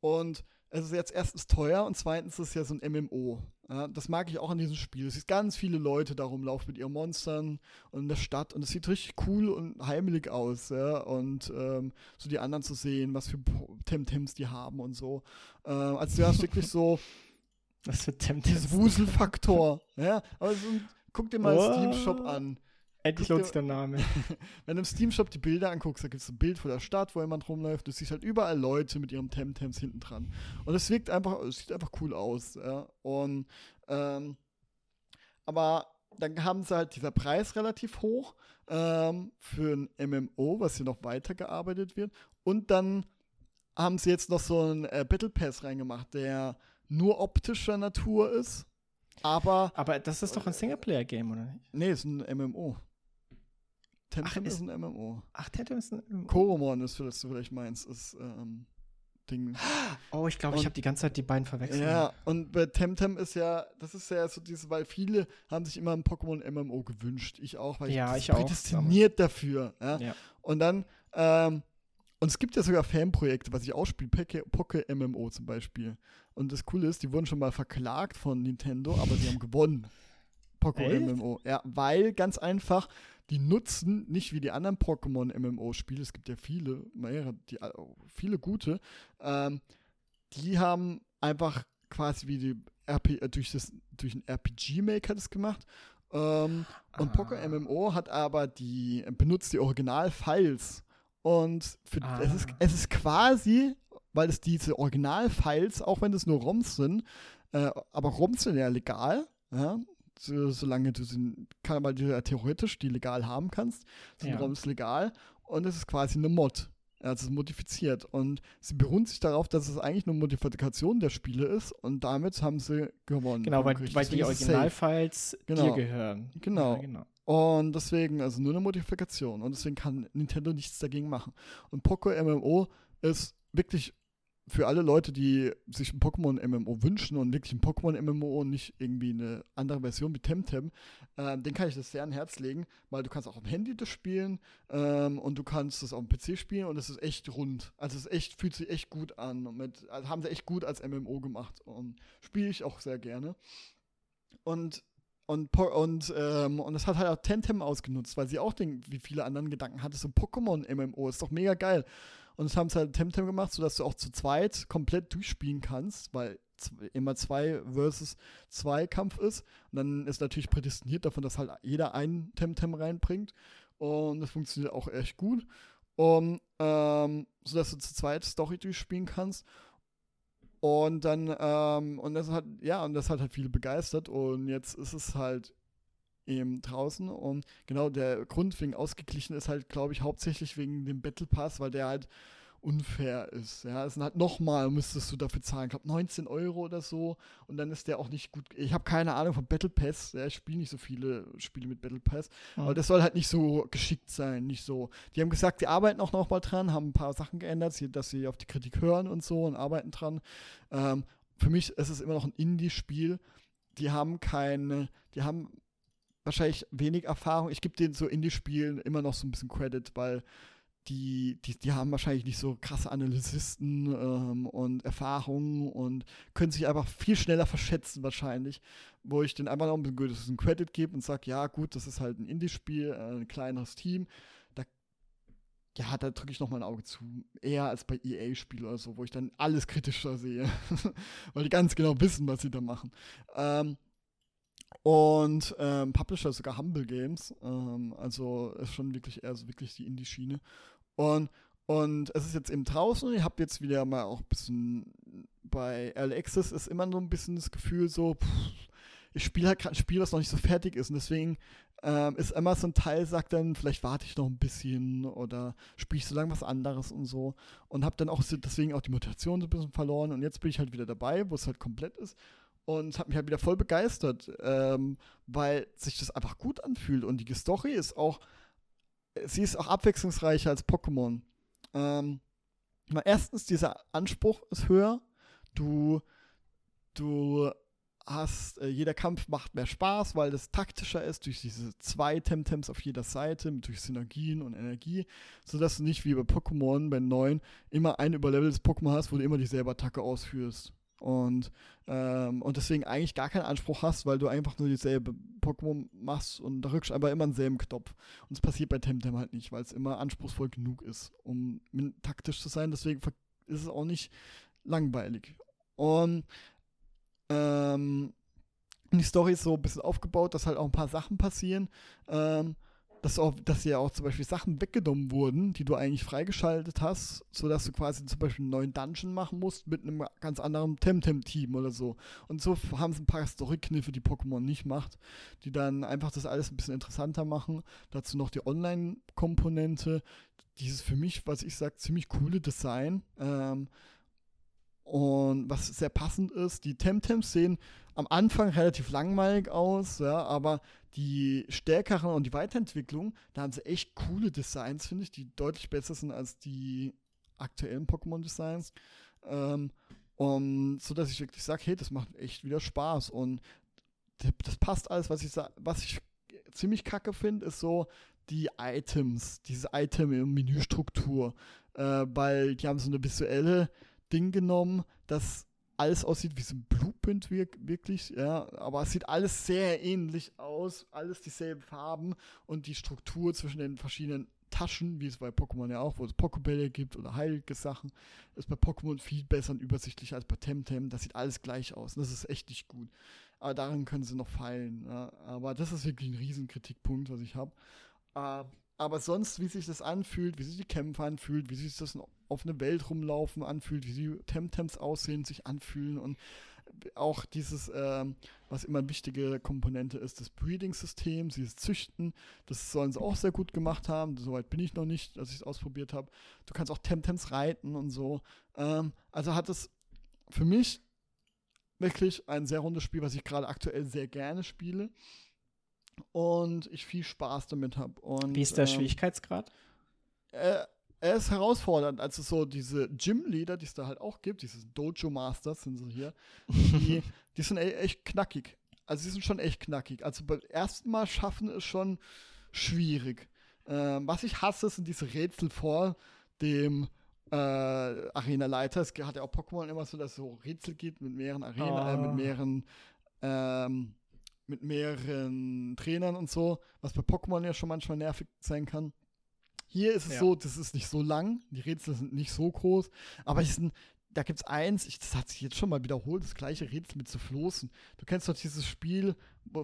A: Und es ist jetzt erstens teuer und zweitens ist es ja so ein MMO. Ja, das mag ich auch an diesem Spiel. Es sind ganz viele Leute da rumlaufen mit ihren Monstern und in der Stadt und es sieht richtig cool und heimelig aus. Ja? Und ähm, so die anderen zu sehen, was für Temtems die haben und so. Ähm, also du hast wirklich so
B: Das wird Temtem.
A: dieses Wuselfaktor. ja, aber so, guck dir mal
B: What?
A: den Steam-Shop an.
B: Endlich lohnt sich der Name.
A: Wenn du im Steam-Shop die Bilder anguckst, da gibt es ein Bild von der Stadt, wo jemand rumläuft. Du siehst halt überall Leute mit ihrem Temtems hinten dran. Und es wirkt einfach, es sieht einfach cool aus. Ja? Und, ähm, aber dann haben sie halt dieser Preis relativ hoch ähm, für ein MMO, was hier noch weitergearbeitet wird. Und dann haben sie jetzt noch so einen äh, Battle Pass reingemacht, der nur optischer Natur ist. Aber,
B: Aber das ist doch ein Singleplayer-Game, oder nicht?
A: nee, ist ein MMO. Temtem
B: ist-
A: ist ein MMO.
B: Ach, Temtem ist ein.
A: Koromon ist, was du vielleicht meinst, ist ähm, Ding.
B: Oh, ich glaube, ich habe die ganze Zeit die beiden verwechselt.
A: Ja, und bei Temtem ist ja, das ist ja so dieses, weil viele haben sich immer ein Pokémon MMO gewünscht. Ich auch, weil
B: Ja,
A: ich,
B: ich
A: das
B: auch,
A: prädestiniert dafür. Ja?
B: Ja.
A: Und dann, ähm, und es gibt ja sogar Fanprojekte, was ich auch spiele, Poke MMO zum Beispiel. Und das Coole ist, die wurden schon mal verklagt von Nintendo, aber sie haben gewonnen.
B: Echt?
A: MMO. Ja, weil ganz einfach, die nutzen nicht wie die anderen Pokémon MMO-Spiele, es gibt ja viele, mehrere, die, äh, viele gute, ähm, die haben einfach quasi wie die RP, äh, durch, das, durch einen RPG-Maker das gemacht. Ähm, und Poco
B: Ah.
A: MMO hat aber die, benutzt die Original-Files. Und für, es, ist,
B: Ah.
A: es ist quasi, weil es diese Original-Files, auch wenn es nur ROMs sind, äh, aber ROMs sind ja legal, ja, solange du weil du ja theoretisch die legal haben kannst, sind
B: Ja.
A: ROMs legal und es ist quasi eine Mod. Also es ist modifiziert und sie beruhen sich darauf, dass es eigentlich nur Modifikation der Spiele ist und damit haben sie gewonnen.
B: Genau, weil, weil die. Originalfiles
A: Genau.
B: dir gehören.
A: Genau.
B: Ja, genau.
A: Und deswegen, also nur eine Modifikation. Und deswegen kann Nintendo nichts dagegen machen. Und Poco MMO ist wirklich für alle Leute, die sich ein Pokémon-MMO wünschen und wirklich ein Pokémon-MMO und nicht irgendwie eine andere Version wie Temtem, äh, den kann ich das sehr an Herz legen, weil du kannst auch am Handy das spielen ähm, und du kannst das auf dem PC spielen und es ist echt rund. Also es echt, fühlt sich echt gut an. Und mit, also haben sie echt gut als MMO gemacht und spiele ich auch sehr gerne. Und und, und, ähm, und das hat halt auch Temtem ausgenutzt, weil sie auch den, wie viele anderen Gedanken hatte, so Pokémon-MMO ist doch mega geil. Und das haben sie halt Temtem gemacht, sodass du auch zu zweit komplett durchspielen kannst, weil immer zwei versus zwei Kampf ist. Und dann ist natürlich prädestiniert davon, dass halt jeder einen Temtem reinbringt. Und das funktioniert auch echt gut. Und, ähm, sodass du zu zweit Story durchspielen kannst. Und dann, ähm, und das hat, ja, und das hat halt viele begeistert. Und jetzt ist es halt eben draußen. Und genau der Grund wegen ausgeglichen ist halt, glaube ich, hauptsächlich wegen dem Battle Pass, weil der halt unfair ist. Ja, es sind halt nochmal, müsstest du dafür zahlen, ich glaube 19 Euro oder so. Und dann ist der auch nicht gut. Ich habe keine Ahnung von Battle Pass. Ja, ich spiele nicht so viele Spiele mit Battle Pass. Mhm. Aber das soll halt nicht so geschickt sein. Nicht so. Die haben gesagt, die arbeiten auch noch mal dran, haben ein paar Sachen geändert, dass sie auf die Kritik hören und so und arbeiten dran. Ähm, für mich ist es immer noch ein Indie-Spiel. Die haben keine, die haben wahrscheinlich wenig Erfahrung. Ich gebe denen so Indie-Spielen immer noch so ein bisschen Credit, weil die, die, die haben wahrscheinlich nicht so krasse Analysisten ähm, und Erfahrungen und können sich einfach viel schneller verschätzen wahrscheinlich, wo ich denen einfach noch ein bisschen Credit gebe und sage, ja gut, das ist halt ein Indie-Spiel, äh, ein kleineres Team, da ja, da drücke ich noch mal ein Auge zu. Eher als bei EA-Spielen oder so, wo ich dann alles kritischer sehe. Weil die ganz genau wissen, was sie da machen. Ähm, und ähm, Publisher sogar Humble Games. Ähm, also ist schon wirklich eher so wirklich die Indie-Schiene. Und, und es ist jetzt eben draußen. Ich habe jetzt wieder mal auch ein bisschen bei Early Access ist immer so ein bisschen das Gefühl so, pff, ich spiele halt gerade ein Spiel, was noch nicht so fertig ist. Und deswegen ähm, ist immer so ein Teil, sagt dann, vielleicht warte ich noch ein bisschen oder spiele ich so lange was anderes und so. Und habe dann auch deswegen auch die Motivation so ein bisschen verloren. Und jetzt bin ich halt wieder dabei, wo es halt komplett ist und hat mich halt wieder voll begeistert, ähm, weil sich das einfach gut anfühlt. Und die Story ist auch, sie ist auch abwechslungsreicher als Pokémon. Ähm, erstens, dieser Anspruch ist höher, du, du hast, äh, jeder Kampf macht mehr Spaß, weil das taktischer ist, durch diese zwei Temtems auf jeder Seite, durch Synergien und Energie, sodass du nicht wie bei Pokémon, bei neuen, immer ein überleveltes Pokémon hast, wo du immer dieselbe Attacke ausführst und, ähm, und deswegen eigentlich gar keinen Anspruch hast, weil du einfach nur dieselbe Pokémon machst und da rückst aber immer denselben Knopf. Und es passiert bei Temtem halt nicht, weil es immer anspruchsvoll genug ist, um taktisch zu sein. Deswegen ist es auch nicht langweilig. Und ähm, die Story ist so ein bisschen aufgebaut, dass halt auch ein paar Sachen passieren. Ähm, dass, auch, dass ja auch zum Beispiel Sachen weggenommen wurden, die du eigentlich freigeschaltet hast, sodass du quasi zum Beispiel einen neuen Dungeon machen musst mit einem ganz anderen Temtem-Team oder so. Und so haben sie ein paar Story-Kniffe, die Pokémon nicht macht, die dann einfach das alles ein bisschen interessanter machen. Dazu noch die Online-Komponente, dieses für mich, was ich sage, ziemlich coole Design. Ähm, und was sehr passend ist, die Temtems sehen am Anfang relativ langweilig aus, ja, aber die stärkeren und die Weiterentwicklung, da haben sie echt coole Designs, finde ich, die deutlich besser sind als die aktuellen Pokémon-Designs. Ähm, um, so dass ich wirklich sage, hey, das macht echt wieder Spaß und das passt alles, was ich was ich ziemlich kacke finde, ist so die Items, diese Item-Menüstruktur, äh, weil die haben so eine visuelle Ding genommen, das alles aussieht wie so ein Blueprint wirklich, ja, aber es sieht alles sehr ähnlich aus, alles dieselben Farben und die Struktur zwischen den verschiedenen Taschen, wie es bei Pokémon ja auch, wo es Pokébälle gibt oder heilige Sachen, ist bei Pokémon viel besser und übersichtlicher als bei Temtem. Das sieht alles gleich aus und das ist echt nicht gut. Aber daran können sie noch feilen. Ja. Aber das ist wirklich ein Riesenkritikpunkt, was ich habe. Äh, aber sonst, wie sich das anfühlt, wie sich die Kämpfe anfühlt, wie sich das auf eine Welt rumlaufen anfühlt, wie die Temtems aussehen, sich anfühlen und auch dieses, ähm, was immer eine wichtige Komponente ist, das Breeding-System, dieses Züchten, das sollen sie auch sehr gut gemacht haben. Soweit bin ich noch nicht, als ich es ausprobiert habe. Du kannst auch Temtems reiten und so. Ähm, also hat es für mich wirklich ein sehr rundes Spiel, was ich gerade aktuell sehr gerne spiele und ich viel Spaß damit habe.
B: Wie ist der ähm, Schwierigkeitsgrad?
A: Äh, er ist herausfordernd. Also so diese Gym-Leader, die es da halt auch gibt, diese Dojo-Masters sind sie hier, die, die sind e echt knackig. Also die sind schon echt knackig. Also beim ersten Mal schaffen ist schon schwierig. Ähm, was ich hasse, sind diese Rätsel vor dem äh, Arena-Leiter. Es hat ja auch Pokémon immer so, dass es so Rätsel gibt mit mehreren Arena, äh, mit
B: Ah.
A: mehreren ähm, mit mehreren Trainern und so, was bei Pokémon ja schon manchmal nervig sein kann. Hier ist es
B: Ja.
A: so, das ist nicht so lang, die Rätsel sind nicht so groß, aber sind, da gibt es eins, ich, das hat sich jetzt schon mal wiederholt, das gleiche Rätsel mit zu Floßen. Du kennst doch dieses Spiel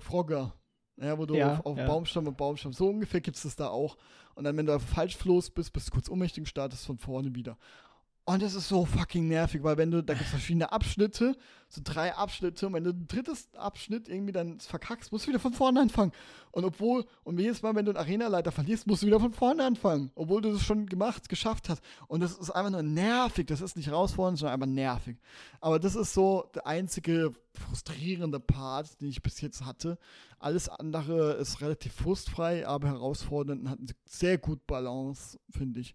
A: Frogger, ja, wo du
B: Ja,
A: auf, auf
B: ja.
A: Baumstamm und Baumstamm, so ungefähr gibt es das da auch. Und dann, wenn du auf falsch Floß bist, bist du kurz ohnmächtig und startest von vorne wieder. Und das ist so fucking nervig, weil wenn du, da gibt es verschiedene Abschnitte, so drei Abschnitte, und wenn du ein drittes Abschnitt irgendwie dann verkackst, musst du wieder von vorne anfangen. Und obwohl, und jedes Mal, wenn du einen Arenaleiter verlierst, musst du wieder von vorne anfangen, obwohl du das schon gemacht, geschafft hast. Und das ist einfach nur nervig, das ist nicht herausfordernd, sondern einfach nervig. Aber das ist so der einzige frustrierende Part, den ich bis jetzt hatte. Alles andere ist relativ frustfrei, aber herausfordernd und hat eine sehr gut Balance, finde ich.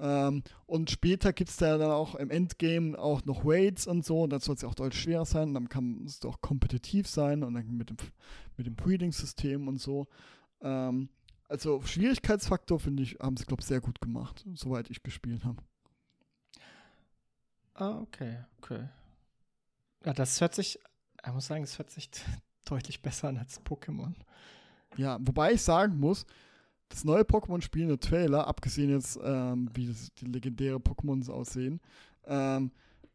A: Ähm, und später gibt es da dann auch im Endgame auch noch Raids und so. Und dann soll es ja auch deutlich schwerer sein. Dann kann es auch kompetitiv sein und dann mit dem, mit dem Breeding-System und so. Ähm, also Schwierigkeitsfaktor, finde ich, haben sie, glaube ich, sehr gut gemacht, soweit ich gespielt habe.
B: Ah, okay, okay. Ja, das hört sich, ich muss sagen, es hört sich deutlich besser an als Pokémon.
A: Ja, wobei ich sagen muss, das neue Pokémon-Spiel, der Trailer, abgesehen jetzt, ähm, wie das, die legendäre Pokémons aussehen, ähm,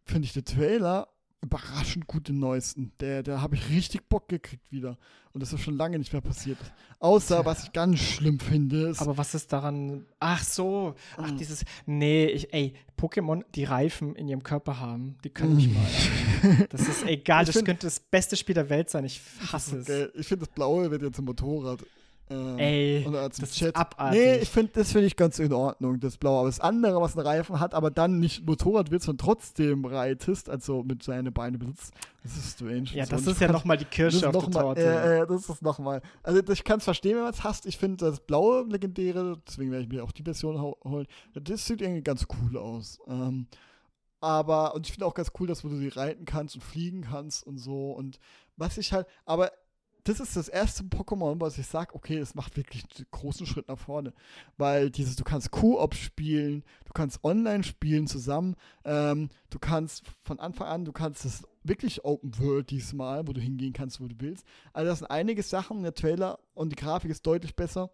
A: finde ich der Trailer überraschend gut den neuesten. Der, der habe ich richtig Bock gekriegt wieder. Und das ist schon lange nicht mehr passiert. Außer, was ich ganz schlimm finde, ist.
B: Aber was ist daran? Ach so, ach
A: Mm.
B: dieses, nee, ich, ey, Pokémon, die Reifen in ihrem Körper haben, die können nicht
A: Mm.
B: mal. Das ist egal,
A: Ich
B: das
A: find-
B: könnte das beste Spiel der Welt sein. Ich hasse es.
A: Okay, ich finde, das Blaue wird jetzt ein Motorrad. Ähm,
B: Ey,
A: oder zum
B: das ist
A: Chat.
B: abartig.
A: Nee, ich finde, das finde ich ganz in Ordnung, das Blaue. Aber das andere, was einen Reifen hat, aber dann nicht Motorrad wird, sondern trotzdem reitest, also mit seine Beine besitzt, das ist strange.
B: Ja,
A: So,
B: das
A: und
B: ist ja nochmal die
A: das
B: Kirsche
A: ist
B: auf der Torte.
A: äh, äh, das ist nochmal. Also ich kann es verstehen, wenn man es hasst. Ich finde das blaue legendäre, deswegen werde ich mir auch die Version holen. Das sieht irgendwie ganz cool aus. Ähm, aber, und ich finde auch ganz cool, dass du sie reiten kannst und fliegen kannst und so. Und was ich halt, aber das ist das erste Pokémon, was ich sage, okay, es macht wirklich einen großen Schritt nach vorne. Weil dieses, du kannst Koop spielen, du kannst online spielen zusammen, ähm, du kannst von Anfang an, du kannst es wirklich Open World diesmal, wo du hingehen kannst, wo du willst. Also das sind einige Sachen, der Trailer und die Grafik ist deutlich besser.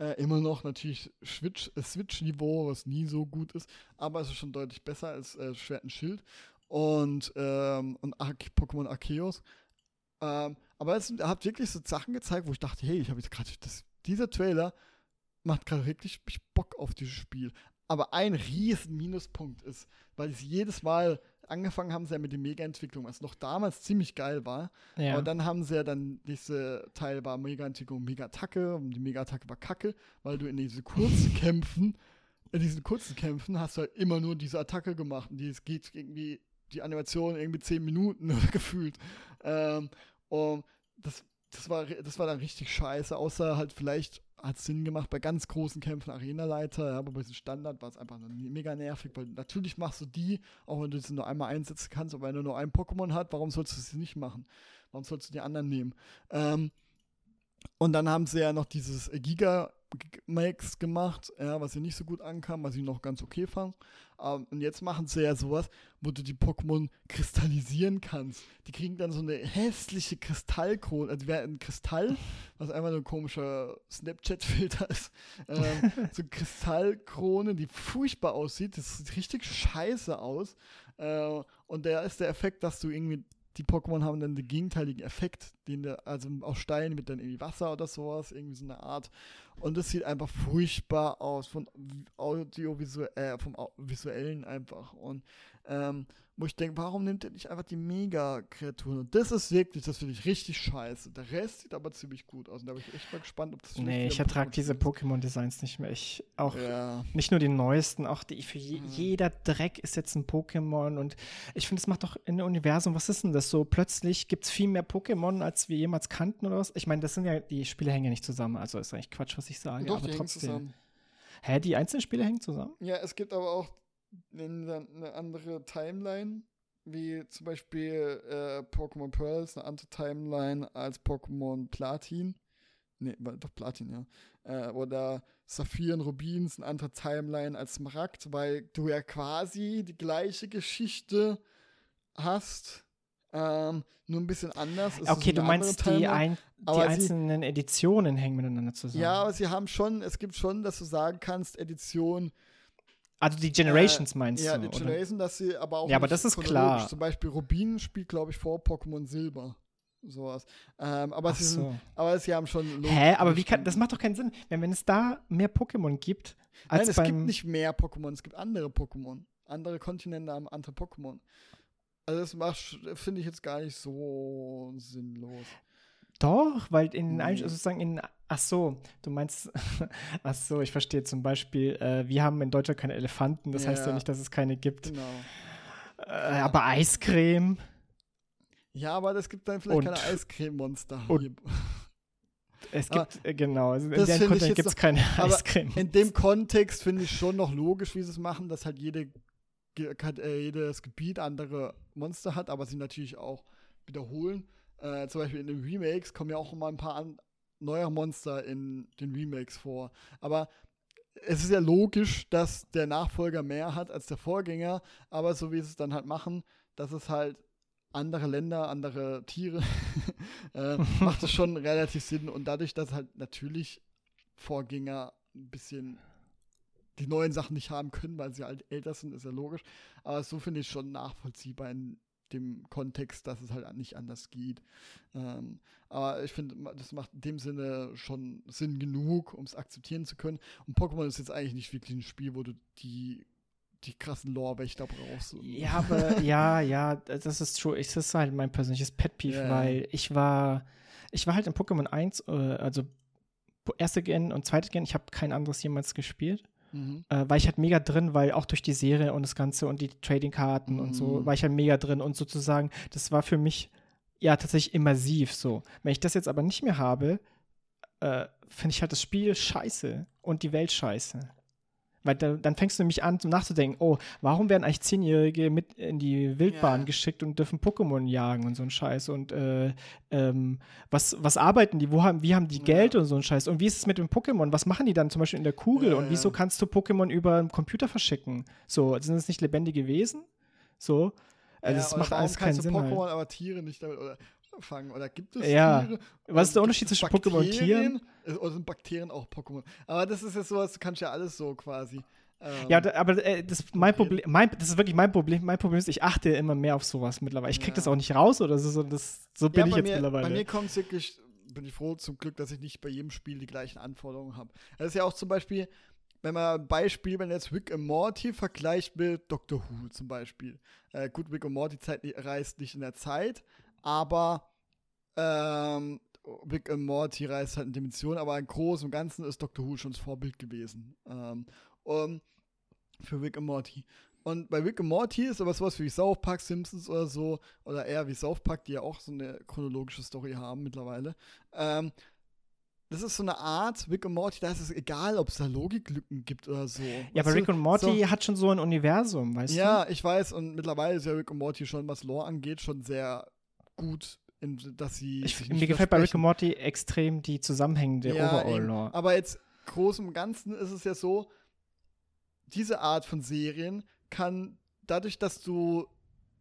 A: Äh, immer noch natürlich Switch- äh, Switch-Niveau, was nie so gut ist, aber es ist schon deutlich besser als äh, Schwert und Schild und, ähm, und Pokémon Arceus. Ähm, aber es er hat wirklich so Sachen gezeigt, wo ich dachte, hey, ich habe jetzt gerade dieser Trailer macht gerade wirklich mich Bock auf dieses Spiel. Aber ein riesen Minuspunkt ist, weil es jedes Mal angefangen haben sie ja mit der Mega-Entwicklung, was noch damals ziemlich geil war.
B: ja.
A: Aber dann haben sie ja dann, diese Teil war Mega-Entwicklung, Mega-Attacke und die Mega-Attacke war kacke, weil du in diese kurzen Kämpfen, in diesen kurzen Kämpfen hast du halt immer nur diese Attacke gemacht und die es geht irgendwie, die Animation irgendwie 10 Minuten gefühlt. Ähm, und das, das, war, das war dann richtig scheiße, außer halt vielleicht hat es Sinn gemacht bei ganz großen Kämpfen Arenaleiter, aber bei diesem Standard war es einfach mega nervig, weil natürlich machst du die, auch wenn du sie nur einmal einsetzen kannst, aber wenn du nur ein Pokémon hat, warum sollst du sie nicht machen? Warum sollst du die anderen nehmen? Ähm, und dann haben sie ja noch dieses Giga Max gemacht, ja, was sie nicht so gut ankam, was ich noch ganz okay fand. Ähm, und jetzt machen sie ja sowas, wo du die Pokémon kristallisieren kannst. Die kriegen dann so eine hässliche Kristallkrone, also wäre ein Kristall, was einfach nur ein komischer Snapchat-Filter ist. Ähm, so eine Kristallkrone, die furchtbar aussieht. Das sieht richtig scheiße aus. Äh, und der ist der Effekt, dass du irgendwie die Pokémon haben dann den gegenteiligen Effekt, den der, also aus Stein mit dann irgendwie Wasser oder sowas, irgendwie so eine Art. Und das sieht einfach furchtbar aus, von audiovisuell, äh, vom visuellen einfach. Und ähm, wo ich denke, warum nimmt er nicht einfach die Mega-Kreaturen? Und das ist wirklich, das finde ich richtig scheiße. Der Rest sieht aber ziemlich gut aus. Und da bin ich echt mal gespannt, ob das
B: nee, ich ertrage diese. Pokémon-Designs nicht mehr. Ich auch
A: Ja.
B: nicht nur die neuesten, auch die für je,
A: Mhm.
B: jeder Dreck ist jetzt ein Pokémon und ich finde, es macht doch in dem Universum, was ist denn das so? Plötzlich gibt es viel mehr Pokémon, als wir jemals kannten oder was? Ich meine, das sind ja, die Spiele hängen ja nicht zusammen, also ist eigentlich Quatsch, was ich sage,
A: Doch,
B: aber trotzdem.
A: zusammen.
B: Hä, die einzelnen Spiele hängen zusammen?
A: Ja, es gibt aber auch eine, eine andere Timeline, wie zum Beispiel äh, Pokémon Pearls, eine andere Timeline als Pokémon Platin. Nee, doch Platin, ja. Äh, oder Saphir und Rubins, eine andere Timeline als Smaragd, weil du ja quasi die gleiche Geschichte hast, ähm, nur ein bisschen anders. Es
B: okay, du meinst, die, ein, die
A: aber sie-
B: einzelnen Editionen hängen miteinander zusammen.
A: Ja, aber sie haben schon, es gibt schon, dass du sagen kannst, Edition
B: Also die Generations
A: Äh,
B: meinst
A: ja,
B: du?
A: die
B: oder?
A: Generation, dass sie aber auch.
B: Ja, aber das ist klar.
A: Zum Beispiel Rubin spielt, glaube ich, vor Pokémon Silber. Sowas. Ähm, aber,
B: Ach
A: sie sind,
B: so.
A: aber sie haben schon.
B: Hä, aber wie kann, das macht doch keinen Sinn. Wenn, wenn es da mehr Pokémon gibt, als
A: Nein, es
B: beim.
A: gibt nicht mehr Pokémon, es gibt andere Pokémon. Andere Kontinente haben andere Pokémon. Also, das macht, finde ich jetzt gar nicht so sinnlos.
B: Doch, weil in
A: Nee.
B: ein, sozusagen in. Ach so, du meinst. ach so, ich verstehe zum Beispiel, äh, wir haben in Deutschland keine Elefanten, das heißt ja
A: Ja.
B: nicht, dass es keine gibt.
A: Genau.
B: Äh, aber Eiscreme.
A: Ja, aber es gibt dann vielleicht
B: Und-
A: keine Eiscreme-Monster.
B: Es
A: Aber
B: gibt, äh, genau, in dem
A: jetzt
B: gibt es keine
A: aber
B: Eiscreme.
A: In dem Kontext finde ich schon noch logisch, wie sie es machen, dass halt jede, äh, jedes Gebiet andere Monster hat, aber sie natürlich auch wiederholen. Äh, zum Beispiel in den Remakes kommen ja auch mal ein paar an, neue Monster in den Remakes vor. Aber es ist ja logisch, dass der Nachfolger mehr hat als der Vorgänger, aber so wie sie es dann halt machen, dass es halt andere Länder, andere Tiere, äh, macht es schon relativ Sinn. Und dadurch, dass halt natürlich Vorgänger ein bisschen die neuen Sachen nicht haben können, weil sie halt älter sind, ist ja logisch. Aber so finde ich schon nachvollziehbar in dem Kontext, dass es halt nicht anders geht. Ähm, aber ich finde, das macht in dem Sinne schon Sinn genug, um es akzeptieren zu können. Und Pokémon ist jetzt eigentlich nicht wirklich ein Spiel, wo du die, die krassen Lore-Wächter brauchst.
B: Ja, aber ja, ja, das ist true. Ich- Das ist halt mein persönliches Pet-Peeve,
A: Ja.
B: weil ich war, ich war halt in Pokémon 1, äh, also erste Gen und zweite Gen, ich habe kein anderes jemals gespielt.
A: Mhm.
B: Äh, war ich halt mega drin, weil auch durch die Serie und das Ganze und die Trading-Karten und so
A: Mhm.
B: war ich halt mega drin und sozusagen, das war für mich ja tatsächlich immersiv so. Wenn ich das jetzt aber nicht mehr habe, äh, finde ich halt das Spiel scheiße und die Welt scheiße. Weil da, dann fängst du nämlich an, nachzudenken, oh, warum werden eigentlich Zehnjährige mit in die Wildbahn
A: Ja.
B: geschickt und dürfen Pokémon jagen und so ein Scheiß und äh, ähm, was, was arbeiten die, wo haben, wie haben die
A: Ja.
B: Geld und so ein Scheiß und wie ist es mit dem Pokémon, was machen die dann zum Beispiel in der Kugel
A: Ja,
B: und
A: ja.
B: wieso kannst du Pokémon über einen Computer verschicken? So, sind es nicht lebendige Wesen? So, also
A: Ja,
B: das
A: oder
B: macht alles keinen Sinn.
A: Pokémon,
B: Halt.
A: aber Tiere nicht damit oder fangen? Oder gibt es
B: Ja.
A: Tiere?
B: Was ist der Unterschied zwischen Pokémon und Tieren?
A: Oder sind Bakterien auch Pokémon? Aber das ist jetzt sowas, du kannst ja alles so quasi. Ähm,
B: Ja, da, aber äh, das, mein. Problem, mein, das ist wirklich mein Problem. Mein Problem ist, ich achte immer mehr auf sowas mittlerweile. Ich krieg
A: Ja.
B: das auch nicht raus oder so. so das, so bin
A: ja,
B: ich jetzt
A: mir,
B: mittlerweile.
A: Bei mir kommt es wirklich, bin ich froh zum Glück, dass ich nicht bei jedem Spiel die gleichen Anforderungen habe. Das ist ja auch zum Beispiel, wenn man ein Beispiel, wenn jetzt Rick and Morty vergleicht mit Doctor Who zum Beispiel. Äh, gut, Rick and Morty Zeit, reist nicht in der Zeit, aber ähm, Rick and Morty reist halt in Dimensionen, aber im Großen und Ganzen ist Doctor Who schon das Vorbild gewesen. Ähm, um, für Rick and Morty. Und bei Rick and Morty ist aber sowas wie South Park, Simpsons oder so, oder eher wie South Park, die ja auch so eine chronologische Story haben mittlerweile. Ähm, das ist so eine Art, Rick und Morty, da ist es egal, ob es da Logiklücken gibt oder so.
B: ja, aber Rick
A: du,
B: und Morty
A: so,
B: hat schon so ein Universum, weißt
A: Ja, ich weiß, und mittlerweile ist ja Rick und Morty schon, was Lore angeht, schon sehr gut, in, dass sie.
B: Ich,
A: sich
B: mir gefällt bei Rick und Morty extrem die zusammenhängende
A: Ja, eben.
B: Overall-Lore.
A: Aber jetzt groß im Ganzen ist es ja so, diese Art von Serien kann dadurch, dass du,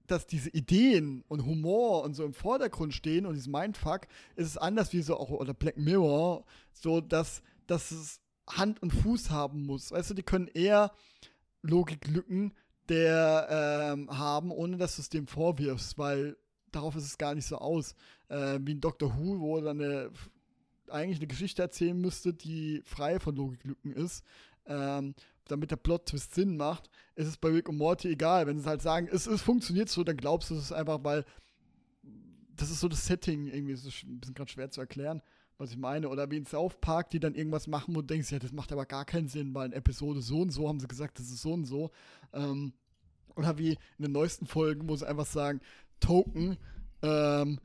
A: dass diese Ideen und Humor und so im Vordergrund stehen und dieses Mindfuck, ist es anders wie so auch, oder Black Mirror, so dass, dass es Hand und Fuß haben muss. Weißt du, die können eher Logiklücken der ähm, haben, ohne dass du es dem vorwirfst, weil darauf ist es gar nicht so aus. Äh, wie in Doctor Who, wo dann eine, eigentlich eine Geschichte erzählen müsste, die frei von Logiklücken ist, ähm, damit der Plot-Twist Sinn macht, ist es bei Rick und Morty egal. Wenn sie halt sagen, es, es funktioniert so, dann glaubst du es einfach, weil das ist so das Setting irgendwie, das ist ein bisschen gerade schwer zu erklären, was ich meine. Oder wie in South Park, die dann irgendwas machen, du denkst, ja, das macht aber gar keinen Sinn, weil in Episode so und so haben sie gesagt, das ist so und so. Ähm, oder wie in den neuesten Folgen, wo sie einfach sagen, Token ähm,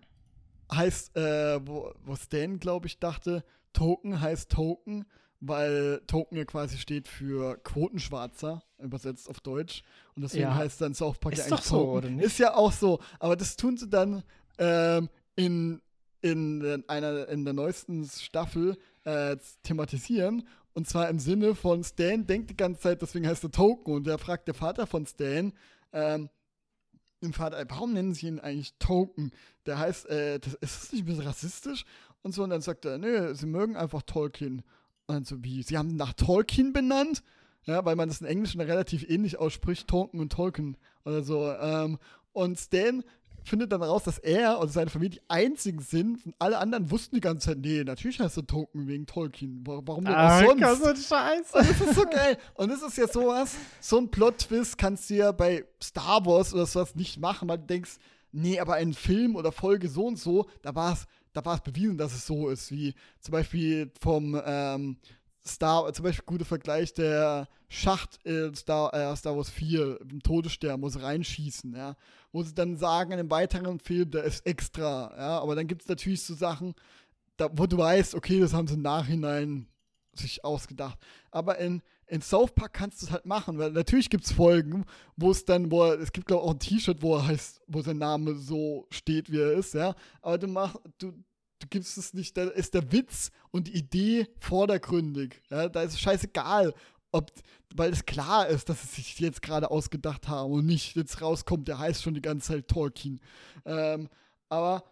A: heißt, äh, wo, wo Stan, glaube ich, dachte, Token heißt Token, weil Token ja quasi steht für Quotenschwarzer, übersetzt auf Deutsch. Und deswegen
B: Ja.
A: heißt dann South Park
B: Ist
A: ja
B: doch
A: eigentlich
B: so,
A: Token.
B: oder nicht?
A: Ist ja auch so. Aber das tun sie dann ähm, in, in einer in der neuesten Staffel äh, thematisieren. Und zwar im Sinne von Stan denkt die ganze Zeit, deswegen heißt er Token. Und der fragt der Vater von Stan, ähm, im Vater, warum nennen sie ihn eigentlich Token? Der heißt, äh, das, ist das nicht ein bisschen rassistisch? Und so, und dann sagt er, nö, sie mögen einfach Tolkien. Und so, wie, sie haben ihn nach Tolkien benannt? Ja, weil man das in Englischen relativ ähnlich ausspricht, Tolkien und Tolkien oder so. Ähm, und Stan findet dann raus, dass er und seine Familie die einzigen sind. Und alle anderen wussten die ganze Zeit, nee, natürlich heißt er Tolkien wegen Tolkien. Wa- Warum denn
B: Ah,
A: sonst?
B: so ein Scheiß.
A: Und das ist so geil. Und das ist ja sowas, so ein Plot-Twist kannst du ja bei Star Wars oder sowas nicht machen, weil du denkst, nee, aber ein Film oder Folge so und so, da war es da war es bewiesen, dass es so ist, wie zum Beispiel vom ähm, Star, zum Beispiel guter Vergleich, der Schacht in Star, äh, Star Wars 4, im Todesstern, sie reinschießen, ja. Wo sie dann sagen, in einem weiteren Film, der ist extra, ja. Aber dann gibt es natürlich so Sachen, da, wo du weißt, okay, das haben sie im Nachhinein sich ausgedacht. Aber in, in South Park kannst du es halt machen, weil natürlich gibt es Folgen, wo es dann, wo er, es gibt glaube ich auch ein T-Shirt, wo er heißt, wo sein Name so steht, wie er ist, ja. Aber du machst, du, du gibst es nicht, da ist der Witz und die Idee vordergründig. Ja, da ist es scheißegal, ob, weil es klar ist, dass es sich jetzt gerade ausgedacht haben und nicht jetzt rauskommt, der heißt schon die ganze Zeit Tolkien. Ähm, aber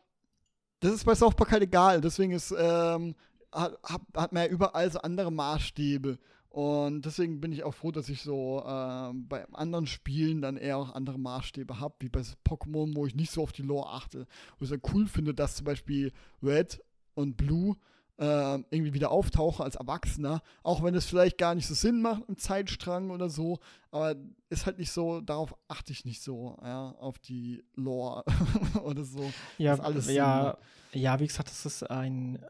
A: das ist bei Park halt egal. Deswegen ist, ähm, hat, hat, man ja überall so andere Maßstäbe. Und deswegen bin ich auch froh, dass ich so ähm, bei anderen Spielen dann eher auch andere Maßstäbe habe, wie bei Pokémon, wo ich nicht so auf die Lore achte. Wo ich es ja cool finde, dass zum Beispiel Red und Blue ähm, irgendwie wieder auftauchen als Erwachsener, auch wenn es vielleicht gar nicht so Sinn macht im Zeitstrang oder so, aber ist halt nicht so, darauf achte ich nicht so, ja, auf die Lore oder so.
B: Ja,
A: alles
B: ja, ja, wie gesagt, das ist ein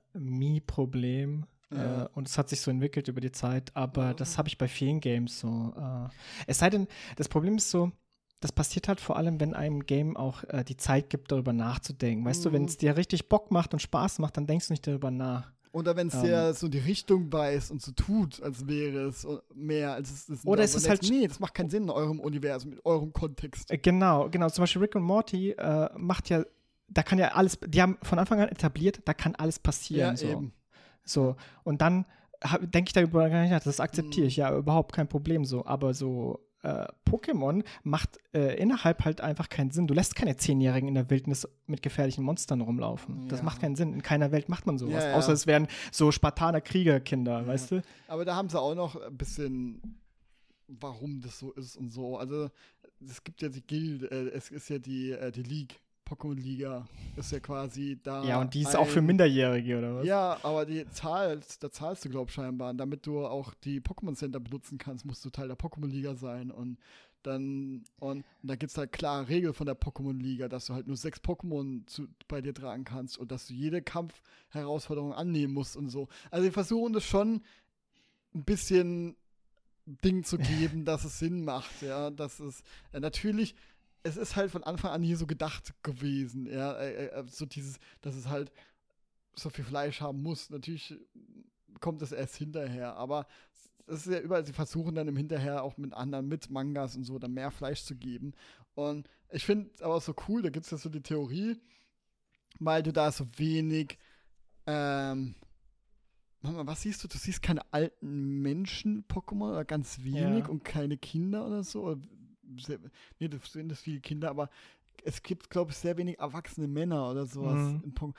B: Mi-Problem.
A: Ja.
B: Äh, und es hat sich so entwickelt über die Zeit, aber
A: Ja.
B: das habe ich bei vielen Games so. Äh, es sei denn, das Problem ist so, das passiert halt vor allem, wenn einem Game auch äh, die Zeit gibt, darüber nachzudenken. Weißt du, wenn
A: Mhm.
B: es dir richtig Bock macht und Spaß macht, dann denkst du nicht darüber nach.
A: Oder wenn es
B: Ähm.
A: dir so die Richtung weiß und so tut, als wäre es mehr, als es ist.
B: Oder es ist halt-
A: Nee, das macht keinen Sinn in eurem Universum, in eurem Kontext.
B: Äh, genau, genau. Zum Beispiel Rick und Morty äh, macht ja, da kann ja alles, die haben von Anfang an etabliert, da kann alles passieren. so.
A: eben.
B: So, und dann denke ich darüber gar nicht nach, das akzeptiere
A: Mhm.
B: ich, ja, überhaupt kein Problem so. Aber so äh, Pokémon macht äh, innerhalb halt einfach keinen Sinn. Du lässt keine Zehnjährigen in der Wildnis mit gefährlichen Monstern rumlaufen. Das
A: Ja.
B: macht keinen Sinn. In keiner Welt macht man sowas.
A: Ja, ja.
B: Außer es wären so Spartaner Kriegerkinder, weißt du?
A: Aber da haben sie auch noch ein bisschen, warum das so ist und so. Also, es gibt ja die Guild, äh, es ist ja die, äh, die League, Pokémon-Liga, ist ja quasi da.
B: Ja, und die ist auch für
A: ein-
B: Minderjährige, oder was?
A: Ja, aber die zahlst, da zahlst du, glaub ich, scheinbar. Und damit du auch die Pokémon Center benutzen kannst, musst du Teil der Pokémon-Liga sein. Und dann, und, und da gibt es halt klare Regeln von der Pokémon-Liga, dass du halt nur sechs Pokémon zu, bei dir tragen kannst und dass du jede Kampfherausforderung annehmen musst und so. Also die versuchen das schon ein bisschen Ding zu geben, dass es Sinn macht, ja. Dass es äh, natürlich, es ist halt von Anfang an nie so gedacht gewesen, ja. Äh, äh, so dieses, dass es halt so viel Fleisch haben muss. Natürlich kommt es erst hinterher, aber es ist ja überall, sie versuchen dann im Hinterher auch mit anderen, mit Mangas und so, dann mehr Fleisch zu geben. Und ich finde aber auch so cool, da gibt es ja so die Theorie, weil du da so wenig, ähm, mal, was siehst du? Du siehst keine alten Menschen-Pokémon oder ganz wenig
B: Ja.
A: und keine Kinder oder so. Oder sehr, nee, das sind das viele Kinder, aber es gibt, glaube ich, sehr wenig erwachsene Männer oder sowas
B: Mhm.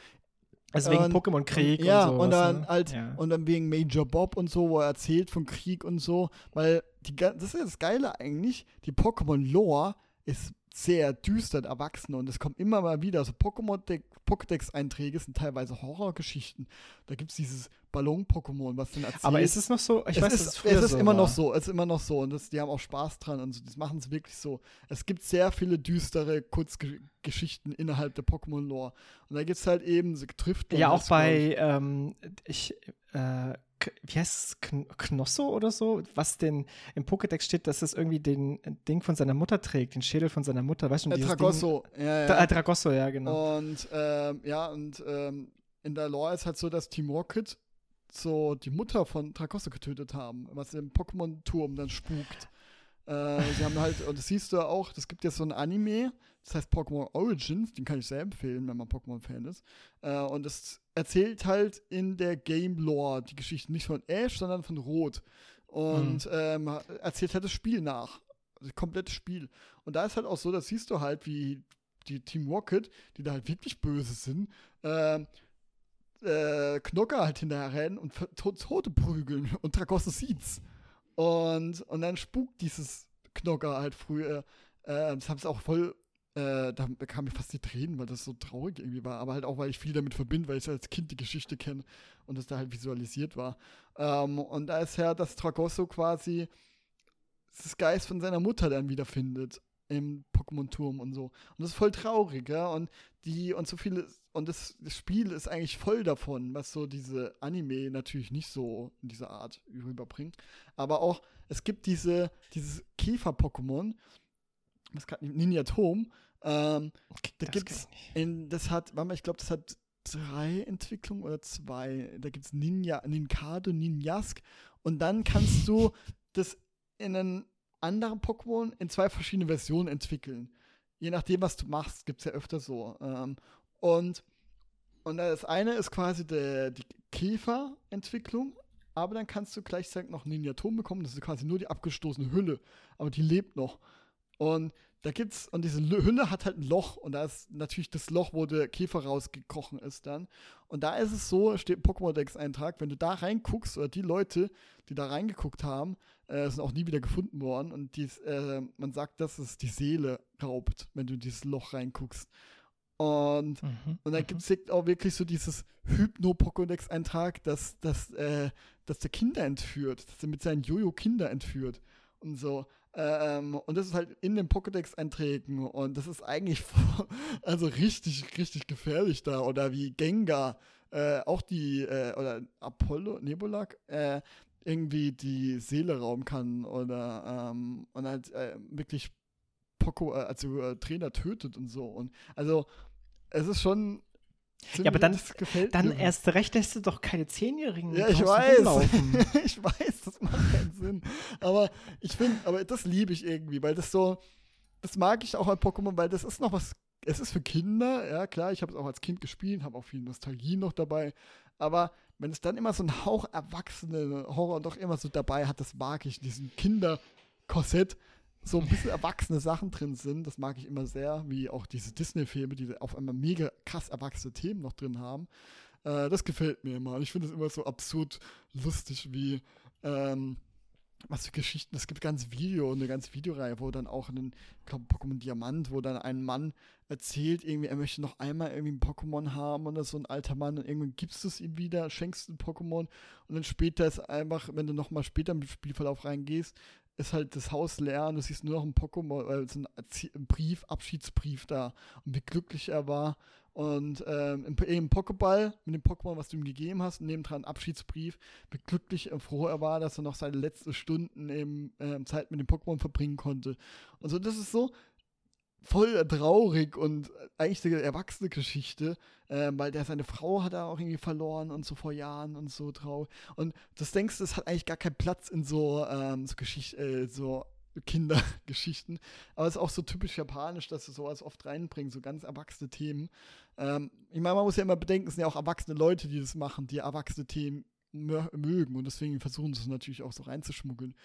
B: Also wegen
A: Und-
B: Pokémon-Krieg und,
A: ja,
B: so.
A: und dann
B: ne?
A: halt,
B: ja.
A: und dann wegen Major Bob und so, wo er erzählt von Krieg und so, weil die, das ist ja das Geile eigentlich, die Pokémon-Lore ist sehr düster und erwachsen und es kommt immer mal wieder, also Pokémon- Pokédex-Einträge sind teilweise Horrorgeschichten. Da gibt es dieses Ballon-Pokémon, was dann erzählt.
B: Aber ist es noch so? Ich
A: es
B: weiß,
A: ist, es ist
B: so
A: immer
B: war.
A: noch so, es ist immer noch so und das, die haben auch Spaß dran und so, das machen es wirklich so. Es gibt sehr viele düstere Kurzgeschichten innerhalb der Pokémon-Lore und da gibt es halt eben, so trifft
B: Ja, auch bei, ähm, ich, äh, wie heißt es, Kn Knosso oder so, was denn im Pokédex steht, dass es irgendwie den Ding von seiner Mutter trägt, den Schädel von seiner Mutter, weißt du?
A: äh. Ja,
B: Ding,
A: ja.
B: Tra- äh, Tragosso, ja, genau.
A: Und ähm, ja, und ähm, in der Lore ist halt so, dass Team Rocket so die Mutter von Tracosta getötet haben, was im Pokémon-Turm dann spukt. Äh, sie haben halt, und das siehst du auch, das gibt jetzt so ein Anime, das heißt Pokémon Origins, den kann ich sehr empfehlen, wenn man Pokémon-Fan ist. Äh, und es erzählt halt in der Game-Lore die Geschichte nicht von Ash, sondern von Rot. Und
B: Mhm.
A: ähm, erzählt halt das Spiel nach. Das komplette Spiel. Und da ist halt auch so, das siehst du halt, wie die Team Rocket, die da halt wirklich böse sind, ähm, äh, Knocker halt hinterher rennen und Tote prügeln und Tragosse sieht's. Und, und dann spukt dieses Knocker halt früher. Äh, das haben sie auch voll. Äh, da kamen mir fast die Tränen, weil das so traurig irgendwie war. Aber halt auch, weil ich viel damit verbinde, weil ich als Kind die Geschichte kenne und das da halt visualisiert war. Ähm, und da ist ja, dass Tragosso quasi das Geist von seiner Mutter dann wiederfindet im Pokémon-Turm und so. Und das ist voll traurig, ja. Und die, und so viele, und das, das Spiel ist eigentlich voll davon, was so diese Anime natürlich nicht so in dieser Art rüberbringt. Aber auch, es gibt diese, dieses Käfer-Pokémon, was gerade Ninja Tom, ähm, da
B: Das
A: gibt's in, das hat, warte mal, ich glaube, das hat drei Entwicklungen oder zwei. Da gibt es Ninja, Ninkado, Ninjask. Und dann kannst du das in einen anderen Pokémon in zwei verschiedene Versionen entwickeln. Je nachdem, was du machst, gibt es ja öfter so. Ähm, und, und das eine ist quasi der, die Käfer-Entwicklung, aber dann kannst du gleichzeitig noch Ninja Tom bekommen. Das ist quasi nur die abgestoßene Hülle, aber die lebt noch. Und da gibt's, und diese Hülle hat halt ein Loch und da ist natürlich das Loch, wo der Käfer rausgekrochen ist dann. Und da ist es so, steht im Pokémon-Dex-Eintrag, wenn du da reinguckst, oder die Leute, die da reingeguckt haben, äh, sind auch nie wieder gefunden worden. Und dies, äh, man sagt, dass es die Seele raubt, wenn du in dieses Loch reinguckst. Und
B: Mhm.
A: und dann
B: mhm.
A: gibt es auch wirklich so dieses Hypno-Pokédex-Eintrag, dass, dass, äh, dass der Kinder entführt, dass er mit seinen Jojo Kinder entführt und so. Ähm, und das ist halt in den Pokédex-Einträgen und das ist eigentlich also richtig, richtig gefährlich da. Oder wie Gengar, äh, auch die, äh, oder Apollo, Nebulak, äh, irgendwie die Seele rauben kann oder ähm, und halt äh, wirklich Poco, äh, also äh, Trainer tötet und so. Und also es ist schon.
B: Aber dann- Dann
A: mir.
B: erst recht lässt du doch keine Zehnjährigen
A: Ja, ich weiß. ich weiß, das macht keinen Sinn. Aber ich finde, aber das liebe ich irgendwie, weil das so, das mag ich auch an Pokémon, weil das ist noch was, es ist für Kinder, ja klar, ich habe es auch als Kind gespielt, habe auch viel Nostalgie noch dabei, aber wenn es dann immer so ein Hauch erwachsene Horror doch immer so dabei hat, das mag ich, diesen Kinderkorsett, so ein bisschen erwachsene Sachen drin sind, das mag ich immer sehr, wie auch diese Disney-Filme, die auf einmal mega krass erwachsene Themen noch drin haben. Äh, das gefällt mir immer. Und ich finde es immer so absurd lustig, wie ähm, was für Geschichten. Es gibt ganz Video, eine ganze Videoreihe, wo dann auch ein, Pokémon Diamant, wo dann ein Mann erzählt, irgendwie, er möchte noch einmal irgendwie ein Pokémon haben oder so ein alter Mann und irgendwann gibst du es ihm wieder, schenkst ein Pokémon und dann später ist einfach, wenn du nochmal später im Spielverlauf reingehst, ist halt das Haus leer und du siehst nur noch ein Pokémon, äh, so ein, Brief, Abschiedsbrief da und wie glücklich er war. Und ähm, im, im Pokéball mit dem Pokémon, was du ihm gegeben hast, und nebendran Abschiedsbrief, wie glücklich und froh er war, dass er noch seine letzten Stunden eben ähm, Zeit mit dem Pokémon verbringen konnte. Und so, das ist so voll traurig und eigentlich eine erwachsene Geschichte, ähm, weil der seine Frau hat er auch irgendwie verloren und so vor Jahren und so traurig. Und das denkst du, es hat eigentlich gar keinen Platz in so, ähm, so Geschichte, äh, so Kindergeschichten. Aber es ist auch so typisch japanisch, dass sie sowas oft reinbringen, so ganz erwachsene Themen. Ähm, ich meine, man muss ja immer bedenken, es sind ja auch erwachsene Leute, die das machen, die erwachsene Themen mö mögen und deswegen versuchen sie es natürlich auch so reinzuschmuggeln.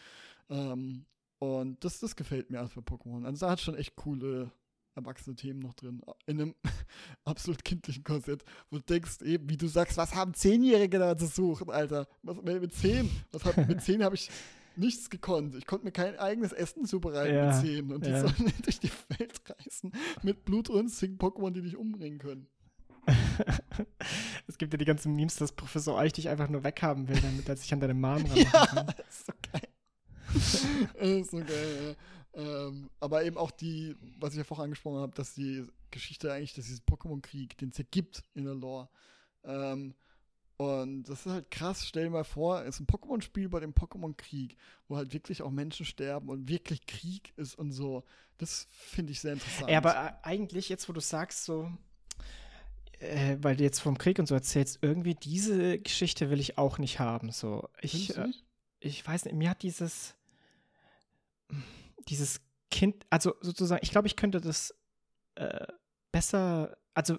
A: Ähm, und das, das gefällt mir für Pokémon. Also da hat schon echt coole erwachsene Themen noch drin. In einem absolut kindlichen Korsett, wo du denkst, eben, wie du sagst, was haben Zehnjährige da zu suchen, Alter? Was, mit zehn? Was hab, mit zehn habe ich nichts gekonnt. Ich konnte mir kein eigenes Essen zubereiten
B: Ja,
A: mit zehn. Und die
B: ja.
A: sollen durch die Welt reisen mit blutrünstigen Pokémon, die dich umbringen können.
B: es gibt ja die ganzen Memes, dass Professor Eich dich einfach nur weghaben will, damit er sich an deine Mom ranmachen
A: Ja,
B: kann.
A: das ist so geil. Ist so geil, ja. ähm, Aber eben auch die, was ich ja vorher angesprochen habe, dass die Geschichte eigentlich, dass dieses Pokémon-Krieg, den es ja gibt in der Lore. Ähm, und das ist halt krass, stell dir mal vor, es ist ein Pokémon-Spiel bei dem Pokémon-Krieg, wo halt wirklich auch Menschen sterben und wirklich Krieg ist und so. Das finde ich sehr interessant.
B: Ey, aber äh, eigentlich, jetzt wo du sagst, so, äh, weil du jetzt vom Krieg und so erzählst, irgendwie diese Geschichte will ich auch nicht haben. So, ich, äh, ich weiß nicht, mir hat dieses, dieses Kind, also sozusagen, ich glaube, ich könnte das äh, besser, also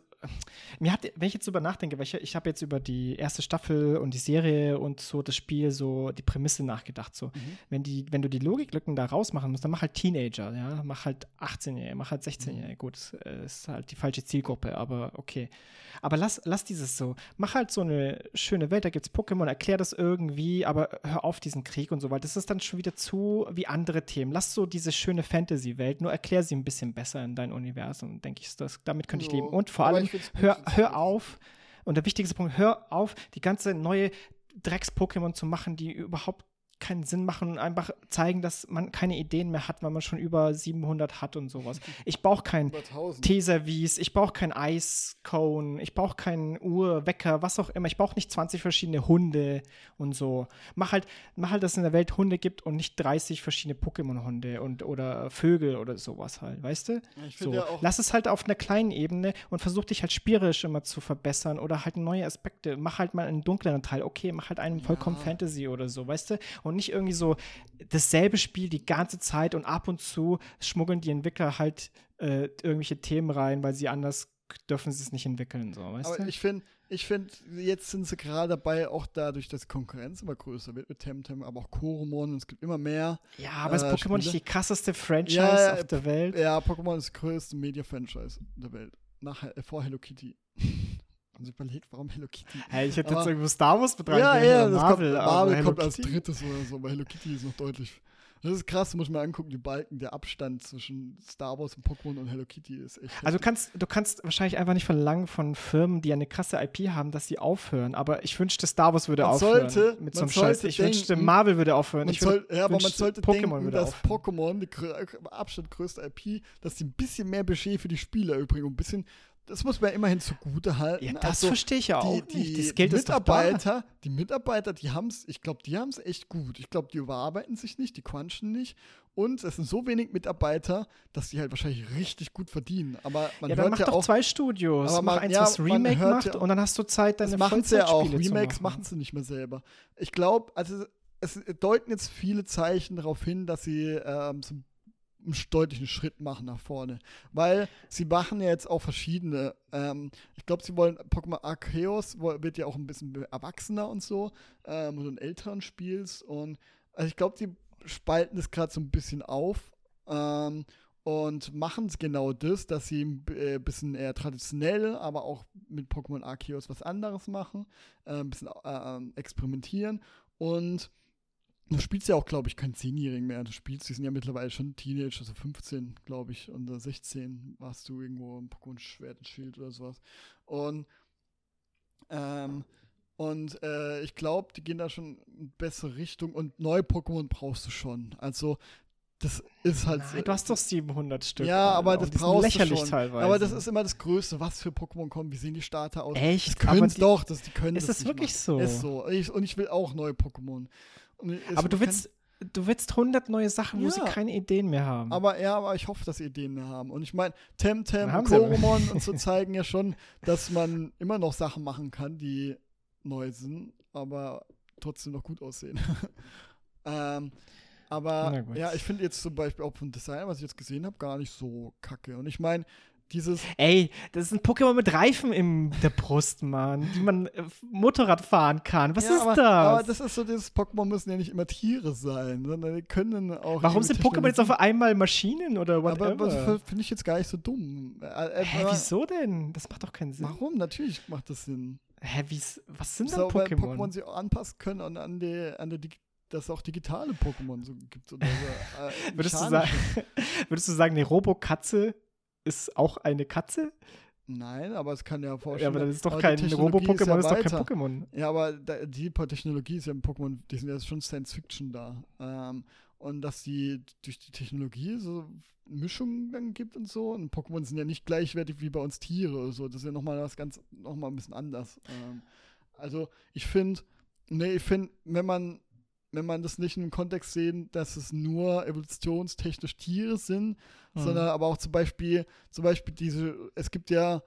B: mir hat, wenn ich jetzt drüber nachdenke, weil ich, ich habe jetzt über die erste Staffel und die Serie und so das Spiel, so die Prämisse nachgedacht. So,
A: Mhm.
B: wenn, die, wenn du die Logiklücken da rausmachen musst, dann mach halt Teenager, ja, mach halt 18-Jährige, mach halt 16-Jährige.
A: Mhm.
B: Gut, das äh, ist halt die falsche Zielgruppe, aber okay. Aber lass, lass dieses so. Mach halt so eine schöne Welt, da gibt's Pokémon, erklär das irgendwie, aber hör auf diesen Krieg und so weiter. Das ist dann schon wieder zu wie andere Themen. Lass so diese schöne Fantasy-Welt, nur erklär sie ein bisschen besser in dein Universum, denke ich. Das, damit könnte ich leben. Und vor allem,
A: gut,
B: hör, hör auf, und der wichtigste Punkt, hör auf, die ganze neue Drecks-Pokémon zu machen, die überhaupt keinen Sinn machen und einfach zeigen, dass man keine Ideen mehr hat, weil man schon über 700 hat und sowas. Ich brauche kein
A: Über 1000.
B: T-Service, ich brauche kein Ice-Cone, ich brauche keinen Uhr, Wecker, was auch immer. Ich brauche nicht 20 verschiedene Hunde und so. Mach halt, mach halt, dass es in der Welt Hunde gibt und nicht 30 verschiedene Pokémon-Hunde und oder Vögel oder sowas halt, weißt du?
A: Ich
B: So,
A: ja auch,
B: lass es halt auf einer kleinen Ebene und versuch dich halt spielerisch immer zu verbessern oder halt neue Aspekte. Mach halt mal einen dunkleren Teil. Okay, mach halt einen vollkommen
A: Ja.
B: Fantasy oder so, weißt du? Und nicht irgendwie so dasselbe Spiel die ganze Zeit und ab und zu schmuggeln die Entwickler halt äh, irgendwelche Themen rein, weil sie anders dürfen sie es nicht entwickeln, so, weißt
A: aber
B: du?
A: ich finde, ich finde, jetzt sind sie gerade dabei, auch dadurch, dass Konkurrenz immer größer wird mit Temtem, aber auch Koromon, und es gibt immer mehr.
B: ja, aber ist
A: äh,
B: Pokémon nicht die krasseste Franchise
A: ja,
B: auf der Welt?
A: Ja, Pokémon ist das größte Media-Franchise der Welt. Nach, äh, vor Hello Kitty. Sie überlegt, warum Hello Kitty?
B: Hey, ich hätte
A: Aber-
B: jetzt irgendwo Star Wars mit
A: Ja, ja, das
B: Marvel,
A: kommt, Marvel kommt als drittes oder so, aber Hello Kitty ist noch deutlich. Das ist krass, muss man angucken, die Balken, der Abstand zwischen Star Wars und Pokémon und Hello Kitty ist echt.
B: Also du kannst, du kannst wahrscheinlich einfach nicht verlangen von Firmen, die eine krasse IP haben, dass sie aufhören. Aber ich wünschte, Star Wars würde
A: Man
B: aufhören
A: sollte-
B: mit so einem Scheiß. Ich wünschte,
A: denken,
B: Marvel würde aufhören. ich
A: soll, ja, aber man
B: wünschte,
A: sollte
B: Pokémon
A: denken,
B: würde
A: dass. Pokémon, die grö- Abstand größte IP, dass die ein bisschen mehr Budget für die Spieler übrigens, ein bisschen, das muss man immerhin zugute halten.
B: Ja, das
A: also,
B: verstehe ich ja auch
A: die,
B: nicht. Das Geld doch da.
A: Mitarbeiter, die Mitarbeiter, die haben es, ich glaube, die haben es echt gut. Ich glaube, die überarbeiten sich nicht, die crunchen nicht. Und es sind so wenig Mitarbeiter, dass die halt wahrscheinlich richtig gut verdienen. Aber man
B: Ja,
A: hört
B: mach
A: ja
B: doch
A: auch,
B: zwei Studios.
A: Aber
B: mach
A: man-
B: eins,
A: ja,
B: was Remake macht
A: ja-
B: und dann hast du Zeit, deine
A: das machen sie ja auch. Remakes
B: machen.
A: machen sie nicht mehr selber. Ich glaube, also es deuten jetzt viele Zeichen darauf hin, dass sie ähm, so einen deutlichen Schritt machen nach vorne. Weil sie machen ja jetzt auch verschiedene. Ähm, ich glaube, sie wollen Pokémon Arceus wird ja auch ein bisschen erwachsener und so, ähm, so ein älteren Spiels. Und also ich glaube, die spalten das gerade so ein bisschen auf. Ähm, und machen genau das, dass sie ein äh, bisschen eher traditionell, aber auch mit Pokémon Arceus was anderes machen, äh, ein bisschen äh, ähm, experimentieren und du spielst ja auch, glaube ich, kein Zehnjährigen mehr. Du spielst, die sind ja mittlerweile schon Teenager, also 15, glaube ich, und äh, 16 warst du irgendwo im Pokémon Schwert und Schild oder sowas. Und ähm, und äh, ich glaube, die gehen da schon in bessere Richtung und neue Pokémon brauchst du schon. Also das ist halt
B: Nein, du hast doch 700 Stück.
A: ja,
B: Alter,
A: aber das brauchst
B: lächerlich
A: du schon.
B: teilweise.
A: Aber das ist immer das Größte, was für Pokémon kommen, wie sehen die Starter aus.
B: Echt?
A: Das können
B: Aber die-
A: doch, das, die können
B: Ist
A: das
B: das
A: nicht
B: wirklich
A: machen.
B: so?
A: Ist so. Ich, und ich will auch neue Pokémon.
B: Aber du willst, du willst 100 neue Sachen, wo sie
A: Ja.
B: keine Ideen mehr haben.
A: Aber ja, aber ich hoffe, dass sie Ideen mehr haben. Und ich meine, Temtem. Koromon und so zeigen ja schon, dass man immer noch Sachen machen kann, die neu sind, aber trotzdem noch gut aussehen. ähm, aber ja, ich finde jetzt zum Beispiel auch vom Design, was ich jetzt gesehen habe, gar nicht so kacke. Und ich meine, dieses
B: Ey, das ist ein Pokémon mit Reifen in der Brust, Mann, die man äh, Motorrad fahren kann. Was
A: ja,
B: ist
A: aber,
B: das?
A: Aber das ist so, dieses Pokémon müssen ja nicht immer Tiere sein, sondern die können auch.
B: Warum sind Pokémon jetzt auf einmal Maschinen oder
A: Aber
B: whatever?
A: das finde ich jetzt gar nicht so dumm. Äh, äh,
B: Hä,
A: aber-
B: wieso denn? Das macht doch keinen Sinn.
A: Warum? Natürlich macht das Sinn.
B: Hä, wie's, was sind denn
A: So, weil
B: Pokémon?
A: Pokémon sie auch anpassen können und an die, an die, dass es auch digitale Pokémon so gibt. Oder so, äh,
B: würdest, du sagen, würdest du sagen, eine Robokatze ist auch eine Katze?
A: Nein, aber es kann ja
B: Ja,
A: vorstellen.
B: aber das ist doch kein Robo-Pokémon,
A: ja
B: ist doch kein. Pokémon.
A: Ja, aber die Technologie ist ja im Pokémon, die sind ja schon Science Fiction da. Ähm, und dass die durch die Technologie so Mischungen dann gibt und so. Und Pokémon sind ja nicht gleichwertig wie bei uns Tiere oder so. Das ist ja nochmal was ganz, nochmal ein bisschen anders. Ähm, also ich finde, nee, ich finde, wenn man, wenn man das nicht in dem Kontext sehen, dass es nur evolutionstechnisch Tiere sind,
B: Mhm.
A: sondern aber auch zum Beispiel, zum Beispiel diese, es gibt ja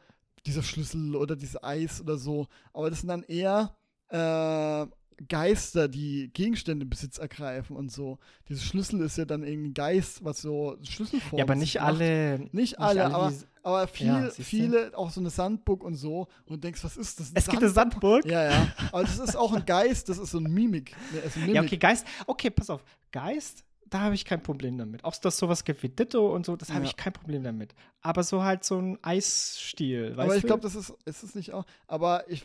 A: dieser Schlüssel oder dieses Eis oder so. Aber das sind dann eher äh, Geister, die Gegenstände in Besitz ergreifen und so. Dieser Schlüssel ist ja dann irgendwie ein Geist, was so Schlüsselform
B: Ja, aber nicht alle.
A: Nicht alle, aber, aber viel,
B: Ja,
A: viele, auch so eine Sandburg und so. Und du denkst, was ist das?
B: Es gibt eine Sandburg?
A: Ja, ja. Aber das ist auch ein Geist, das ist so ein Mimik. Ja, ist ein Mimik.
B: Ja, okay, Geist. Okay, pass auf. Geist, da habe ich kein Problem damit. Auch dass sowas gibt wie Ditto und so, das habe
A: Ja.
B: ich kein Problem damit. Aber so halt so ein Eisstil, weißt
A: aber ich glaube, das ist, ist es nicht auch. Aber ich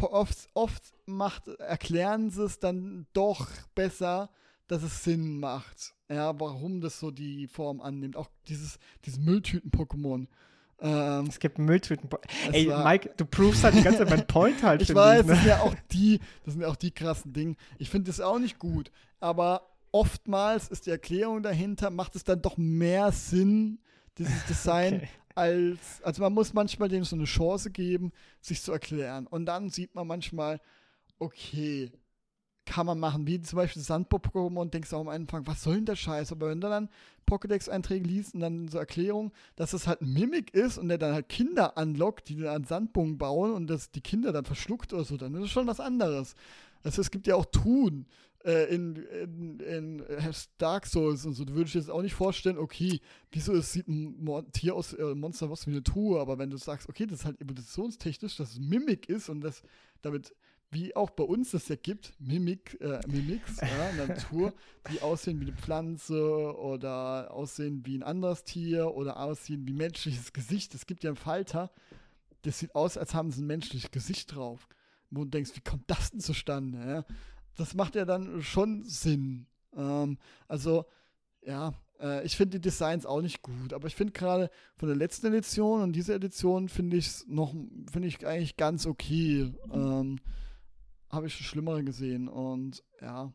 A: oft, oft macht, erklären sie es dann doch besser, dass es Sinn macht. Ja, warum das so die Form annimmt. Auch dieses, dieses Mülltüten-Pokémon. Ähm,
B: Es gibt Mülltüten.
A: Es
B: Ey, Mike, du provest halt die ganze Zeit meinen Point halt.
A: ich weiß, das
B: ne?
A: sind ja auch die, das sind ja auch die krassen Dinge. Ich finde das auch nicht gut. Aber oftmals ist die Erklärung dahinter, macht es dann doch mehr Sinn, dieses Design,
B: Okay.
A: Als, also man muss manchmal dem so eine Chance geben, sich zu erklären. Und dann sieht man manchmal, okay, kann man machen, wie zum Beispiel Sandburg-Pokémon und denkst auch am Anfang, was soll denn der Scheiß? Aber wenn du dann Pokédex-Einträge liest und dann so Erklärung, dass es halt ein Mimik ist und der dann halt Kinder anlockt, die dann Sandbogen bauen und das die Kinder dann verschluckt oder so, dann ist es schon was anderes. Also es gibt ja auch Tun äh, in, in, in äh, Dark Souls und so. Du würdest dir jetzt auch nicht vorstellen, okay, wieso es sieht ein Tier aus, äh, Monster aus wie eine Truhe, aber wenn du sagst, okay, das ist halt evolutionstechnisch, dass es Mimik ist und das damit, wie auch bei uns das ja gibt, Mimik, äh, Mimics ja, Natur, die aussehen wie eine Pflanze oder aussehen wie ein anderes Tier oder aussehen wie menschliches Gesicht. Es gibt ja einen Falter, das sieht aus, als haben sie ein menschliches Gesicht drauf. Wo du denkst, wie kommt das denn zustande? Ja? Das macht ja dann schon Sinn. Ähm, also, ja, äh, ich finde die Designs auch nicht gut, aber ich finde gerade von der letzten Edition und dieser Edition finde ich es noch, finde ich eigentlich ganz okay. Ähm, Habe ich schon schlimmere gesehen und ja,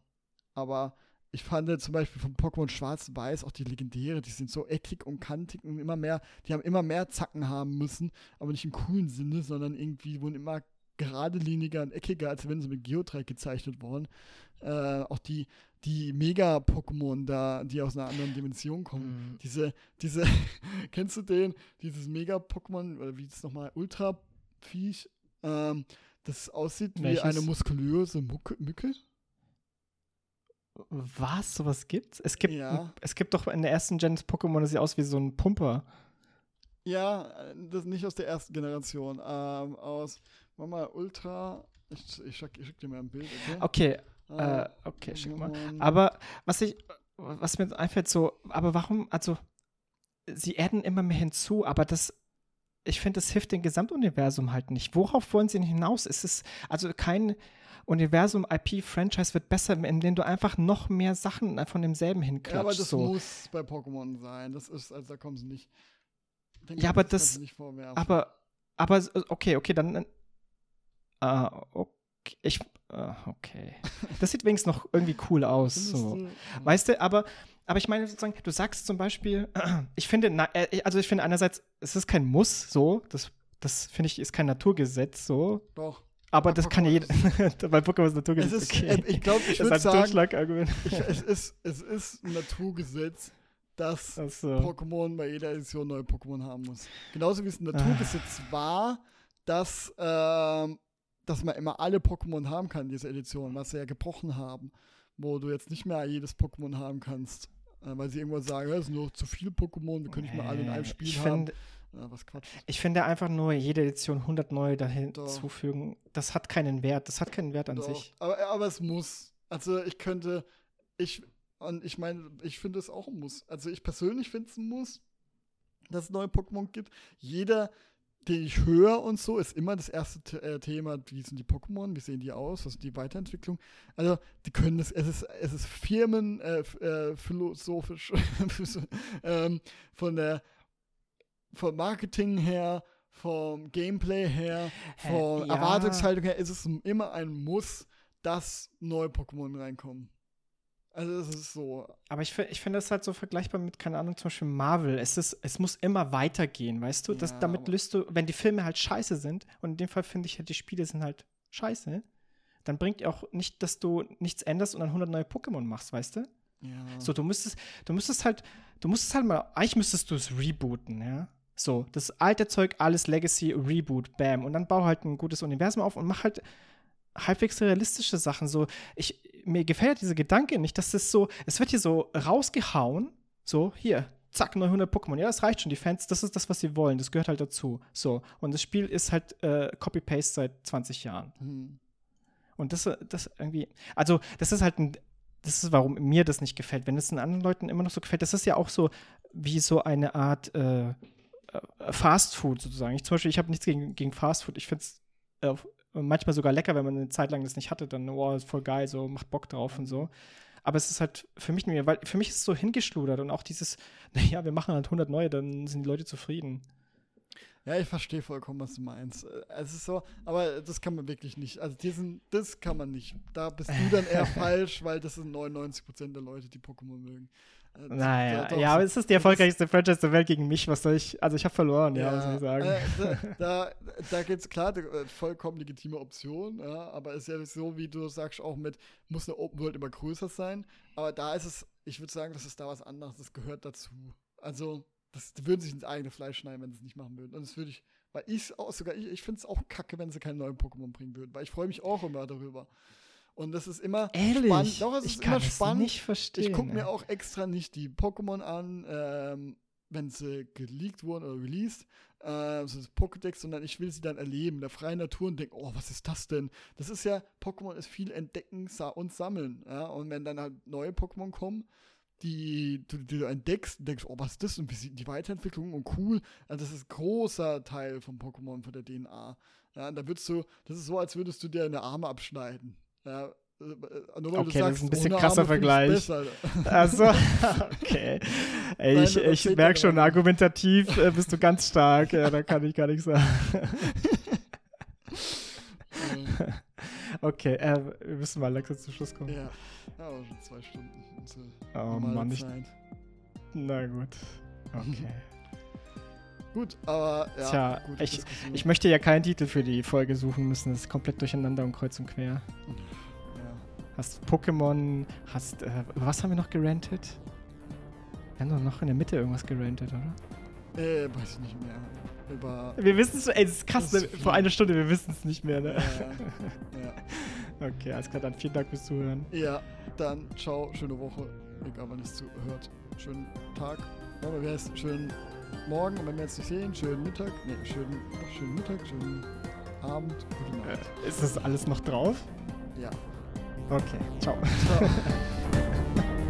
A: aber ich fand zum Beispiel von Pokémon Schwarz und Weiß auch die Legendäre, die sind so eckig und kantig und immer mehr, die haben immer mehr Zacken haben müssen, aber nicht im coolen Sinne, sondern irgendwie wurden immer geradliniger und eckiger, als wenn sie mit Geodreieck gezeichnet wurden. Äh, auch die, die Mega-Pokémon da, die aus einer anderen Dimension kommen.
B: Mhm.
A: Diese, diese, kennst du den? Dieses Mega-Pokémon, oder wie ist es nochmal, Ultra-Viech, ähm, das aussieht wie
B: Welches?
A: eine muskulöse Mucke, Mücke?
B: Was? Sowas gibt's? Es gibt,
A: Ja.
B: es gibt doch in der ersten Gen Pokémon, das sieht aus wie so ein Pumper.
A: Ja, äh, das nicht aus der ersten Generation, ähm, aus, warte mal, Ultra, ich, ich, schick, ich schick dir mal ein Bild, okay?
B: Okay,
A: Äh,
B: äh, okay, schick mal. Aber was ich, was mir einfällt, so, aber warum, also, sie adden immer mehr hinzu, aber das, ich finde, das hilft dem Gesamtuniversum halt nicht. Worauf wollen sie denn hinaus? Es ist, also kein Universum, IP, Franchise wird besser, indem du einfach noch mehr Sachen von demselben
A: Ja, aber das
B: so.
A: muss bei Pokémon sein. Das ist, also da kommen sie nicht.
B: Ja, aber das-
A: nicht vorwerfen.
B: Aber, aber, okay, okay, dann, ah, okay, ich, ah, okay. Das sieht wenigstens noch irgendwie cool aus, so.
A: du-
B: Weißt du, aber, aber ich meine sozusagen, du sagst zum Beispiel, ich finde, na, äh, also ich finde einerseits, es ist kein Muss, so, das, das finde ich, ist kein Naturgesetz, so,
A: Doch.
B: aber das kann ja jeder, bei Pokémon ist
A: Es
B: Naturgesetz,
A: ist,
B: okay.
A: äh, ich glaube, ich
B: das
A: würde
B: ist ein
A: sagen, ich, es, ist, es ist ein Naturgesetz, dass
B: so.
A: Pokémon bei jeder Edition neue Pokémon haben muss. Genauso wie es ein
B: Ah.
A: Naturgesetz war, dass, ähm, dass man immer alle Pokémon haben kann in dieser Edition, was sie ja gebrochen haben, wo du jetzt nicht mehr jedes Pokémon haben kannst. Äh, weil sie irgendwann sagen, es sind nur zu viele Pokémon, wir können nicht mehr alle in einem
B: Äh,
A: Spiel
B: ich
A: haben.
B: Find,
A: ja, was Quatsch.
B: ich finde einfach nur jede Edition 100 neue dahin
A: Doch.
B: zufügen, das hat keinen Wert, das hat keinen Wert an
A: Doch,
B: sich.
A: Aber, aber es muss. Also ich könnte, ich, und ich meine, ich finde es auch ein Muss. Also ich persönlich finde es ein Muss, dass es neue Pokémon gibt. Jeder, den ich höre und so, ist immer das erste äh, Thema, wie sind die Pokémon, wie sehen die aus, was ist die Weiterentwicklung. Also die können das, es ist, es ist Firmen, äh, äh, philosophisch, ähm, von der, vom Marketing her, vom Gameplay her, von
B: ja.
A: Erwartungshaltung her ist es immer ein Muss, dass neue Pokémon reinkommen. Also es ist so.
B: Aber ich, ich finde das halt so vergleichbar mit, keine Ahnung, zum Beispiel Marvel. Es, ist, es muss immer weitergehen, weißt du? Das,
A: Ja,
B: damit löst du, wenn die Filme halt scheiße sind, und in dem Fall finde ich halt, die Spiele sind halt scheiße, dann bringt auch nicht, dass du nichts änderst und dann 100 neue Pokémon machst, weißt du?
A: Ja.
B: So, du müsstest, du müsstest halt, du müsstest halt mal, eigentlich müsstest du es rebooten, ja? So, das alte Zeug, alles Legacy, Reboot, bam. Und dann bau halt ein gutes Universum auf und mach halt halbwegs realistische Sachen. So, ich, mir gefällt dieser Gedanke nicht, dass es so, es wird hier so rausgehauen, so, hier, zack, 900 Pokémon. Ja, das reicht schon. Die Fans, das ist das, was sie wollen. Das gehört halt dazu. So. Und das Spiel ist halt äh, Copy-Paste seit 20 Jahren.
A: Hm.
B: Und das, das irgendwie, also, das ist halt ein, das ist, warum mir das nicht gefällt. Wenn es den anderen Leuten immer noch so gefällt, das ist ja auch so wie so eine Art äh, äh Fast Food sozusagen. Ich zum Beispiel, ich habe nichts gegen, gegen Fast Food. Ich finde es äh, manchmal sogar lecker, wenn man eine Zeit lang das nicht hatte, dann, oh, ist voll geil, so, macht Bock drauf und so. Aber es ist halt für mich nicht mehr, weil für mich ist es so hingeschludert und auch dieses, naja, wir machen halt 100 neue, dann sind die Leute zufrieden.
A: Ja, ich verstehe vollkommen, was du meinst. Äh, Es ist so, aber das kann man wirklich nicht. Also diesen, das kann man nicht. Da bist du dann eher falsch, weil das sind 99% der Leute, die Pokémon mögen.
B: Naja, ja, aber es ist die erfolgreichste Franchise der Welt gegen mich. Was soll ich? Also, ich habe verloren, ja, was soll ich sagen?
A: Äh, da, da, da geht's klar, da, äh, vollkommen legitime Option, ja, aber es ist ja so, wie du sagst, auch mit, muss eine Open World immer größer sein. Aber da ist es, ich würde sagen, das ist da was anderes, das gehört dazu. Also, das die würden sich ins eigene Fleisch schneiden, wenn sie es nicht machen würden. Und das würde ich, weil ich auch sogar, ich, ich finde es auch kacke, wenn sie keine neuen Pokémon bringen würden, weil ich freue mich auch immer darüber. Und das ist immer
B: Ehrlich?
A: spannend. Doch, es
B: ich
A: ist
B: kann
A: immer
B: es
A: spannend.
B: nicht verstehen.
A: Ich gucke mir auch extra nicht die Pokémon an, ähm, wenn sie geleakt wurden oder released, äh, so das Pokédex, sondern ich will sie dann erleben, in der freien Natur und denke, oh, was ist das denn? Das ist ja, Pokémon ist viel entdecken und sammeln, ja, und wenn dann halt neue Pokémon kommen, die du, die du entdeckst und denkst, oh, was ist das und wie sieht die Weiterentwicklung und cool, also das ist ein großer Teil vom Pokémon, von der DNA, ja, und da würdest du, das ist so, als würdest du dir eine Arme abschneiden, ja, äh, nur weil
B: Okay,
A: du
B: das
A: sagst,
B: ist ein bisschen krasser
A: Arme
B: Vergleich.
A: besser.
B: Also, okay. Ey, ich,
A: das
B: ich merke schon, argumentativ äh, bist du ganz stark. Ja, da kann ich gar nichts sagen. Okay, äh, wir müssen mal langsam zum Schluss kommen.
A: Ja, ja aber schon zwei Stunden.
B: Oh Mann, ich, na gut. Okay.
A: Gut, aber ja.
B: Tja, ich-
A: Diskussion.
B: Ich möchte ja keinen Titel für die Folge suchen müssen. Das ist komplett durcheinander und kreuz und quer.
A: ja.
B: Hast Pokémon, hast, äh, was haben wir noch gerantet? Wir haben doch noch in der Mitte irgendwas gerantet, oder?
A: Äh, weiß ich nicht mehr. Über.
B: Wir wissen es, ey, das ist krass, ne? vor einer Stunde, wir wissen es nicht mehr,
A: Ja,
B: ne?
A: ja.
B: Okay, alles klar, dann vielen Dank fürs Zuhören.
A: ja, dann ciao, schöne Woche. Egal, wann ihr es zuhört. Schönen Tag. Aber wie heißt schönen Morgen und wenn wir jetzt nicht sehen, schönen Mittag. Nee, schönen, schönen Mittag, schönen Abend, gute Nacht.
B: Ist das alles noch drauf?
A: Ja.
B: Okay, ciao.
A: Ciao.